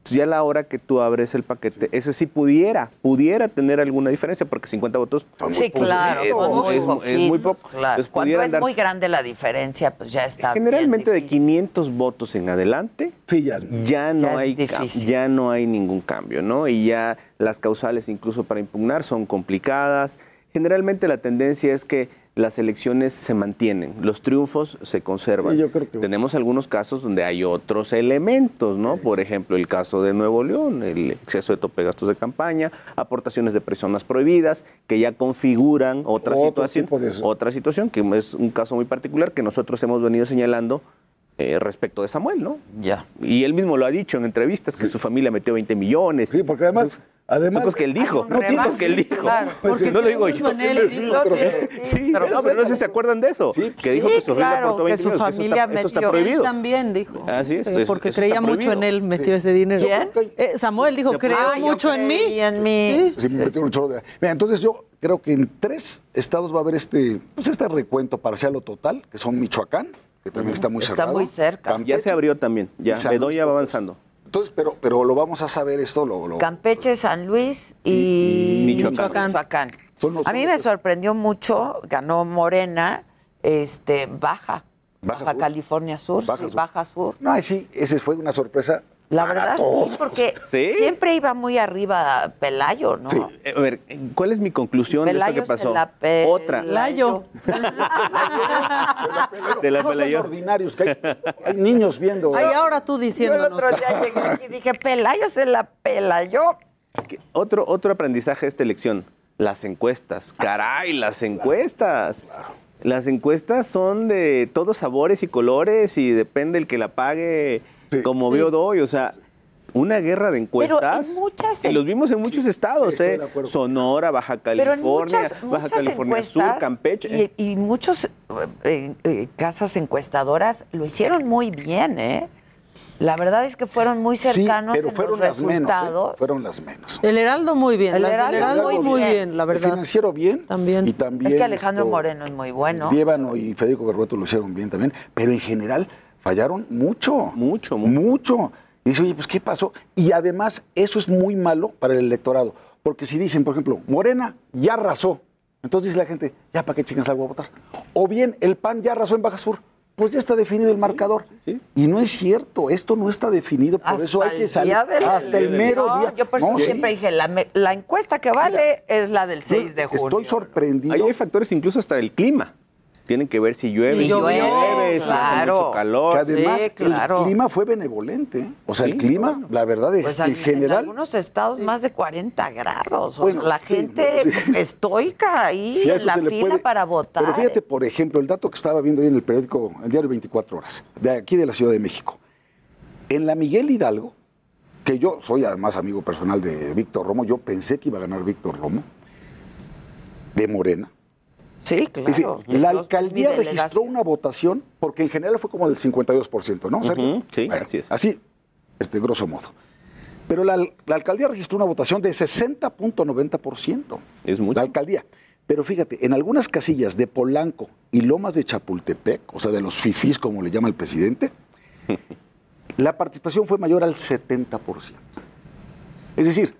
Speaker 24: Entonces ya a la hora que tú abres el paquete, ese sí pudiera, pudiera tener alguna diferencia, porque 50 votos
Speaker 4: Sí, claro,
Speaker 24: es,
Speaker 4: son
Speaker 24: mu-
Speaker 4: muy
Speaker 24: es es muy poco.
Speaker 4: claro.
Speaker 24: Entonces,
Speaker 4: Cuando es muy grande la diferencia, pues ya está bien
Speaker 24: Generalmente de
Speaker 4: difícil.
Speaker 24: 500 votos en adelante,
Speaker 23: Sí, ya
Speaker 24: ya no
Speaker 4: Ya
Speaker 24: hay ya no hay ningún cambio, ¿no? Y ya las causales incluso para impugnar son complicadas. Generalmente la tendencia es que las elecciones se mantienen, los triunfos se conservan.
Speaker 23: Sí, yo creo que-
Speaker 24: Tenemos algunos casos donde hay otros elementos, ¿no? Por ejemplo, el caso de Nuevo León, el exceso de tope de gastos de campaña, aportaciones de personas prohibidas, que ya configuran otra
Speaker 23: Otro
Speaker 24: situación,
Speaker 23: de-
Speaker 24: otra situación que es un caso muy particular que nosotros hemos venido señalando eh, respecto de Samuel, ¿no?
Speaker 4: Ya.
Speaker 24: Y él mismo lo ha dicho en entrevistas, que su familia metió 20 millones.
Speaker 23: Sí, porque además, además
Speaker 24: Son que él dijo, no
Speaker 4: rebaño,
Speaker 24: tipos que él dijo.
Speaker 4: claro,
Speaker 24: porque no lo digo yo.
Speaker 13: él,
Speaker 24: Sí, no, pero no sé si se acuerdan de eso. que
Speaker 4: Sí,
Speaker 24: dijo que su familia
Speaker 4: claro, que
Speaker 24: 20
Speaker 4: su familia
Speaker 24: eso está, eso está
Speaker 4: metió-
Speaker 13: Él también dijo.
Speaker 24: Así es,
Speaker 13: Eh,
Speaker 24: pues,
Speaker 13: porque
Speaker 24: eso
Speaker 13: creía
Speaker 24: está
Speaker 13: mucho en él, metió ese dinero.
Speaker 23: ¿Quién?
Speaker 13: Eh, Samuel dijo, creo
Speaker 4: Ah,
Speaker 13: mucho en mí.
Speaker 4: en mí.
Speaker 23: Sí, me metieron un chorro de- Mira, entonces yo creo que en tres estados va a haber este, pues este recuento parcial o total, que son Michoacán, que también está muy
Speaker 4: Está
Speaker 23: cerrado.
Speaker 4: muy cerca.
Speaker 24: Ya se abrió también, ya. Bedoya va avanzando.
Speaker 23: Entonces, pero, pero lo vamos a saber esto, lo, lo-
Speaker 4: Campeche, San Luis y,
Speaker 24: y Michoacán.
Speaker 4: Michoacán. A mí me sorprendió mucho, ganó Morena, este, Baja,
Speaker 23: Baja
Speaker 4: Baja,
Speaker 23: Sur.
Speaker 4: Baja Sur,
Speaker 23: Baja
Speaker 4: sí,
Speaker 23: Sur.
Speaker 4: Baja Sur.
Speaker 23: No, sí, ese fue una sorpresa.
Speaker 4: La
Speaker 23: para
Speaker 4: verdad
Speaker 23: todos.
Speaker 4: sí, porque
Speaker 24: ¿Sí?
Speaker 4: siempre iba muy arriba Pelayo, ¿no?
Speaker 23: Sí.
Speaker 24: Eh, A ver, ¿cuál es mi conclusión de
Speaker 4: Pelayo
Speaker 24: esto que
Speaker 4: se
Speaker 24: pasó?
Speaker 4: la pe-
Speaker 24: Otra.
Speaker 13: Layo. <laughs>
Speaker 24: Se la
Speaker 23: no
Speaker 24: pela
Speaker 23: son
Speaker 24: yo.
Speaker 23: ordinarios, que hay, hay niños viendo.
Speaker 13: Ay, ahora tú
Speaker 4: Yo el
Speaker 13: diciéndonos.
Speaker 4: otro día llegué aquí y dije, Pelayo se la Pelayó.
Speaker 24: Otro, otro aprendizaje de esta elección, las encuestas. Caray, las encuestas. Las encuestas son de todos sabores y colores y depende el que la pague
Speaker 23: Sí.
Speaker 24: como veo doy. O sea, una guerra de encuestas.
Speaker 4: en muchas
Speaker 24: y los vimos en muchos estados, ¿eh? Sonora, Baja
Speaker 4: Pero en
Speaker 24: California,
Speaker 4: muchas,
Speaker 24: Baja
Speaker 4: muchas
Speaker 24: California Sur, Campeche.
Speaker 4: y, y muchos eh, eh, casas encuestadoras lo hicieron muy bien, ¿eh? La verdad es que fueron muy
Speaker 23: Sí,
Speaker 4: cercanos
Speaker 23: pero
Speaker 4: en
Speaker 23: fueron
Speaker 4: los
Speaker 23: las menos. ¿eh? Fueron las menos.
Speaker 13: El Heraldo muy bien.
Speaker 4: El Heraldo
Speaker 13: Heraldo
Speaker 4: muy
Speaker 13: muy
Speaker 4: bien.
Speaker 13: bien, la
Speaker 23: El
Speaker 13: verdad.
Speaker 23: financiero bien.
Speaker 13: También.
Speaker 23: Y también.
Speaker 4: es que Alejandro
Speaker 23: esto,
Speaker 4: Moreno es muy bueno.
Speaker 23: Liébano y Federico Garrueto lo hicieron bien también, pero en general fallaron mucho.
Speaker 24: Mucho, mucho.
Speaker 23: Mucho. Y dice, oye, pues ¿qué pasó? Y además, eso es muy malo para el electorado. Porque si dicen, por ejemplo, Morena ya arrasó, entonces dice la gente, ya para qué chingas algo a votar. O bien, el PAN ya arrasó en Baja Sur. pues ya está definido el marcador. Y no es cierto, esto no está definido, por
Speaker 4: Hasta
Speaker 23: eso hay que salir hasta el mero día.
Speaker 4: Yo por eso
Speaker 23: No, sí.
Speaker 4: siempre dije, la, encuesta que vale es la del 6 de junio.
Speaker 23: Estoy sorprendido.
Speaker 24: Ahí hay factores incluso hasta el clima. Tienen que ver si llueve,
Speaker 4: Si llueve,
Speaker 24: hace
Speaker 4: claro.
Speaker 24: mucho calor.
Speaker 23: Que además
Speaker 4: Sí, claro.
Speaker 23: el clima fue benevolente. ¿eh? O sea, el clima, la verdad es
Speaker 4: Pues
Speaker 23: que
Speaker 4: en,
Speaker 23: en
Speaker 4: en
Speaker 23: general.
Speaker 4: algunos estados más de 40 grados. O
Speaker 23: Bueno,
Speaker 4: sea, la
Speaker 23: sí,
Speaker 4: gente
Speaker 23: sí. <laughs>
Speaker 4: estoica ahí en la fila
Speaker 23: puede-
Speaker 4: para votar.
Speaker 23: Pero fíjate, por ejemplo, el dato que estaba viendo hoy en el periódico, el diario 24 Horas, de aquí de la Ciudad de México. En la Miguel Hidalgo, que yo soy además amigo personal de Víctor Romo, yo pensé que iba a ganar Víctor Romo, de Morena.
Speaker 4: Sí,
Speaker 23: Es decir,
Speaker 4: claro.
Speaker 23: la
Speaker 4: Los-
Speaker 23: alcaldía registró una votación, porque en general fue como del 52%, ¿no, Sergio?
Speaker 24: Sí,
Speaker 23: Bueno,
Speaker 24: así es.
Speaker 23: Así, este, grosso modo. Pero la, la alcaldía registró una votación de 60.90%.
Speaker 24: Es mucho.
Speaker 23: La alcaldía. Pero fíjate, en algunas casillas de Polanco y Lomas de Chapultepec, o sea, de los fifís, como le llama el presidente, <laughs> la participación fue mayor al 70%. Es decir,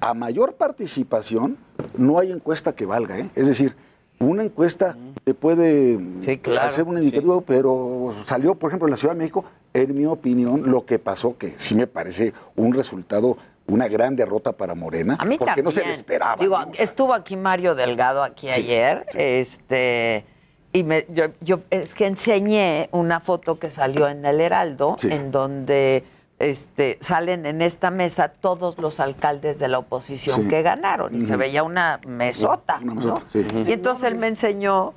Speaker 23: a mayor participación no hay encuesta que valga. ¿eh? Es decir, una encuesta te puede
Speaker 4: claro,
Speaker 23: hacer un indicativo, pero salió, por ejemplo, en la Ciudad de México, en mi opinión, lo que pasó, que sí me parece un resultado, una gran derrota para Morena,
Speaker 4: A mí
Speaker 23: porque
Speaker 4: también.
Speaker 23: no se le esperaba.
Speaker 4: Digo,
Speaker 23: ¿no?
Speaker 4: estuvo aquí Mario Delgado aquí ayer, este y me, yo, yo es que enseñé una foto que salió en el Heraldo,
Speaker 23: Sí.
Speaker 4: en donde este, salen en esta mesa todos los alcaldes de la oposición
Speaker 23: Sí.
Speaker 4: que ganaron y se veía una mesota.
Speaker 23: Una
Speaker 4: ¿no?
Speaker 23: mesota, sí.
Speaker 4: Y entonces él me enseñó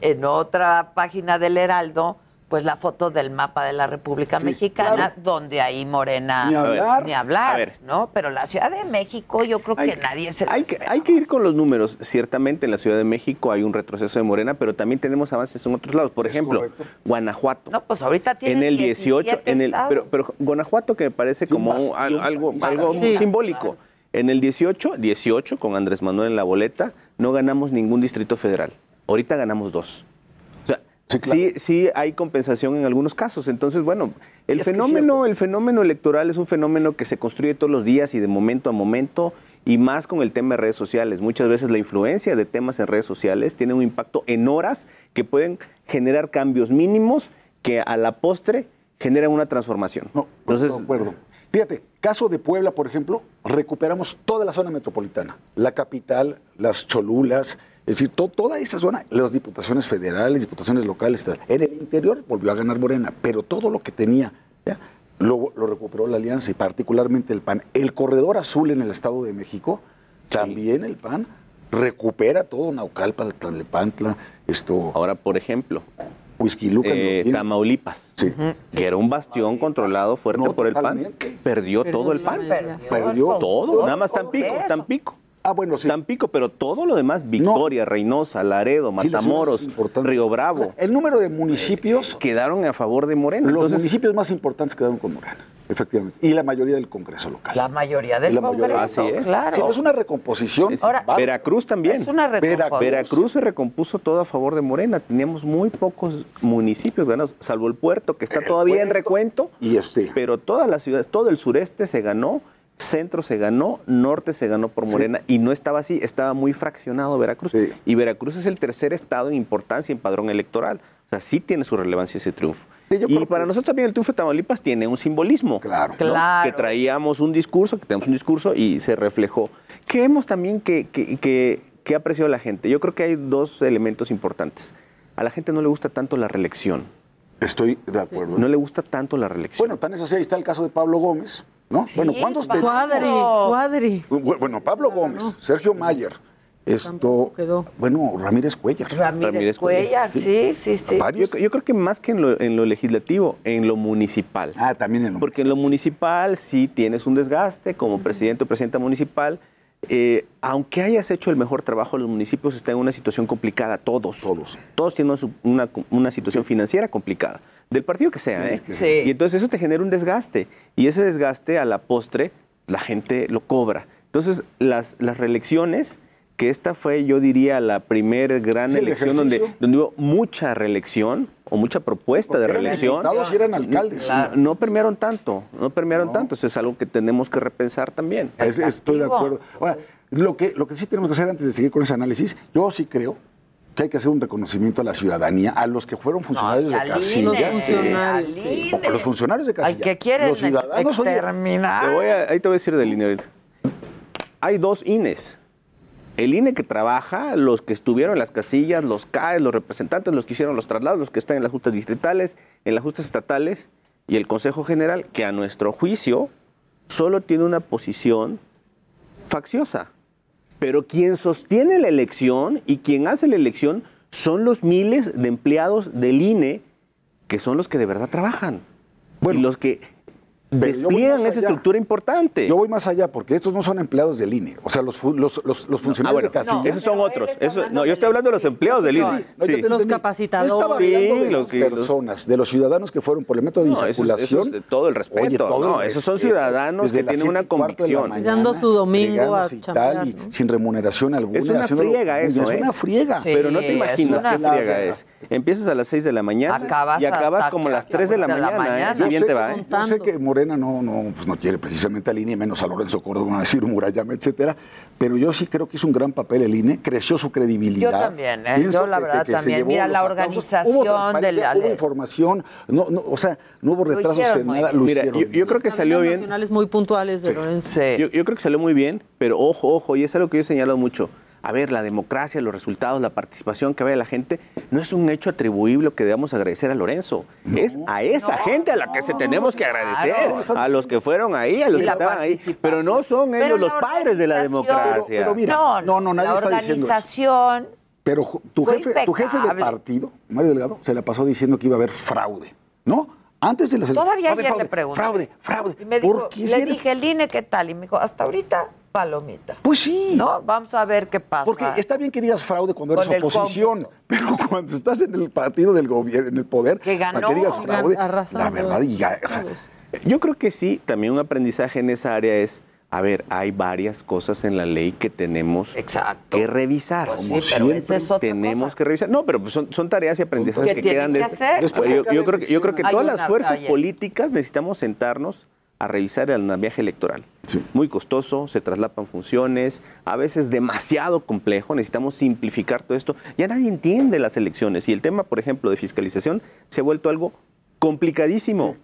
Speaker 4: en otra página del Heraldo pues la foto del mapa de la República
Speaker 23: Sí,
Speaker 4: Mexicana,
Speaker 23: claro.
Speaker 4: donde ahí Morena
Speaker 23: Ni hablar.
Speaker 4: ni hablar,
Speaker 24: A ver.
Speaker 4: ¿no? Pero la Ciudad de México yo creo
Speaker 24: Hay-
Speaker 4: que nadie se
Speaker 24: Hay que, hay que ir con los números. Ciertamente en la Ciudad de México hay un retroceso de Morena, pero también tenemos avances en otros lados. Por
Speaker 23: Es
Speaker 24: ejemplo,
Speaker 23: correcto.
Speaker 24: Guanajuato.
Speaker 4: No, pues ahorita tienen
Speaker 24: en el 18,
Speaker 4: 17
Speaker 24: en el, pero, pero Guanajuato que me parece
Speaker 23: Sí,
Speaker 24: como
Speaker 23: bastión,
Speaker 24: algo,
Speaker 23: país.
Speaker 24: algo
Speaker 23: Sí.
Speaker 24: simbólico. En el 18, 18 con Andrés Manuel en la boleta, no ganamos ningún distrito federal. Ahorita ganamos dos.
Speaker 23: Sí,
Speaker 24: sí, hay compensación en algunos casos. Entonces, bueno, el fenómeno, el fenómeno electoral es un fenómeno que se construye todos los días y de momento a momento, y más con el tema de redes sociales. Muchas veces la influencia de temas en redes sociales tiene un impacto en horas que pueden generar cambios mínimos que a la postre generan una transformación.
Speaker 23: No,
Speaker 24: Entonces,
Speaker 23: de acuerdo. Fíjate, caso de Puebla, por ejemplo, recuperamos toda la zona metropolitana, la capital, las Cholulas, es decir, to- toda esa zona, las diputaciones federales, diputaciones locales, tal. en el interior volvió a ganar Morena, pero todo lo que tenía ¿ya? Lo, lo recuperó la alianza y particularmente el PAN. El corredor azul en el Estado de México, también el PAN recupera todo Naucalpan, Tlalnepantla, esto,
Speaker 24: ahora, por ejemplo,
Speaker 23: Whisky Luca,
Speaker 24: eh, Tamaulipas,
Speaker 23: Sí.
Speaker 24: que era un bastión controlado fuerte
Speaker 23: No,
Speaker 24: por el PAN, perdió
Speaker 13: Perdió
Speaker 24: todo el PAN.
Speaker 13: mayoría.
Speaker 23: Perdió
Speaker 24: Todo, nada más Tampico,
Speaker 4: eso.
Speaker 24: Tampico.
Speaker 23: Ah, bueno, sí.
Speaker 24: Tampico, pero todo lo demás, Victoria, Reynosa, Laredo,
Speaker 23: Sí,
Speaker 24: Matamoros,
Speaker 23: importantes.
Speaker 24: Río
Speaker 23: O
Speaker 24: Bravo,
Speaker 23: sea, el número de municipios,
Speaker 24: quedaron a favor de Morena.
Speaker 23: los
Speaker 24: Entonces,
Speaker 23: municipios más importantes quedaron con Morena, efectivamente. Y la mayoría del Congreso local.
Speaker 4: La mayoría del
Speaker 23: la mayoría-
Speaker 4: Congreso,
Speaker 24: Así es.
Speaker 4: claro.
Speaker 23: No es una recomposición,
Speaker 24: es-
Speaker 4: Ahora-
Speaker 24: Veracruz también.
Speaker 4: es una recomposición.
Speaker 23: Veracruz.
Speaker 24: Se recompuso todo a favor de Morena. Teníamos muy pocos municipios ganados, salvo el puerto, que está
Speaker 23: El puerto.
Speaker 24: todavía en recuento,
Speaker 23: y este.
Speaker 24: pero todas las ciudades, todo el sureste se ganó, centro se ganó, norte se ganó por
Speaker 23: Sí.
Speaker 24: Morena, y no estaba así, estaba muy fraccionado Veracruz.
Speaker 23: Sí.
Speaker 24: Y Veracruz es el tercer estado en importancia en padrón electoral. O sea, sí tiene su relevancia ese triunfo.
Speaker 23: Sí,
Speaker 24: y para
Speaker 23: que-
Speaker 24: nosotros también el triunfo de Tamaulipas tiene un simbolismo.
Speaker 23: Claro.
Speaker 24: ¿no?
Speaker 4: Claro.
Speaker 24: Que traíamos un discurso, que tenemos un discurso y se reflejó. Creemos también que, que, que, que ha apreciado la gente. Yo creo que hay dos elementos importantes. A la gente no le gusta tanto la reelección.
Speaker 23: Estoy de acuerdo.
Speaker 24: No le gusta tanto la reelección.
Speaker 23: Bueno, tan es así, ahí está el caso de Pablo Gómez, ¿no? bueno, ¿cuántos?
Speaker 13: Cuadri, cuadri.
Speaker 23: Bueno, Pablo Gómez, Sergio Mayer, esto,
Speaker 13: quedó.
Speaker 23: bueno, Ramírez Cuellar.
Speaker 4: Ramírez,
Speaker 24: Ramírez
Speaker 4: Cuellar, sí, sí, sí.
Speaker 24: yo,
Speaker 23: Varios.
Speaker 24: yo creo que más que en lo, en lo legislativo, en lo municipal.
Speaker 23: Ah, también en lo
Speaker 24: Porque en lo municipal sí tienes un desgaste como presidente o presidenta municipal. Eh, aunque hayas hecho el mejor trabajo, los municipios están en una situación complicada, todos.
Speaker 23: Todos.
Speaker 24: Todos tienen una, una situación financiera complicada, del partido que sea. ¿eh?
Speaker 4: Sí.
Speaker 24: Y entonces eso te genera un desgaste. Y ese desgaste a la postre la gente lo cobra. Entonces las, las reelecciones, que esta fue yo diría la primer gran
Speaker 23: Sí, el
Speaker 24: elección donde, donde hubo mucha reelección o mucha propuesta de reelección.
Speaker 23: y eran alcaldes.
Speaker 4: Claro.
Speaker 24: No permearon tanto, no permearon
Speaker 23: No.
Speaker 24: tanto. Eso es algo que tenemos que repensar también.
Speaker 23: Es- estoy de acuerdo. Ahora, lo que, lo que sí tenemos que hacer antes de seguir con ese análisis, yo sí creo que hay que hacer un reconocimiento a la ciudadanía, a los que fueron funcionarios
Speaker 4: y
Speaker 23: de casilla.
Speaker 4: INE, funcionarios.
Speaker 23: Sí, los funcionarios de casilla.
Speaker 4: Al que quieren
Speaker 23: los ciudadanos, oye,
Speaker 4: exterminar.
Speaker 24: Te voy a- ahí te voy a decir del INE ahorita. Hay dos INES. El INE que trabaja, los que estuvieron en las casillas, los CAE, los representantes, los que hicieron los traslados, los que están en las justas distritales, en las justas estatales y el Consejo General, que a nuestro juicio solo tiene una posición facciosa. Pero quien sostiene la elección y quien hace la elección son los miles de empleados del INE que son los que de verdad trabajan. y los que despliegan esa estructura importante.
Speaker 23: Yo voy más allá porque estos no son empleados del INE. O sea, los,
Speaker 24: Ah,
Speaker 23: funcionarios
Speaker 24: bueno,
Speaker 23: de casilla.
Speaker 24: esos son otros. Eso- no, yo estoy hablando de los empleados del INE.
Speaker 23: No,
Speaker 24: Sí.
Speaker 13: Los
Speaker 23: Yo
Speaker 13: capacitadores.
Speaker 23: estaba hablando de
Speaker 24: Sí,
Speaker 23: las personas, de los ciudadanos que fueron por el método de
Speaker 24: No, todo el respeto,
Speaker 23: Oye, todo
Speaker 24: no, esos son ciudadanos
Speaker 23: desde
Speaker 24: que tienen una
Speaker 23: y
Speaker 24: convicción.
Speaker 23: mañana,
Speaker 13: Dando su domingo a
Speaker 23: y tal, y sin remuneración alguna.
Speaker 24: Es una friega eso,
Speaker 23: bien,
Speaker 24: ¿eh?
Speaker 23: Es una friega.
Speaker 4: Sí,
Speaker 24: Pero no te
Speaker 4: es
Speaker 24: imaginas qué friega es. Empiezas a las 6 de la mañana
Speaker 4: Acabas
Speaker 24: y acabas como a las 3 de la mañana. ¿eh?
Speaker 23: Yo
Speaker 24: bien te va, ¿eh?
Speaker 23: Yo sé que Morena no, no, pues no quiere precisamente al INE, menos a Lorenzo Córdoba, a decir Murayama, etcétera, pero yo sí creo que hizo un gran papel el INE, creció su credibilidad.
Speaker 4: Yo también, ¿eh? Yo la
Speaker 23: que-
Speaker 4: verdad
Speaker 23: que
Speaker 4: también. Mira, la organización
Speaker 23: hubo
Speaker 4: de la-
Speaker 23: Hubo información, no, no, o sea, no hubo retrasos en nada. Lo
Speaker 24: Mira,
Speaker 23: hicieron
Speaker 24: yo, yo creo que salió bien.
Speaker 13: nacionales muy puntuales de Lorenzo.
Speaker 24: Yo, yo creo que salió muy bien, pero ojo, ojo, y es algo que yo he señalado mucho. A ver, la democracia, los resultados, la participación que ve la gente, no es un hecho atribuible que debamos agradecer a Lorenzo. Es a esa gente a la que se tenemos que agradecer.
Speaker 23: Claro.
Speaker 24: A los que fueron ahí, a los que
Speaker 4: la
Speaker 24: estaban ahí. Pero no son
Speaker 4: Pero
Speaker 24: ellos los
Speaker 4: la
Speaker 24: padres de la democracia.
Speaker 23: Pero mira,
Speaker 4: no,
Speaker 23: no, no, nadie
Speaker 4: la
Speaker 23: está diciendo eso.
Speaker 4: organización
Speaker 23: Pero tu jefe, tu jefe de partido, Mario Delgado, se la pasó diciendo que iba a haber fraude, ¿no? Antes de las
Speaker 4: Todavía ayer
Speaker 23: fraude,
Speaker 4: le pregunté.
Speaker 23: Fraude, fraude.
Speaker 4: Y me dijo,
Speaker 23: ¿Por qué si
Speaker 4: le
Speaker 23: eres-
Speaker 4: dije, el INE, ¿qué tal? Y me dijo, hasta ahorita, palomita.
Speaker 23: Pues sí.
Speaker 4: No, vamos a ver qué pasa.
Speaker 23: Porque está bien que digas fraude cuando
Speaker 4: Con
Speaker 23: eres oposición, pero <laughs> cuando estás en el partido del gobierno, en el poder,
Speaker 4: Que ganó.
Speaker 23: para que digas fraude, la verdad, y ya, o sea,
Speaker 24: Yo creo que sí, también un aprendizaje en esa área es, a ver, hay varias cosas en la ley que tenemos que revisar.
Speaker 4: Pues sí,
Speaker 24: Como
Speaker 4: pero
Speaker 24: siempre,
Speaker 4: es
Speaker 24: tenemos
Speaker 4: cosa.
Speaker 24: que revisar. No, pero pues son, son tareas y aprendizajes
Speaker 4: ¿Qué
Speaker 24: que quedan de
Speaker 4: que hacer?
Speaker 23: Después
Speaker 24: yo, creo que, yo creo que todas las fuerzas
Speaker 4: calle.
Speaker 24: políticas necesitamos sentarnos a revisar el andamiaje electoral. Muy costoso, se traslapan funciones, a veces demasiado complejo, necesitamos simplificar todo esto. Ya nadie entiende las elecciones y el tema, por ejemplo, de fiscalización se ha vuelto algo complicadísimo.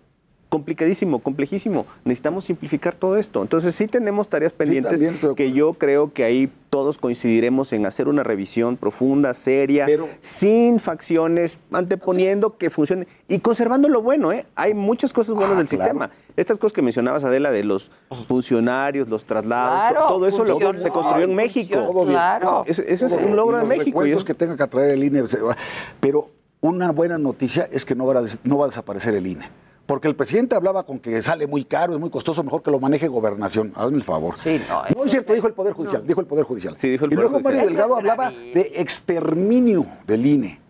Speaker 24: Complicadísimo, complejísimo. Necesitamos simplificar todo esto. Entonces sí tenemos tareas pendientes que yo creo que ahí todos coincidiremos en hacer una revisión profunda, seria, sin facciones, anteponiendo que funcione y conservando lo bueno. ¿eh? Hay muchas cosas buenas
Speaker 23: Ah,
Speaker 24: del
Speaker 23: claro.
Speaker 24: sistema. Estas cosas que mencionabas, Adela, de los funcionarios, los traslados,
Speaker 4: Claro,
Speaker 24: todo eso lo- se construyó en México.
Speaker 4: claro.
Speaker 24: Ese, ese es un logro de México. y es-
Speaker 23: que tenga que traer el INE, pero una buena noticia es que no va, a, des- no va a desaparecer el INE. Porque el presidente hablaba con que sale muy caro, es muy costoso, mejor que lo maneje gobernación. Hazme el favor.
Speaker 4: Sí, no,
Speaker 23: No es cierto, dijo el Poder Judicial, dijo el Poder Judicial.
Speaker 24: Sí, dijo el
Speaker 23: y luego Mario. Delgado hablaba de exterminio del INE.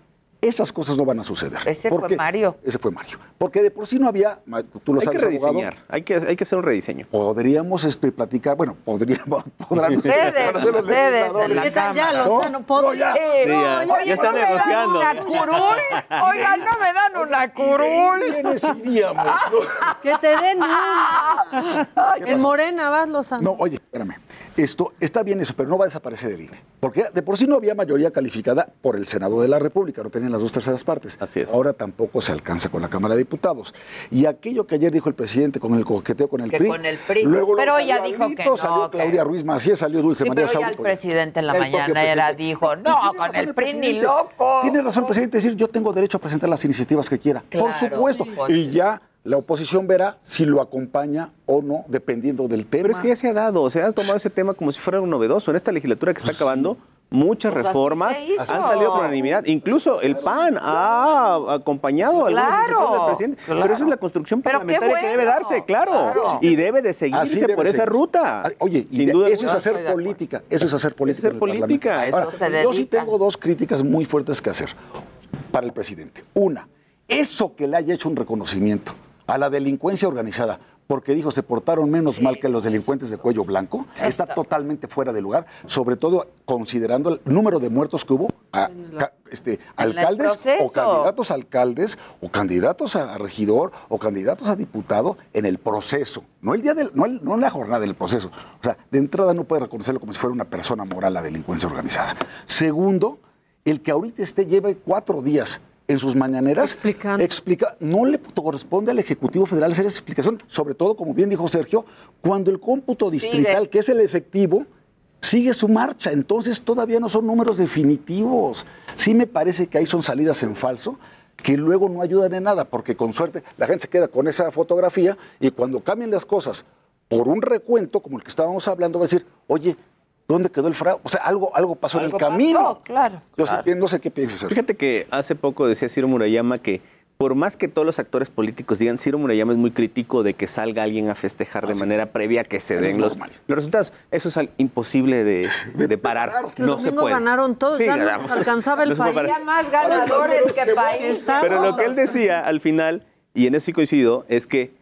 Speaker 23: Esas cosas no van a suceder.
Speaker 4: Ese fue Mario.
Speaker 23: Ese fue Mario. Porque de por sí no había, tú lo
Speaker 24: hay que
Speaker 23: abogado,
Speaker 24: rediseñar, hay que, hay que hacer un rediseño.
Speaker 23: podríamos este, platicar, bueno, podríamos, <laughs> podrán
Speaker 4: Ustedes,
Speaker 23: los
Speaker 4: ustedes en la
Speaker 13: ¿Qué tal ya. Lozano? ¿Podría?
Speaker 4: Sí,
Speaker 24: Sí, ya- ya está
Speaker 4: ¿no me dan
Speaker 24: negociando.
Speaker 4: una curul? Oigan, no me dan una curul.
Speaker 23: ¿Quiénes iríamos?
Speaker 13: Que te den <laughs> una. En Morena vas, Lozano.
Speaker 23: No, oye, espérame. Esto está bien eso, pero no va a desaparecer el INE. Porque de por sí no había mayoría calificada por el Senado de la República, no tenían las dos terceras partes.
Speaker 24: Así es.
Speaker 23: Ahora tampoco se alcanza con la Cámara de Diputados. Y aquello que ayer dijo el presidente con el coqueteo con el
Speaker 4: Que
Speaker 23: PRI.
Speaker 4: con el PRI.
Speaker 23: luego
Speaker 4: Pero ya dijo que no,
Speaker 23: Salió
Speaker 4: que-
Speaker 23: Claudia Ruiz Macías, salió Dulce
Speaker 4: Sí,
Speaker 23: María
Speaker 4: pero ya el presidente en la mañana era, dijo, no, con el PRI ni loco.
Speaker 23: Tiene razón el presidente decir, yo tengo derecho a presentar las iniciativas que quiera. Por supuesto.
Speaker 4: pues,
Speaker 23: Y ya la oposición verá si lo acompaña o no, dependiendo del tema.
Speaker 24: Pero es que ya se ha dado, se ha tomado ese tema como si fuera un novedoso. En esta legislatura que está acabando, muchas
Speaker 4: Pues
Speaker 24: reformas han salido por unanimidad. Incluso el PAN ha acompañado a algunas
Speaker 4: Claro,
Speaker 24: iniciativas del presidente.
Speaker 4: claro.
Speaker 24: Pero eso es la construcción parlamentaria que debe darse, claro.
Speaker 4: claro.
Speaker 24: Y debe de seguirse
Speaker 23: debe
Speaker 24: por esa ruta.
Speaker 23: Ah, Oye, y
Speaker 24: Sin duda
Speaker 23: eso es hacer política. Eso es hacer política.
Speaker 24: hacer
Speaker 23: en el Parlamento.
Speaker 24: política.
Speaker 4: A eso
Speaker 23: Ahora,
Speaker 4: se
Speaker 23: yo sí tengo dos críticas muy fuertes que hacer para el presidente. Una, eso que le haya hecho un reconocimiento a la delincuencia organizada, porque dijo se portaron menos mal que los delincuentes de cuello blanco, está totalmente fuera de lugar, sobre todo considerando el número de muertos que hubo a ca- este, alcaldes o candidatos a alcaldes o candidatos a regidor o candidatos a diputado en el proceso, no el día del, no, el- no en la jornada del proceso. O sea, de entrada no puede reconocerlo como si fuera una persona moral la delincuencia organizada. Segundo, el que ahorita esté lleve cuatro días en sus mañaneras
Speaker 13: Explicando.
Speaker 23: explica, no le corresponde al Ejecutivo Federal hacer esa explicación, sobre todo, como bien dijo Sergio, cuando el cómputo distrital,
Speaker 4: Sigue.
Speaker 23: que es el efectivo, sigue su marcha. Entonces todavía no son números definitivos. Sí me parece que ahí son salidas en falso que luego no ayudan en nada, porque con suerte la gente se queda con esa fotografía y cuando cambien las cosas por un recuento, como el que estábamos hablando, va a decir, oye, ¿dónde quedó el fraude? O sea, algo, algo pasó en el
Speaker 4: Algo pasó,
Speaker 23: camino.
Speaker 4: claro,
Speaker 23: Yo
Speaker 4: claro.
Speaker 23: no sé qué piensas.
Speaker 24: Fíjate que hace poco decía Ciro Murayama que por más que todos los actores políticos digan, Ciro Murayama es muy crítico de que salga alguien a festejar de manera previa que se
Speaker 23: Eso
Speaker 24: den los, los resultados. Eso es imposible <laughs> de, de parar.
Speaker 13: El
Speaker 24: No se
Speaker 13: domingo
Speaker 24: puede.
Speaker 13: ganaron todos,
Speaker 24: Sí,
Speaker 13: ya no
Speaker 24: ganamos.
Speaker 13: nos alcanzaba el país.
Speaker 4: Ya más ganadores que país.
Speaker 24: Pero lo que él decía al final, y en eso sí coincido, es que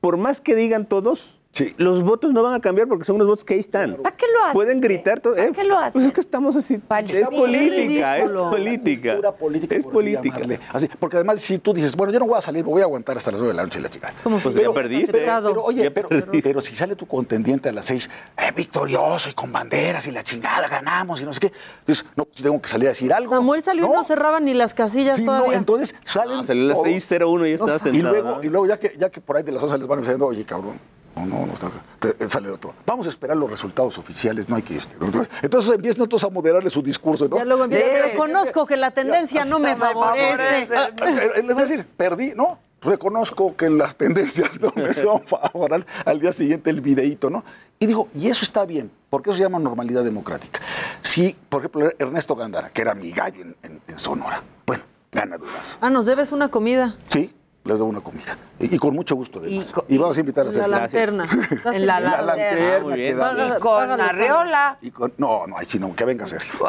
Speaker 24: por más que digan todos, los votos no van a cambiar porque son unos votos que ahí están.
Speaker 4: ¿Para qué lo hacen?
Speaker 24: Pueden gritar todo.
Speaker 4: ¿Para
Speaker 24: eh,
Speaker 4: qué lo hacen?
Speaker 24: Pues es que estamos así. Es política, es política.
Speaker 23: Cultura política,
Speaker 24: Es
Speaker 23: así
Speaker 24: política.
Speaker 23: Así, porque además, si tú dices, bueno, yo no voy a salir, me voy a aguantar hasta las 9 de la noche y la chica.
Speaker 24: Como Pues si ya perdiste.
Speaker 23: Pero, oye,
Speaker 24: Ya
Speaker 23: pero,
Speaker 24: perdiste.
Speaker 23: pero si sale tu contendiente a las 6, eh, victorioso y con banderas y la chingada, ganamos y no sé qué. Entonces, no, pues tengo que salir a decir algo.
Speaker 13: Samuel salió y no cerraba ni las casillas
Speaker 23: Sí, no,
Speaker 13: todavía.
Speaker 23: entonces salen.
Speaker 24: Salió a las
Speaker 23: todos.
Speaker 24: 6:01 y ya estaba
Speaker 23: y
Speaker 24: sentado,
Speaker 23: luego,
Speaker 24: ¿no?
Speaker 23: y luego ya que, ya que por ahí de las 11 les van diciendo, oye, cabrón. No, no, no está acá. Te- Sale otro. Vamos a esperar los resultados oficiales, no hay que este. ¿no? Entonces empiezan otros a moderarle su discurso, ¿no?
Speaker 13: Ya luego empieza,
Speaker 23: Sí,
Speaker 13: pero
Speaker 23: sí,
Speaker 13: conozco que la tendencia no me favorece.
Speaker 23: Ah, eh, Les voy a decir, perdí, no, reconozco que las tendencias no me <laughs> son favorables. Al día siguiente el videíto, ¿no? Y digo, y eso está bien, porque eso se llama normalidad democrática. Si, por ejemplo, Ernesto Gándara, que era mi gallo en, en- en Sonora, bueno, gana dudas.
Speaker 13: Ah, nos debes una comida.
Speaker 23: Sí, les doy una comida. Y, y con mucho gusto, además. Y, vamos a invitar a
Speaker 13: En la
Speaker 23: hacer.
Speaker 13: lanterna. <laughs>
Speaker 4: En la
Speaker 23: La
Speaker 4: lanterna.
Speaker 24: Muy bien.
Speaker 4: Y con Arriola.
Speaker 23: y con- no, no, ahí sí no, que venga Sergio. <laughs>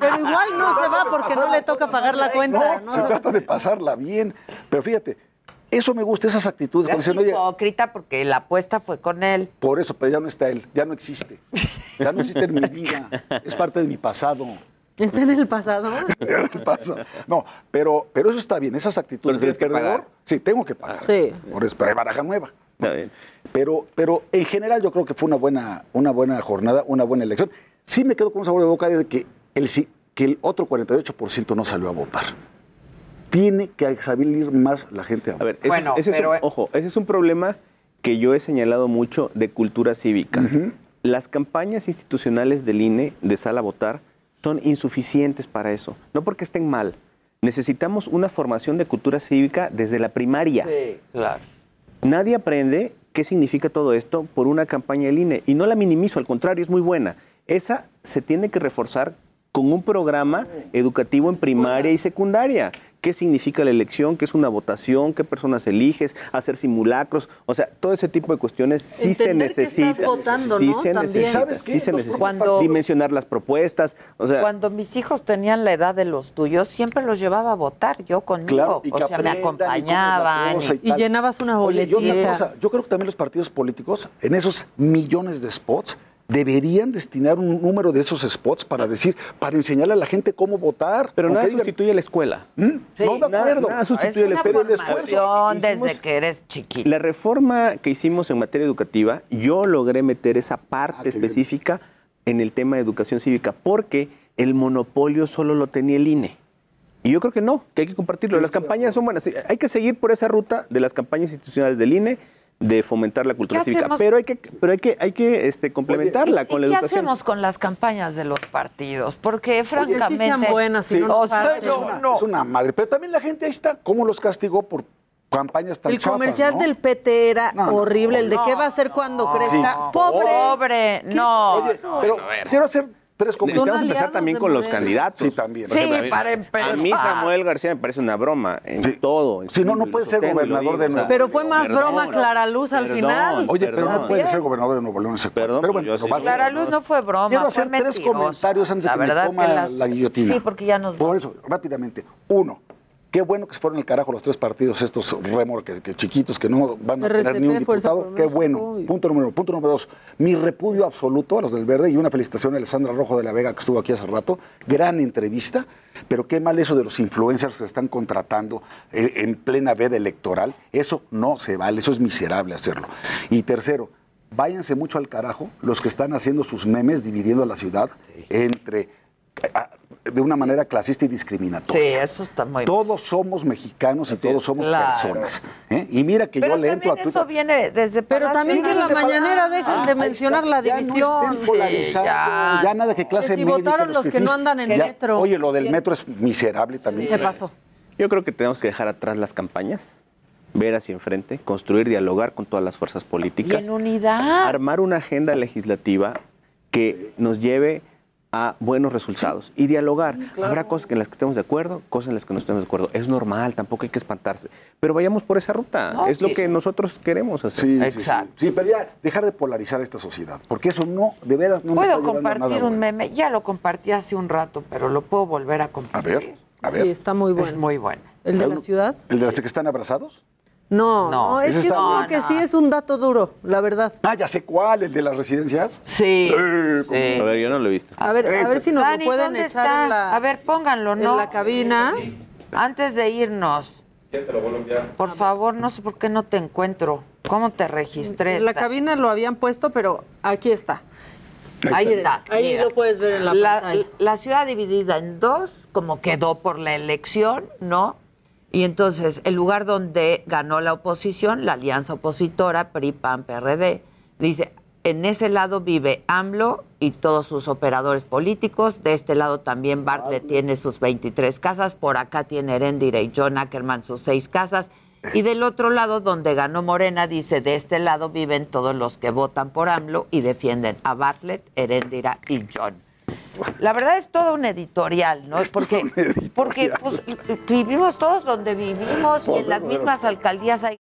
Speaker 13: Pero igual no se va porque no le toca pagar la cuenta.
Speaker 23: No,
Speaker 13: ¿no?
Speaker 23: se trata de pasarla bien. Pero fíjate, eso me gusta, esas actitudes.
Speaker 4: Es hipócrita porque la apuesta fue con él.
Speaker 23: por eso, pero ya no está él, ya no existe. Ya no existe en mi vida. Es parte de mi pasado.
Speaker 13: Está en el pasado. <laughs>
Speaker 23: No pero, pero eso está bien, esas actitudes del perdedor. Sí, tengo que pagar.
Speaker 13: Sí.
Speaker 23: Por eso, pero hay baraja nueva.
Speaker 24: Está bien.
Speaker 23: Pero, pero en general yo creo que fue una buena, una buena jornada, una buena elección. Sí me quedo con un sabor de boca de que el, que el otro 48% no salió a votar. Tiene que salir más la gente a
Speaker 24: A
Speaker 23: votar.
Speaker 24: ver, ese,
Speaker 4: Bueno,
Speaker 24: es, ese es
Speaker 4: pero-
Speaker 24: un, ojo, ese es un problema que yo he señalado mucho de cultura cívica. Las campañas institucionales del INE de sala a votar son insuficientes para eso. No porque estén mal. Necesitamos una formación de cultura cívica desde la primaria.
Speaker 4: Sí, claro.
Speaker 24: Nadie aprende qué significa todo esto por una campaña del INE. Y no la minimizo, al contrario, es muy buena. Esa se tiene que reforzar con un programa educativo en primaria y secundaria. ¿Qué significa la elección? ¿Qué es una votación? ¿Qué personas eliges? Hacer simulacros. O sea, todo ese tipo de cuestiones sí se
Speaker 13: Entender que estás
Speaker 24: necesita.
Speaker 13: votando,
Speaker 24: sí
Speaker 13: ¿no?
Speaker 24: se
Speaker 13: También.
Speaker 24: necesita.
Speaker 23: ¿Sabes qué?
Speaker 24: Sí se necesita.
Speaker 4: Cuando-
Speaker 24: Dimensionar las propuestas. O sea,
Speaker 4: Cuando mis hijos tenían la edad de los tuyos, siempre los llevaba a votar, yo conmigo.
Speaker 23: Claro, y que
Speaker 4: o sea, me
Speaker 23: y
Speaker 4: acompañaban.
Speaker 13: Y
Speaker 23: tal.
Speaker 13: llenabas una
Speaker 23: Oye, y
Speaker 13: boletita.
Speaker 23: cosa, yo creo que también los partidos políticos, en esos millones de spots, deberían destinar un número de esos spots para decir, para enseñarle a la gente cómo votar.
Speaker 24: pero nada
Speaker 23: digan,
Speaker 24: sustituye a la escuela.
Speaker 23: "Mm,
Speaker 4: Sí,
Speaker 23: no, de acuerdo.
Speaker 24: nada sustituye
Speaker 4: una.
Speaker 23: Pero el esfuerzo.
Speaker 4: formación
Speaker 24: Hicimos-
Speaker 4: desde que eres chiquito.
Speaker 24: La reforma que hicimos en materia educativa, yo logré meter esa parte
Speaker 23: Ah, bien.
Speaker 24: específica en el tema de educación cívica, porque el monopolio solo lo tenía el INE. Y yo creo que no, que hay que compartirlo. Las campañas son buenas. Hay que seguir por esa ruta de las campañas institucionales del INE de fomentar la cultura
Speaker 4: ¿Qué
Speaker 24: cívica,
Speaker 4: hacemos?
Speaker 24: pero hay que, pero hay que, hay que este, complementarla
Speaker 4: ¿Y
Speaker 24: con la
Speaker 4: qué
Speaker 24: educación.
Speaker 4: hacemos con las campañas de los partidos? Porque
Speaker 13: Que sí sean
Speaker 4: francamente...
Speaker 13: buenas y
Speaker 23: Sí,
Speaker 13: no
Speaker 4: o sea,
Speaker 23: es, una, es una madre. Pero también la gente ahí está, ¿cómo los castigó por campañas tan
Speaker 13: El
Speaker 23: chafas,
Speaker 13: comercial
Speaker 23: no?
Speaker 13: del PT era
Speaker 23: No, no,
Speaker 13: horrible. El de
Speaker 4: no,
Speaker 13: qué va a hacer cuando crezca.
Speaker 23: Sí.
Speaker 13: Pobre.
Speaker 4: Pobre, no.
Speaker 23: Oye, pero quiero hacer tres
Speaker 24: Necesitamos
Speaker 23: comentarios.
Speaker 24: empezar también con los candidatos.
Speaker 23: Sí, también.
Speaker 4: Sí,
Speaker 24: a
Speaker 4: para
Speaker 24: A
Speaker 4: empezar.
Speaker 24: mí Samuel García me parece una broma en
Speaker 23: Sí.
Speaker 24: todo. en
Speaker 23: Sí, no, no puede ser gobernador
Speaker 24: digo,
Speaker 23: de Nuevo
Speaker 13: Pero fue más
Speaker 24: perdón,
Speaker 13: broma Clara Luz al
Speaker 24: perdón.
Speaker 13: final.
Speaker 23: Oye, pero no puede ser gobernador de Nuevo León ese.
Speaker 24: Perdón,
Speaker 23: pero bueno, a hacer.
Speaker 4: Clara Luz no fue broma,
Speaker 23: Quiero hacer tres comentarios antes de que me coma la guillotina.
Speaker 4: Sí, porque ya nos
Speaker 23: Por eso, rápidamente. Uno, qué bueno que se fueron al carajo los tres partidos, estos remolques que chiquitos que no van a tener ni un diputado. Qué bueno. Punto número uno. Punto número dos. Mi repudio absoluto a los del Verde y una felicitación a Alessandra Rojo de la Vega que estuvo aquí hace rato. Gran entrevista. Pero qué mal eso de los influencers que se están contratando eh, en plena veda electoral. Eso no se vale. Eso es miserable hacerlo. Y tercero, váyanse mucho al carajo los que están haciendo sus memes dividiendo a la ciudad entre de una manera clasista y discriminatoria.
Speaker 4: Sí, eso está muy
Speaker 23: Todos somos mexicanos y todos somos
Speaker 4: Claro.
Speaker 23: personas. ¿eh? Y mira que
Speaker 4: Pero
Speaker 23: yo le entro a Twitter.
Speaker 4: eso viene desde
Speaker 13: Pero
Speaker 4: Palacio
Speaker 13: también que en la mañanera dejen
Speaker 23: Ah,
Speaker 13: de mencionar
Speaker 23: está.
Speaker 13: la
Speaker 23: Ya no
Speaker 13: división.
Speaker 23: polarizando,
Speaker 4: ya.
Speaker 23: ya. nada que clase
Speaker 13: Que si
Speaker 23: media,
Speaker 13: votaron los que no andan en
Speaker 23: Ya,
Speaker 13: metro.
Speaker 23: Oye, lo del metro es miserable también.
Speaker 13: Se pasó.
Speaker 24: Yo creo que tenemos que dejar atrás las campañas, ver hacia enfrente, construir, dialogar con todas las fuerzas
Speaker 4: Y
Speaker 24: políticas,
Speaker 4: en unidad.
Speaker 24: armar una agenda legislativa que nos lleve a buenos resultados y dialogar. Habrá cosas en las que estemos de acuerdo, cosas en las que no estemos de acuerdo. Es normal, tampoco hay que espantarse. Pero vayamos por esa ruta.
Speaker 23: No,
Speaker 24: es lo
Speaker 23: sí.
Speaker 24: que nosotros queremos hacer.
Speaker 23: Sí, sí, sí. Sí, pero ya dejar de polarizar esta sociedad, porque eso no, de veras, no nos
Speaker 4: Puedo
Speaker 23: nada
Speaker 4: compartir un
Speaker 23: bueno.
Speaker 4: meme, ya lo compartí hace un rato, pero lo puedo volver a compartir.
Speaker 23: A ver, a ver.
Speaker 13: Sí, está muy bueno.
Speaker 4: Es muy bueno.
Speaker 13: ¿El de la ciudad?
Speaker 23: ¿El de los que están abrazados?
Speaker 13: No,
Speaker 4: No,
Speaker 13: no, es que
Speaker 23: está-
Speaker 13: uno
Speaker 23: No,
Speaker 13: que
Speaker 23: no.
Speaker 13: sí es un dato duro, la verdad.
Speaker 23: Ah, ya sé cuál, el de las residencias.
Speaker 4: Sí.
Speaker 23: ¿cómo
Speaker 24: A ver, yo no lo he visto.
Speaker 13: A ver, a ver si nos
Speaker 4: Dani,
Speaker 13: lo pueden
Speaker 4: ¿dónde
Speaker 13: echar
Speaker 4: está?
Speaker 13: en la,
Speaker 4: A ver, pónganlo,
Speaker 13: en
Speaker 4: ¿no?
Speaker 13: la cabina.
Speaker 4: Antes de irnos, por favor, no sé por qué no te encuentro. ¿Cómo te registré?
Speaker 13: En la cabina lo habían puesto, pero aquí está.
Speaker 4: Ahí está.
Speaker 13: Ahí
Speaker 4: mira.
Speaker 13: lo puedes ver en la,
Speaker 4: la,
Speaker 13: pantalla.
Speaker 4: la ciudad dividida en dos, como quedó por la elección, ¿no? Y entonces, el lugar donde ganó la oposición, la alianza opositora, PRI, PAN, PRD, dice, en ese lado vive AMLO y todos sus operadores políticos, de este lado también Bartlett tiene sus 23 casas, por acá tiene Erendira y John Ackerman sus seis casas, y del otro lado, donde ganó Morena, dice, de este lado viven todos los que votan por AMLO y defienden a Bartlett, Erendira y John. La verdad es todo un editorial, ¿no? porque porque pues, vivimos todos donde vivimos y en las mismas alcaldías hay